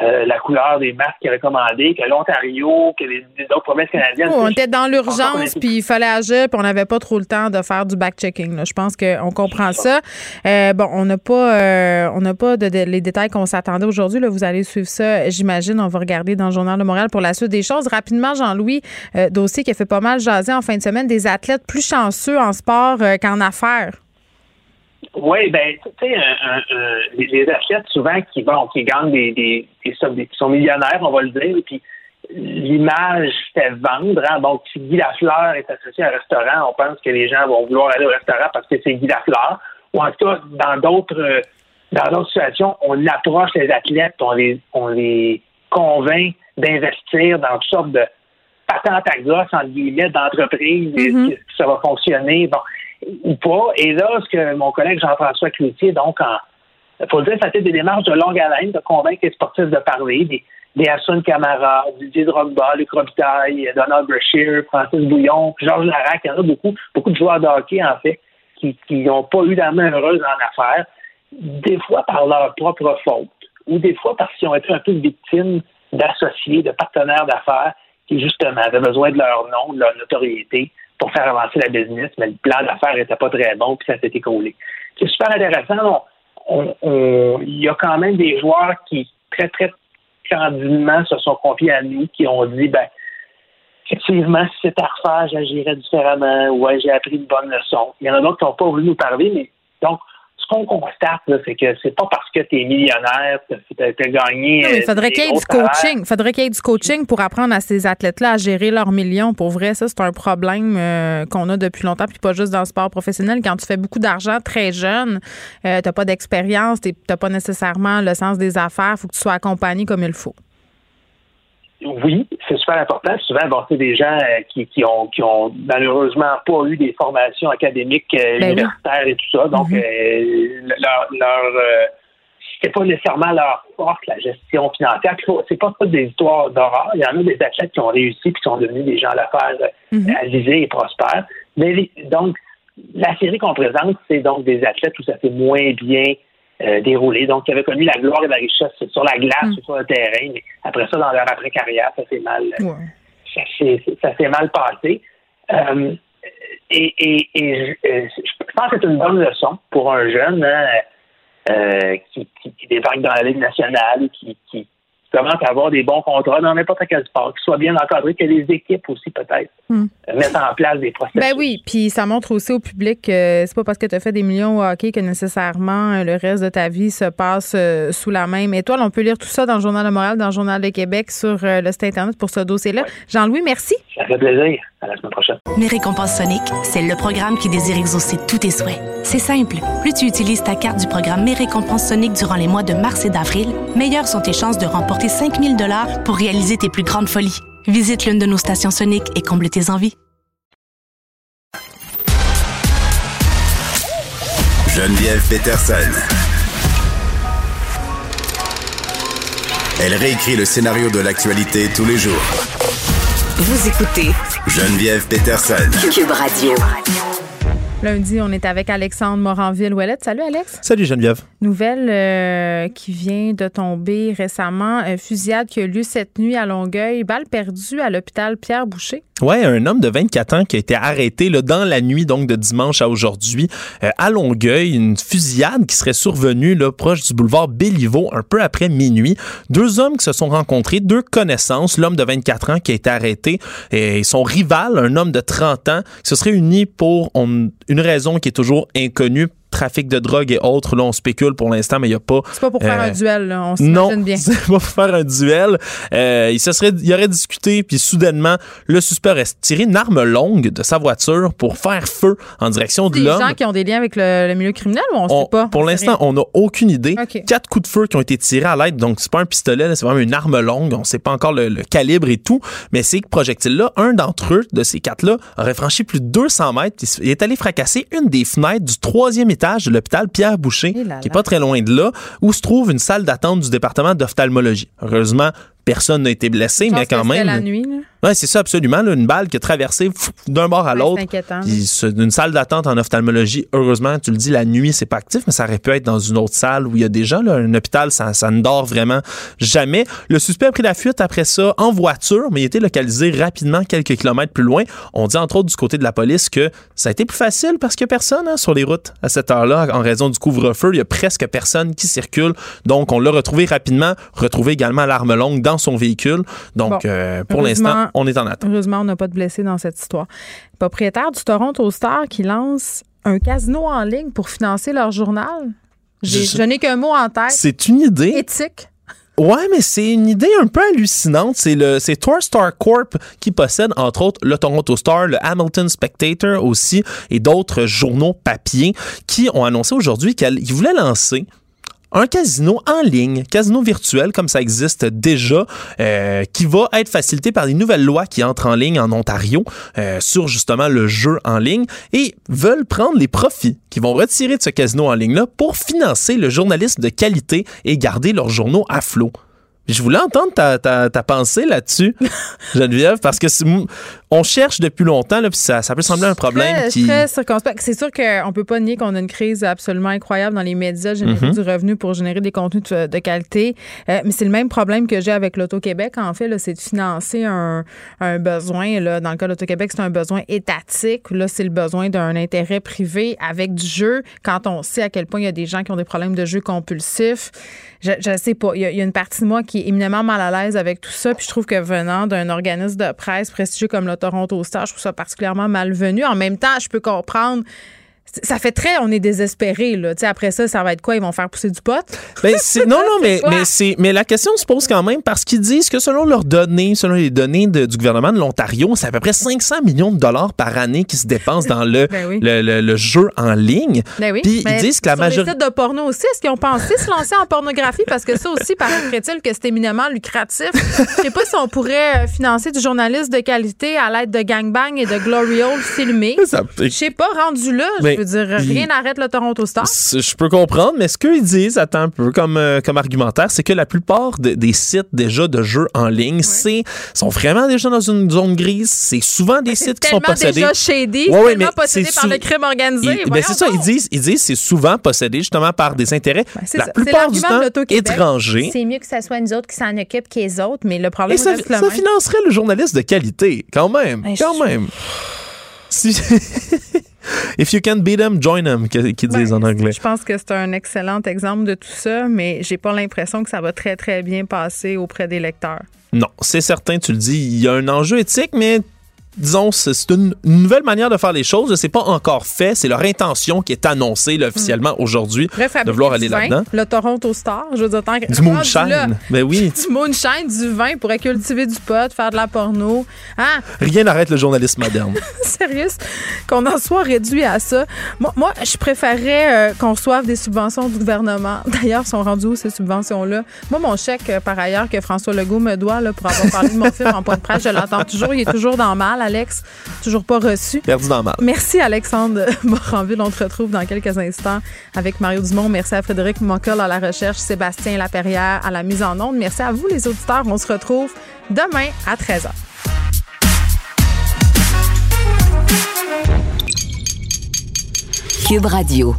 euh, la couleur des masques qu'ils recommandaient, que l'Ontario, que les, les autres provinces canadiennes. Oh, on était dans l'urgence, puis il fallait agir, puis on n'avait pas trop le temps de faire du back-checking. là. Je pense qu'on comprend ça. Euh, bon, on n'a pas, euh, on n'a pas de, de- les détails qu'on s'attendait aujourd'hui. Là, vous allez suivre ça, j'imagine. On va regarder dans le Journal de Montréal pour la suite des choses. Rapidement, Jean-Louis, euh, dossier qui a fait pas mal jaser en fin de semaine, des athlètes plus chanceux en sport qu'en affaires. Oui, ben, tu sais, un- un- un- les, les athlètes souvent qui vont, qui gagnent des, des, des sommes, qui sont millionnaires, on va le dire, puis l'image fait vendre. Hein? Donc, si Guy Lafleur est associé à un restaurant, on pense que les gens vont vouloir aller au restaurant parce que c'est Guy Lafleur. Ou en tout cas, dans d'autres euh, dans d'autres situations, on approche les athlètes, on les on les convainc d'investir dans toutes sortes de patentes à gosse, entre guillemets, d'entreprises, et que ça va fonctionner, bon, ou pas. Et là, ce que mon collègue Jean-François Cloutier, donc, en, faut le dire, ça fait des démarches de longue haleine de convaincre les sportifs de parler, des, des Hassan Camara, Didier Drogba, Luc Robitaille, Donald Brashear, Francis Bouillon, Georges Larac, il y en a beaucoup, beaucoup de joueurs de hockey, en fait, qui n'ont pas eu la main heureuse en affaires, des fois par leur propre faute, ou des fois parce qu'ils ont été un peu victimes d'associés, de partenaires d'affaires qui, justement, avaient besoin de leur nom, de leur notoriété pour faire avancer la business, mais le plan d'affaires n'était pas très bon, puis ça s'est écroulé. C'est super intéressant. Il y a quand même des joueurs qui, très, très candidement, se sont confiés à nous, qui ont dit, ben, effectivement, si c'était à refaire, j'agirais différemment, ouais, j'ai appris une bonne leçon. Il y en a d'autres qui n'ont pas voulu nous parler, mais donc, ce qu'on constate, c'est que c'est pas parce que tu es millionnaire que tu as gagné. Non, mais euh, faudrait qu'il y ait du coaching. Il faudrait qu'il y ait du coaching pour apprendre à ces athlètes-là à gérer leurs millions. Pour vrai, ça, c'est un problème euh, qu'on a depuis longtemps, puis pas juste dans le sport professionnel. Quand tu fais beaucoup d'argent très jeune, euh, tu n'as pas d'expérience, tu n'as pas nécessairement le sens des affaires, il faut que tu sois accompagné comme il faut. Oui, c'est super important. Souvent, c'est des gens euh, qui, qui ont qui ont malheureusement pas eu des formations académiques euh, Ben oui. universitaires et tout ça. Donc, euh, leur, leur euh, c'était pas nécessairement leur force, la gestion financière. C'est pas des histoires d'horreur. Il y en a des athlètes qui ont réussi puis qui sont devenus des gens d'affaires euh, Mhm. avisés et prospères. Mais donc, la série qu'on présente, c'est donc des athlètes où ça s'est moins bien euh, déroulé. Donc, qui avaient connu la gloire et la richesse sur la glace Mm. ou sur le terrain, mais après ça, dans leur après-carrière, ça s'est mal, ça s'est- ça s'est mal passé. Euh, et et, et je, euh, je pense que c'est une bonne leçon pour un jeune hein, euh, qui, qui, qui débarque dans la Ligue nationale, qui, qui commence à avoir des bons contrats dans n'importe quel sport, qu'ils soient bien encadrés, que les équipes aussi peut-être euh, mettent en place des processus. Ben oui, puis ça montre aussi au public que c'est pas parce que tu as fait des millions au hockey que nécessairement euh, le reste de ta vie se passe euh, sous la même étoile. On peut lire tout ça dans le Journal de Montréal, dans le Journal de Québec, sur le site Internet pour ce dossier-là. Jean-Louis, merci. Ça fait plaisir. À la semaine prochaine. Mes récompenses Sonic, c'est le programme qui désire exaucer tous tes souhaits. C'est simple. Plus tu utilises ta carte du programme Mes récompenses Sonic durant les mois de mars et d'avril, meilleures sont tes chances de remporter 5000 dollars pour réaliser tes plus grandes folies. Visite l'une de nos stations Sonic et comble tes envies. Geneviève Peterson. Elle réécrit le scénario de l'actualité tous les jours. Vous écoutez Geneviève Peterson. Cube Radio. Lundi, on est avec Alexandre Moranville-Ouellette. Salut, Alex. Salut Geneviève. Nouvelle euh, qui vient de tomber récemment. Euh, fusillade qui a lieu cette nuit à Longueuil. Balle perdue à l'hôpital Pierre-Boucher. Ouais, un homme de 24 ans qui a été arrêté là, dans la nuit, donc de dimanche à aujourd'hui, euh, à Longueuil. Une fusillade qui serait survenue là, proche du boulevard Béliveau, un peu après minuit. Deux hommes qui se sont rencontrés, deux connaissances. L'homme de 24 ans qui a été arrêté et son rival, un homme de 30 ans, qui se serait uni pour on- une raison qui est toujours inconnue trafic de drogue et autres. Là, on spécule pour l'instant, mais il n'y a pas. C'est pas pour faire euh, un duel, là. on non, s'imagine bien. c'est pas pour faire un duel. Euh, il se serait, il aurait discuté, puis soudainement, le suspect aurait tiré une arme longue de sa voiture pour faire feu en direction de Des l'homme. gens qui ont des liens avec le, le milieu criminel ou on On- sait pas? pour l'instant, on n'a aucune idée. OK. Quatre coups de feu qui ont été tirés à l'aide, donc c'est pas un pistolet, c'est vraiment une arme longue. On sait pas encore le, le calibre et tout, mais ces projectiles-là, un d'entre eux, de ces quatre-là, aurait franchi plus de 200 mètres. Il est allé fracasser une des fenêtres du troisième étage de l'hôpital Pierre Boucher, Eh là qui est pas très loin de là, où se trouve une salle d'attente du département d'ophtalmologie. Heureusement, personne n'a été blessé, mais quand même. la nuit, là. Ouais, c'est ça, absolument. là, une balle qui a traversé d'un bord à l'autre. c'est une salle d'attente en ophtalmologie, heureusement, tu le dis, la nuit, c'est pas actif, mais ça aurait pu être dans une autre salle où il y a des gens. Là, un hôpital, ça, ça ne dort vraiment jamais. Le suspect a pris la fuite après ça en voiture, mais il a été localisé rapidement quelques kilomètres plus loin. On dit entre autres du côté de la police que ça a été plus facile parce qu'il n'y a personne hein, sur les routes à cette heure-là en raison du couvre-feu. Il y a presque personne qui circule. Donc, on l'a retrouvé rapidement, retrouvé également l'arme longue dans son véhicule. Donc, Bon. euh, pour l'instant, on est en attente. Heureusement, on n'a pas de blessés dans cette histoire. Propriétaire du Toronto Star qui lance un casino en ligne pour financer leur journal. Je- n'ai qu'un mot en tête. C'est une idée. Éthique. Ouais, mais c'est une idée un peu hallucinante. C'est le c'est Torstar Corp qui possède entre autres le Toronto Star, le Hamilton Spectator aussi et d'autres journaux papier qui ont annoncé aujourd'hui qu'ils voulaient lancer un casino en ligne, casino virtuel comme ça existe déjà, euh, qui va être facilité par les nouvelles lois qui entrent en ligne en Ontario euh, sur justement le jeu en ligne et veulent prendre les profits qu'ils vont retirer de ce casino en ligne-là pour financer le journalisme de qualité et garder leurs journaux à flot. Je voulais entendre ta, ta, ta pensée là-dessus, Geneviève, parce que on cherche depuis longtemps, là, puis ça, ça peut sembler un problème Très, qui... très circonspect. C'est sûr qu'on peut pas nier qu'on a une crise absolument incroyable dans les médias, générer Mhm. du revenu pour générer des contenus de, de qualité. Euh, mais c'est le même problème que j'ai avec l'Auto-Québec, en fait, c'est de financer un, un besoin. Là, dans le cas de l'Auto-Québec, c'est un besoin étatique. Là, c'est le besoin d'un intérêt privé avec du jeu. Quand on sait à quel point il y a des gens qui ont des problèmes de jeu compulsifs, je, je sais pas. Il y, a, il y a une partie de moi qui éminemment mal à l'aise avec tout ça. Puis je trouve que venant d'un organisme de presse prestigieux comme le Toronto Star, je trouve ça particulièrement malvenu. En même temps, je peux comprendre. Ça fait très, on est désespéré là. Tu sais, après ça, ça va être quoi? Ils vont faire pousser du pot? Ben, non, non, mais, mais, c'est, mais la question se pose quand même parce qu'ils disent que selon leurs données, selon les données de- du gouvernement de l'Ontario, c'est à peu près 500 millions de dollars par année qui se dépensent dans le, Ben oui. le, le- le jeu en ligne. Ben oui. Puis ils disent que la majorité. de porno aussi, est-ce qu'ils ont pensé se lancer en pornographie? Parce que ça aussi, paraîtrait-il que c'est éminemment lucratif. Je sais pas si on pourrait euh, financer du journalisme de qualité à l'aide de gangbang et de glory hole filmés. Ça- Je sais pas, rendu là, je veux dire, il- rien n'arrête le Toronto Star. C'est- Je peux comprendre, mais ce qu'ils disent, attends un peu comme, euh, comme argumentaire, c'est que la plupart de- des sites déjà de jeux en ligne, c'est sont vraiment déjà dans une zone grise. C'est souvent des sites qui sont Tellement possédés. déjà shady, Ouais, ouais, tellement mais possédé c'est par le crime organisé. Ils- ben, c'est ça, ils disent, ils disent c'est souvent possédé justement par des intérêts c'est la ça. C'est plupart du temps étrangers. C'est mieux que ça soit nous autres qui s'en occupent que les autres, mais le problème Et ça, reste le ça financerait le journaliste de qualité, quand même, Ben, quand même. Si- If you can beat them, join them, qu'ils disent en anglais. Je pense que c'est un excellent exemple de tout ça, mais j'ai pas l'impression que ça va très, très bien passer auprès des lecteurs. Non, c'est certain, tu le dis, il y a un enjeu éthique, mais disons, c'est une nouvelle manière de faire les choses. C'est pas encore fait. C'est leur intention qui est annoncée là, officiellement aujourd'hui de vouloir aller là-dedans. Le Toronto Star, je veux dire, tant que du moonshine. Là, ben oui. Du moonshine, du vin pourrait cultiver du pot, faire de la porno. Hein? Rien n'arrête le journalisme moderne. Sérieux, qu'on en soit réduit à ça. Moi, moi je préférerais euh, qu'on reçoive des subventions du gouvernement. D'ailleurs, sont rendues où ces subventions-là? Moi, mon chèque, euh, par ailleurs, que François Legault me doit là, pour avoir parlé de mon film en point de presse, je l'entends toujours. Il est toujours dans le mal Alex. Toujours pas reçu. Perdu dans le mal. Merci, Alexandre Moranville. On te retrouve dans quelques instants avec Mario Dumont. Merci à Frédéric Moncol à la recherche, Sébastien Laperrière à la mise en onde. Merci à vous, les auditeurs. On se retrouve demain à 13h. Cube Radio.